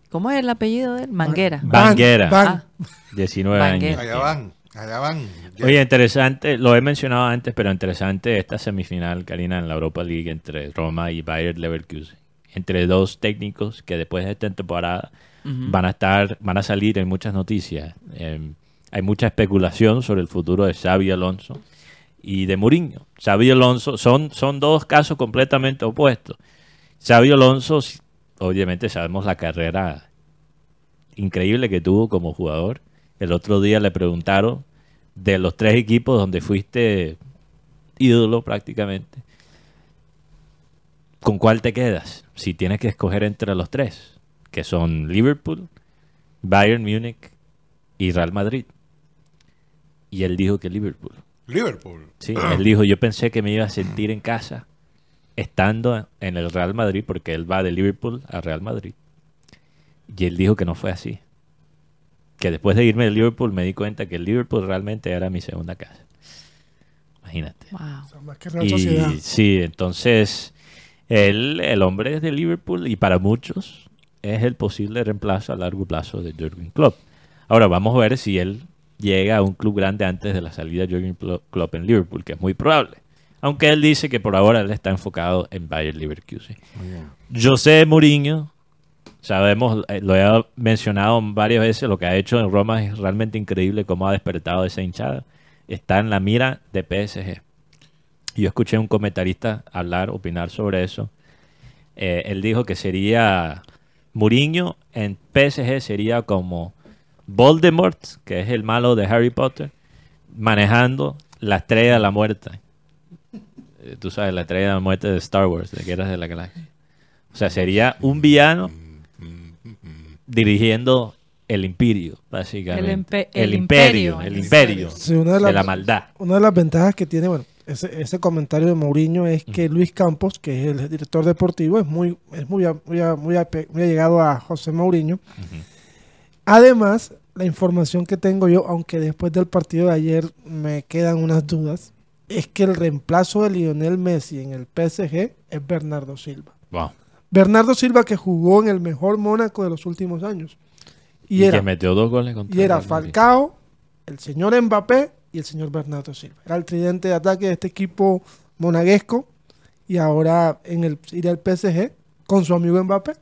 Speaker 2: ¿Cómo es el apellido de él? Manguera.
Speaker 3: Ba- Banguera.
Speaker 4: Ban-
Speaker 2: Ah,
Speaker 3: 19
Speaker 2: Banguera.
Speaker 3: años.
Speaker 5: Allá van, allá van.
Speaker 3: Oye, interesante, lo he mencionado antes, pero interesante esta semifinal, Karina, en la Europa League entre Roma y Bayer Leverkusen. Entre dos técnicos que después de esta temporada van a estar, van a salir en muchas noticias. Eh, hay mucha especulación sobre el futuro de Xavi Alonso y de Mourinho. Xavi Alonso son, son dos casos completamente opuestos. Xavi Alonso, obviamente sabemos la carrera increíble que tuvo como jugador. El otro día le preguntaron de los tres equipos donde fuiste ídolo prácticamente, ¿con cuál te quedas? Si tienes que escoger entre los tres, que son Liverpool, Bayern Múnich y Real Madrid. Y él dijo que Liverpool.
Speaker 5: Liverpool.
Speaker 3: Sí, él dijo, yo pensé que me iba a sentir en casa estando en el Real Madrid, porque él va de Liverpool a Real Madrid. Y él dijo que no fue así. Que después de irme de Liverpool me di cuenta que el Liverpool realmente era mi segunda casa. Imagínate.
Speaker 2: Wow.
Speaker 4: O sea, más que Real
Speaker 3: Y sí, entonces él, el hombre es de Liverpool y para muchos es el posible reemplazo a largo plazo de Jürgen Klopp. Ahora vamos a ver si él llega a un club grande antes de la salida de Jürgen Klo- Klopp en Liverpool, que es muy probable. Aunque él dice que por ahora él está enfocado en Bayer Leverkusen. José Mourinho, sabemos, eh, lo he mencionado varias veces, lo que ha hecho en Roma es realmente increíble cómo ha despertado esa hinchada. Está en la mira de PSG. Yo escuché a un comentarista hablar, opinar sobre eso. Eh, él dijo que sería Mourinho en PSG sería como Voldemort, que es el malo de Harry Potter, manejando la estrella de la muerte. Eh, Tú sabes, la estrella de la muerte de Star Wars, de Guerras de la Galaxia. O sea, sería un villano dirigiendo el imperio, básicamente.
Speaker 2: El
Speaker 3: el
Speaker 2: el
Speaker 3: imperio,
Speaker 2: imperio.
Speaker 3: el imperio
Speaker 4: Sí, una de
Speaker 3: la maldad.
Speaker 4: Una de las ventajas que tiene, bueno, ese, ese comentario de Mourinho es que Luis Campos, que es el director deportivo, es muy, es muy, a- muy, muy, muy allegado a José Mourinho. Además, la información que tengo yo, aunque después del partido de ayer me quedan unas dudas, es que el reemplazo de Lionel Messi en el PSG es Bernardo Silva.
Speaker 3: Wow.
Speaker 4: Bernardo Silva que jugó en el mejor Mónaco de los últimos años. Y,
Speaker 3: Y,
Speaker 4: era,
Speaker 3: que metió dos goles contra
Speaker 4: y era. Falcao, el señor Mbappé y el señor Bernardo Silva. Era el tridente de ataque de este equipo monaguesco y ahora en el irá al PSG con su amigo Mbappé.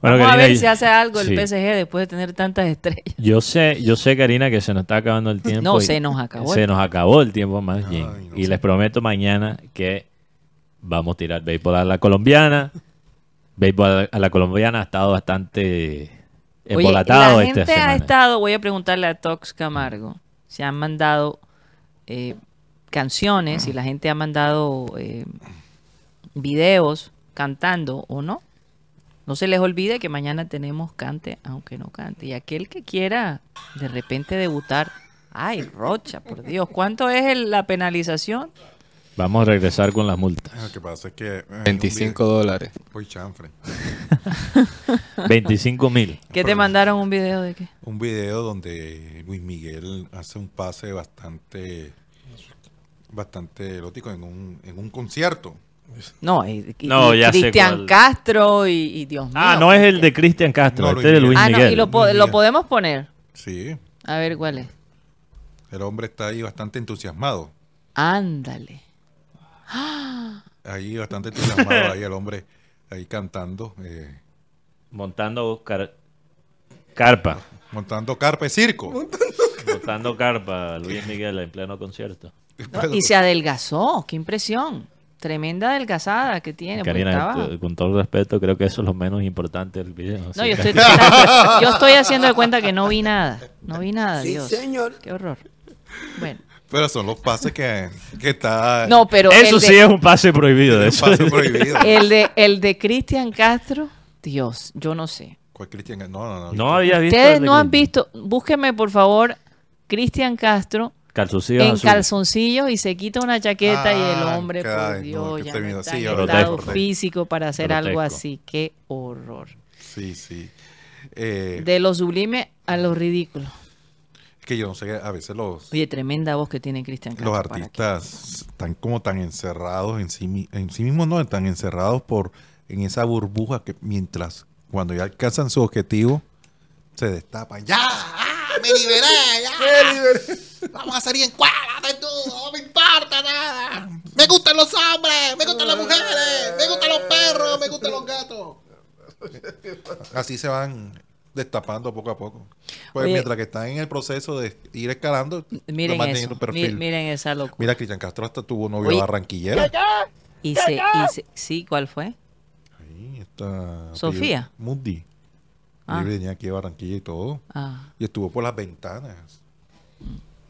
Speaker 3: Bueno,
Speaker 2: Vamos a ver si hace algo el
Speaker 3: sí.
Speaker 2: PSG después de tener tantas estrellas.
Speaker 3: Yo sé, yo sé, Karina, que se nos está acabando el tiempo.
Speaker 2: No,
Speaker 3: y-
Speaker 2: se nos acabó
Speaker 3: Se nos acabó el tiempo más bien.
Speaker 5: Ay, no
Speaker 3: y
Speaker 5: sé.
Speaker 3: les prometo mañana que vamos a tirar béisbol a la colombiana. Béisbol a la colombiana ha estado bastante
Speaker 2: Oye,
Speaker 3: embolatado
Speaker 2: la
Speaker 3: esta
Speaker 2: gente
Speaker 3: semana.
Speaker 2: ha estado, voy a preguntarle a Tox Camargo, se han mandado eh, canciones y la gente ha mandado eh, videos cantando o no. No se les olvide que mañana tenemos cante aunque no cante. Y aquel que quiera de repente debutar, ay, Rocha, por Dios, ¿cuánto es el- la penalización?
Speaker 3: Vamos a regresar con las multas.
Speaker 5: Lo que pasa es que... eh,
Speaker 7: 25 dólares.
Speaker 5: un video- Uy, chanfre.
Speaker 3: 25 mil.
Speaker 2: ¿Qué te mandaron un video de qué?
Speaker 5: Un video donde Luis Miguel hace un pase bastante bastante erótico en un, en un concierto.
Speaker 2: No, y, y-
Speaker 3: No,
Speaker 2: y
Speaker 3: ya sé
Speaker 2: Cristian. Castro y, y Dios mío.
Speaker 3: Ah, no es el de Cristian Castro,
Speaker 5: No,
Speaker 3: este es de
Speaker 5: Luis
Speaker 3: Luis
Speaker 2: Ah, no,
Speaker 3: Miguel.
Speaker 2: y lo, po-
Speaker 5: Luis
Speaker 2: lo
Speaker 5: Miguel.
Speaker 2: podemos poner.
Speaker 5: Sí,
Speaker 2: A ver cuál es.
Speaker 5: el hombre está ahí bastante entusiasmado.
Speaker 2: Ándale.
Speaker 5: Ahí bastante entusiasmado, ahí el hombre ahí cantando, eh,
Speaker 3: Montando car- carpa.
Speaker 5: montando carpa de circo.
Speaker 3: Montando carpa, Luis Miguel en pleno concierto.
Speaker 2: No, y se adelgazó, qué impresión. Tremenda adelgazada que tiene.
Speaker 3: Karina, t- con todo el respeto, creo que eso es lo menos importante del video.
Speaker 2: No, yo estoy, tratando- yo estoy haciendo de cuenta que no vi nada. No vi nada, Dios. Qué horror. Bueno.
Speaker 5: Pero son los pases que, que está
Speaker 2: No, pero
Speaker 3: Eso
Speaker 2: el de,
Speaker 3: sí es un pase prohibido. de
Speaker 5: un
Speaker 3: eso.
Speaker 5: pase prohibido.
Speaker 2: el de el de Cristian Castro, Dios, yo no sé.
Speaker 5: ¿Cuál Cristian? No, no, no.
Speaker 3: No había visto.
Speaker 2: Ustedes no han visto, búsquenme por favor Cristian Castro
Speaker 3: Calzoncillos
Speaker 2: en
Speaker 3: azules.
Speaker 2: calzoncillos y se quita una chaqueta y el
Speaker 5: Ah,
Speaker 2: hombre,
Speaker 5: caray,
Speaker 2: por Dios,
Speaker 5: que
Speaker 2: ya no está
Speaker 5: sí,
Speaker 2: en estado
Speaker 3: tengo.
Speaker 2: físico para hacer algo así. Qué horror.
Speaker 5: Sí, sí. Eh,
Speaker 2: De lo sublime a lo ridículo.
Speaker 5: Que yo no sé, a veces los,
Speaker 2: Oye, tremenda voz que tiene Cristian
Speaker 5: los artistas están como tan encerrados en sí, en sí mismos, no, están encerrados por en esa burbuja que mientras cuando ya alcanzan su objetivo se destapan. ¡Ya! ¡Ah! ¡Me liberé! ¡Ya! ¡Vamos a salir en cuadra de todo! ¡No me importa nada! ¡Me gustan los hombres! ¡Me gustan las mujeres! ¡Me gustan los perros! ¡Me gustan los gatos! Así se van destapando poco a poco. Pues
Speaker 2: Oye.
Speaker 5: mientras que están en el proceso de ir escalando,
Speaker 2: Miren eso.
Speaker 5: perfil.
Speaker 2: miren esa locura.
Speaker 5: Mira, Cristian Castro hasta tuvo novio
Speaker 2: Oye.
Speaker 5: barranquillero.
Speaker 2: Y se, y se- sí, ¿cuál fue?
Speaker 5: Ahí está.
Speaker 2: Sofía.
Speaker 5: Moody.
Speaker 2: Ah.
Speaker 5: Y venía aquí a Barranquilla y todo.
Speaker 2: Ah,
Speaker 5: Y estuvo por las ventanas.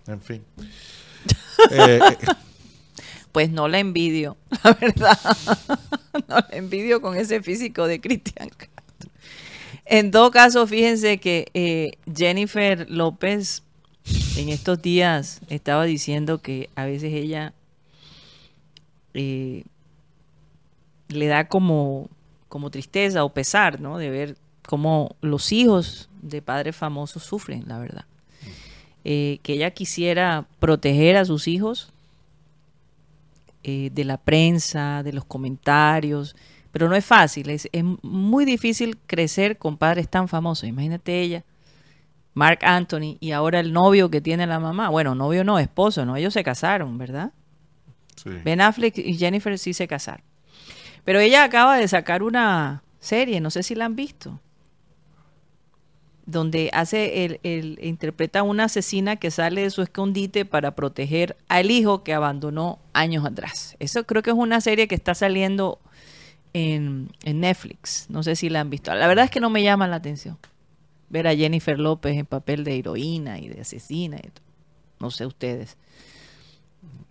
Speaker 5: En fin. Eh, eh,
Speaker 2: pues no la envidio, la verdad. no la envidio con ese físico de Cristian Castro. En todo caso, fíjense que eh, Jennifer López en estos días estaba diciendo que a veces ella eh, le da como, como tristeza o pesar, ¿no? De ver cómo los hijos de padres famosos sufren, la verdad. Eh, que ella quisiera proteger a sus hijos de la prensa, de los comentarios, pero no es fácil, es, es muy difícil crecer con padres tan famosos. Imagínate ella, Mark Anthony, y ahora el novio que tiene la mamá. Bueno, novio no, esposo, ¿no? Ellos se casaron, ¿verdad?
Speaker 5: sí.
Speaker 2: Ben Affleck y Jennifer sí se casaron. Pero ella acaba de sacar una serie, no sé si la han visto, donde hace el, el- interpreta a una asesina que sale de su escondite para proteger al hijo que abandonó años atrás. Eso creo que es una serie que está saliendo en, en Netflix. No sé si la han visto. La verdad es que no me llama la atención ver a Jennifer López en papel de heroína y de asesina. y todo. No sé ustedes.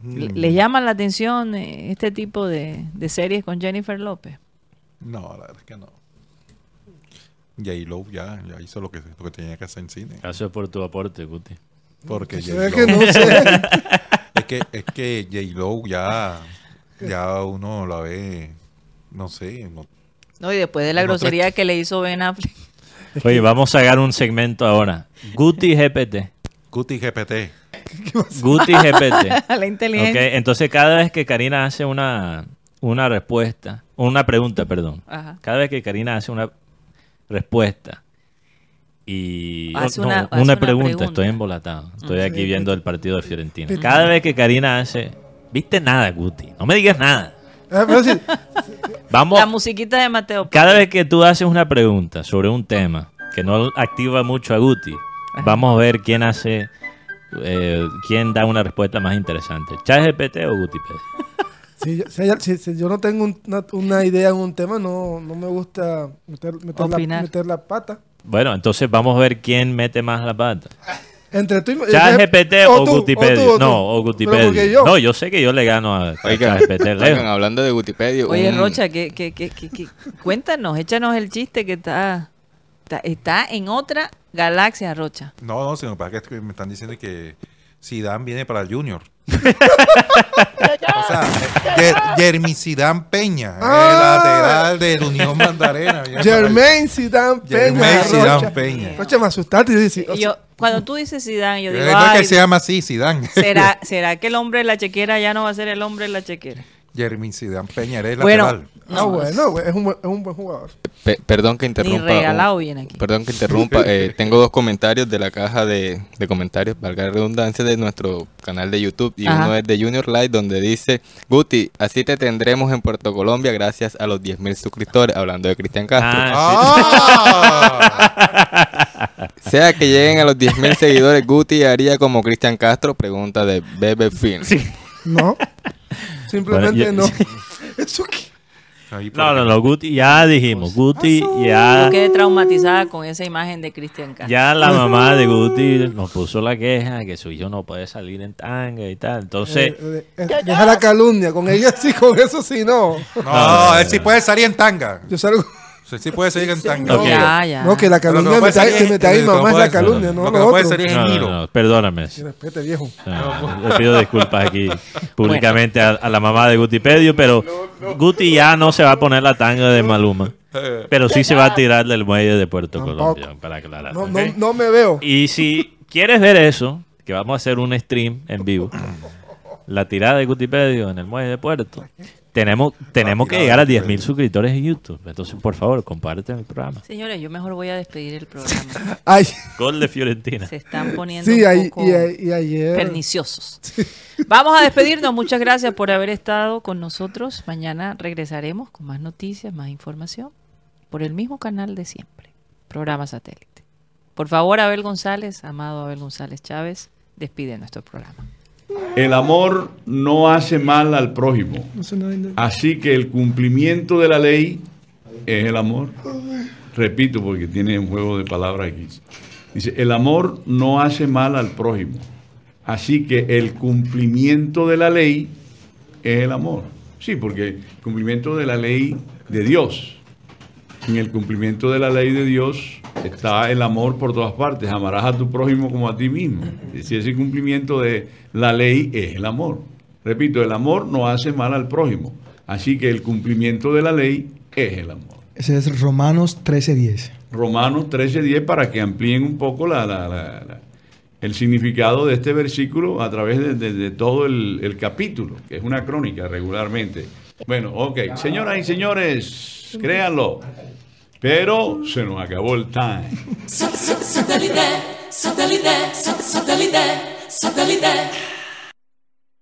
Speaker 2: ¿Le-
Speaker 5: Mm,
Speaker 2: ¿Les llaman la atención eh, este tipo de, de series con Jennifer López?
Speaker 5: No, la verdad es que no. J-Lo ya, ya hizo lo que, lo que tenía que hacer en cine.
Speaker 3: Gracias por tu aporte, Guti.
Speaker 5: Porque
Speaker 4: que no sé.
Speaker 5: es que, es que J-Lo ya, ya uno la ve, no sé, no-
Speaker 2: No, y después de la
Speaker 5: No,
Speaker 2: grosería que le hizo Ben Affleck.
Speaker 3: Oye, vamos a sacar un segmento ahora. Guti GPT.
Speaker 5: Guti GPT.
Speaker 3: Guti GPT.
Speaker 2: la
Speaker 3: Ok,
Speaker 2: inteligencia.
Speaker 3: entonces cada vez que Karina hace una, una respuesta, una pregunta, perdón.
Speaker 2: Ajá.
Speaker 3: Cada vez que Karina hace una respuesta y
Speaker 2: Hace
Speaker 3: no,
Speaker 2: una-
Speaker 3: no,
Speaker 2: hace
Speaker 3: una
Speaker 2: una
Speaker 3: pregunta,
Speaker 2: pregunta.
Speaker 3: estoy embolatado. Estoy aquí
Speaker 4: Sí,
Speaker 3: viendo el partido de Fiorentina. Cada vez que Karina hace, viste nada, Guti, no me digas nada.
Speaker 4: Ah,
Speaker 3: Vamos,
Speaker 2: La musiquita de Mateo.
Speaker 3: cada vez que tú haces una pregunta sobre un tema que no activa mucho a Guti, vamos a ver quién hace, eh, quién da una respuesta más interesante. ¿ChatGPT o Gutipedia?
Speaker 4: si, si hay- si- si yo no tengo un- una, una idea en un tema, no, no me gusta meter, meter, la,
Speaker 2: Opinar.
Speaker 4: meter la pata.
Speaker 3: Bueno, entonces vamos a ver quién mete más la pata.
Speaker 4: Entre tú y
Speaker 3: ChatGPT o,
Speaker 4: tú,
Speaker 3: Gutipedia.
Speaker 4: tú, o tú.
Speaker 3: no, o Gutipedia.
Speaker 4: yo.
Speaker 3: No, yo sé que yo le gano a, a ChatGPT.
Speaker 7: hablando de Wikipedia.
Speaker 2: Oye,
Speaker 7: un-
Speaker 2: Rocha, que, que, que, que- que- cuéntanos, échanos el chiste que está, está, está en otra galaxia, Rocha.
Speaker 5: No, no, sino para que me están diciendo que Zidane viene para el Junior. o sea, Yer- Zidane Peña,
Speaker 4: Ah.
Speaker 5: el lateral del Unión Mandarena. el-
Speaker 4: Jermaine Zidane Peña.
Speaker 5: Jermaine Zidane. Peña.
Speaker 4: Rocha, me asustaste. Yo o
Speaker 2: cuando tú dices Zidane, yo digo,
Speaker 5: no es que se llama así, Zidane.
Speaker 2: ¿será, ¿será que el hombre de la chequera ya no va a ser el hombre de la chequera?
Speaker 5: Jeremy Zidane Peña, eres
Speaker 2: Bueno,
Speaker 5: lateral.
Speaker 4: Ah, bueno, güey, es un, buen- es un buen jugador.
Speaker 7: Pe- perdón que
Speaker 2: Ni
Speaker 7: interrumpa.
Speaker 2: regalado
Speaker 7: un-
Speaker 2: viene aquí.
Speaker 7: Perdón que interrumpa. eh, tengo dos comentarios de la caja de, de comentarios, valga la redundancia, de nuestro canal de YouTube. Y
Speaker 2: Ajá.
Speaker 7: uno es de Junior Light, donde dice: Guti, así te tendremos en Puerto Colombia gracias a los 10.000 suscriptores. Hablando de Cristian Castro.
Speaker 3: Ah,
Speaker 5: ¡Ah!
Speaker 7: Sea que lleguen a los 10.000 seguidores, Guti haría como Cristian Castro. Pregunta de Bebe Film.
Speaker 4: No. Simplemente
Speaker 3: Bueno,
Speaker 4: no. ¿Eso qué?
Speaker 5: Ahí
Speaker 3: No, no, no, Guti, ya dijimos, Guti ya,
Speaker 2: Yo quedé traumatizada con esa imagen de Cristian Castro.
Speaker 3: ya la mamá de Guti nos puso la queja que su hijo no puede salir en tanga y tal. Entonces,
Speaker 4: Eh, eh, eh, deja la calumnia. Con ella sí, con eso sí, no.
Speaker 5: No, él sí puede salir en tanga.
Speaker 4: Yo salgo.
Speaker 5: Él sí puede salir en tanga.
Speaker 3: Ok.
Speaker 2: Ya, ya.
Speaker 4: No, que la
Speaker 5: que
Speaker 4: calumnia
Speaker 5: no
Speaker 4: me está
Speaker 5: es-
Speaker 4: me está ahí, mamá es la calumnia, no
Speaker 5: lo que
Speaker 4: lo
Speaker 5: puede salir es
Speaker 3: no, no,
Speaker 5: giro.
Speaker 3: no, perdóname.
Speaker 4: Respete, viejo.
Speaker 3: Le pido disculpas aquí públicamente a, a la mamá de Gutipedio, pero Guti ya no se va a poner la tanga de Maluma, pero sí se va a tirar del muelle de Puerto
Speaker 4: Tampoco.
Speaker 3: Colombia, para aclarar.
Speaker 4: No,
Speaker 3: ¿ok?
Speaker 4: no, no me veo.
Speaker 3: Y si quieres ver eso, que vamos a hacer un stream en vivo, la tirada de Gutipedio en el muelle de Puerto, tenemos, tenemos que llegar a
Speaker 5: de
Speaker 3: 10.000 suscriptores en YouTube. Entonces, por favor, compárten el programa.
Speaker 2: Señores, yo mejor voy a despedir el programa.
Speaker 4: Ay,
Speaker 3: Gol de Fiorentina.
Speaker 2: Se están poniendo
Speaker 4: sí,
Speaker 2: un
Speaker 4: ahí,
Speaker 2: poco
Speaker 4: y, a- y ayer.
Speaker 2: perniciosos. Vamos a despedirnos. Muchas gracias por haber estado con nosotros. Mañana regresaremos con más noticias, más información por el mismo canal de siempre, programa satélite. Por favor, Abel González, amado Abel González Chávez, despide nuestro programa.
Speaker 8: El amor no hace mal al prójimo. Así que el cumplimiento de la ley es el amor. Repito porque tiene un juego de palabras aquí. Dice, el amor no hace mal al prójimo. Así que el cumplimiento de la ley es el amor. Sí, porque el cumplimiento de la ley de Dios. En el cumplimiento de la ley de Dios está el amor por todas partes. Amarás a tu prójimo como a ti mismo. Si ese cumplimiento de la ley es el amor. Repito, el amor no hace mal al prójimo. Así que el cumplimiento de la ley es el amor.
Speaker 9: Ese es Romanos 13:10.
Speaker 8: Romanos 13:10 para que amplíen un poco la, la- la- la- el significado de este versículo a través de, de- de todo el, el capítulo, que es una crónica regularmente. Bueno, ok, señoras y señores, créanlo, pero se nos acabó el time.
Speaker 1: Satellite, satellite, satellite, satellite.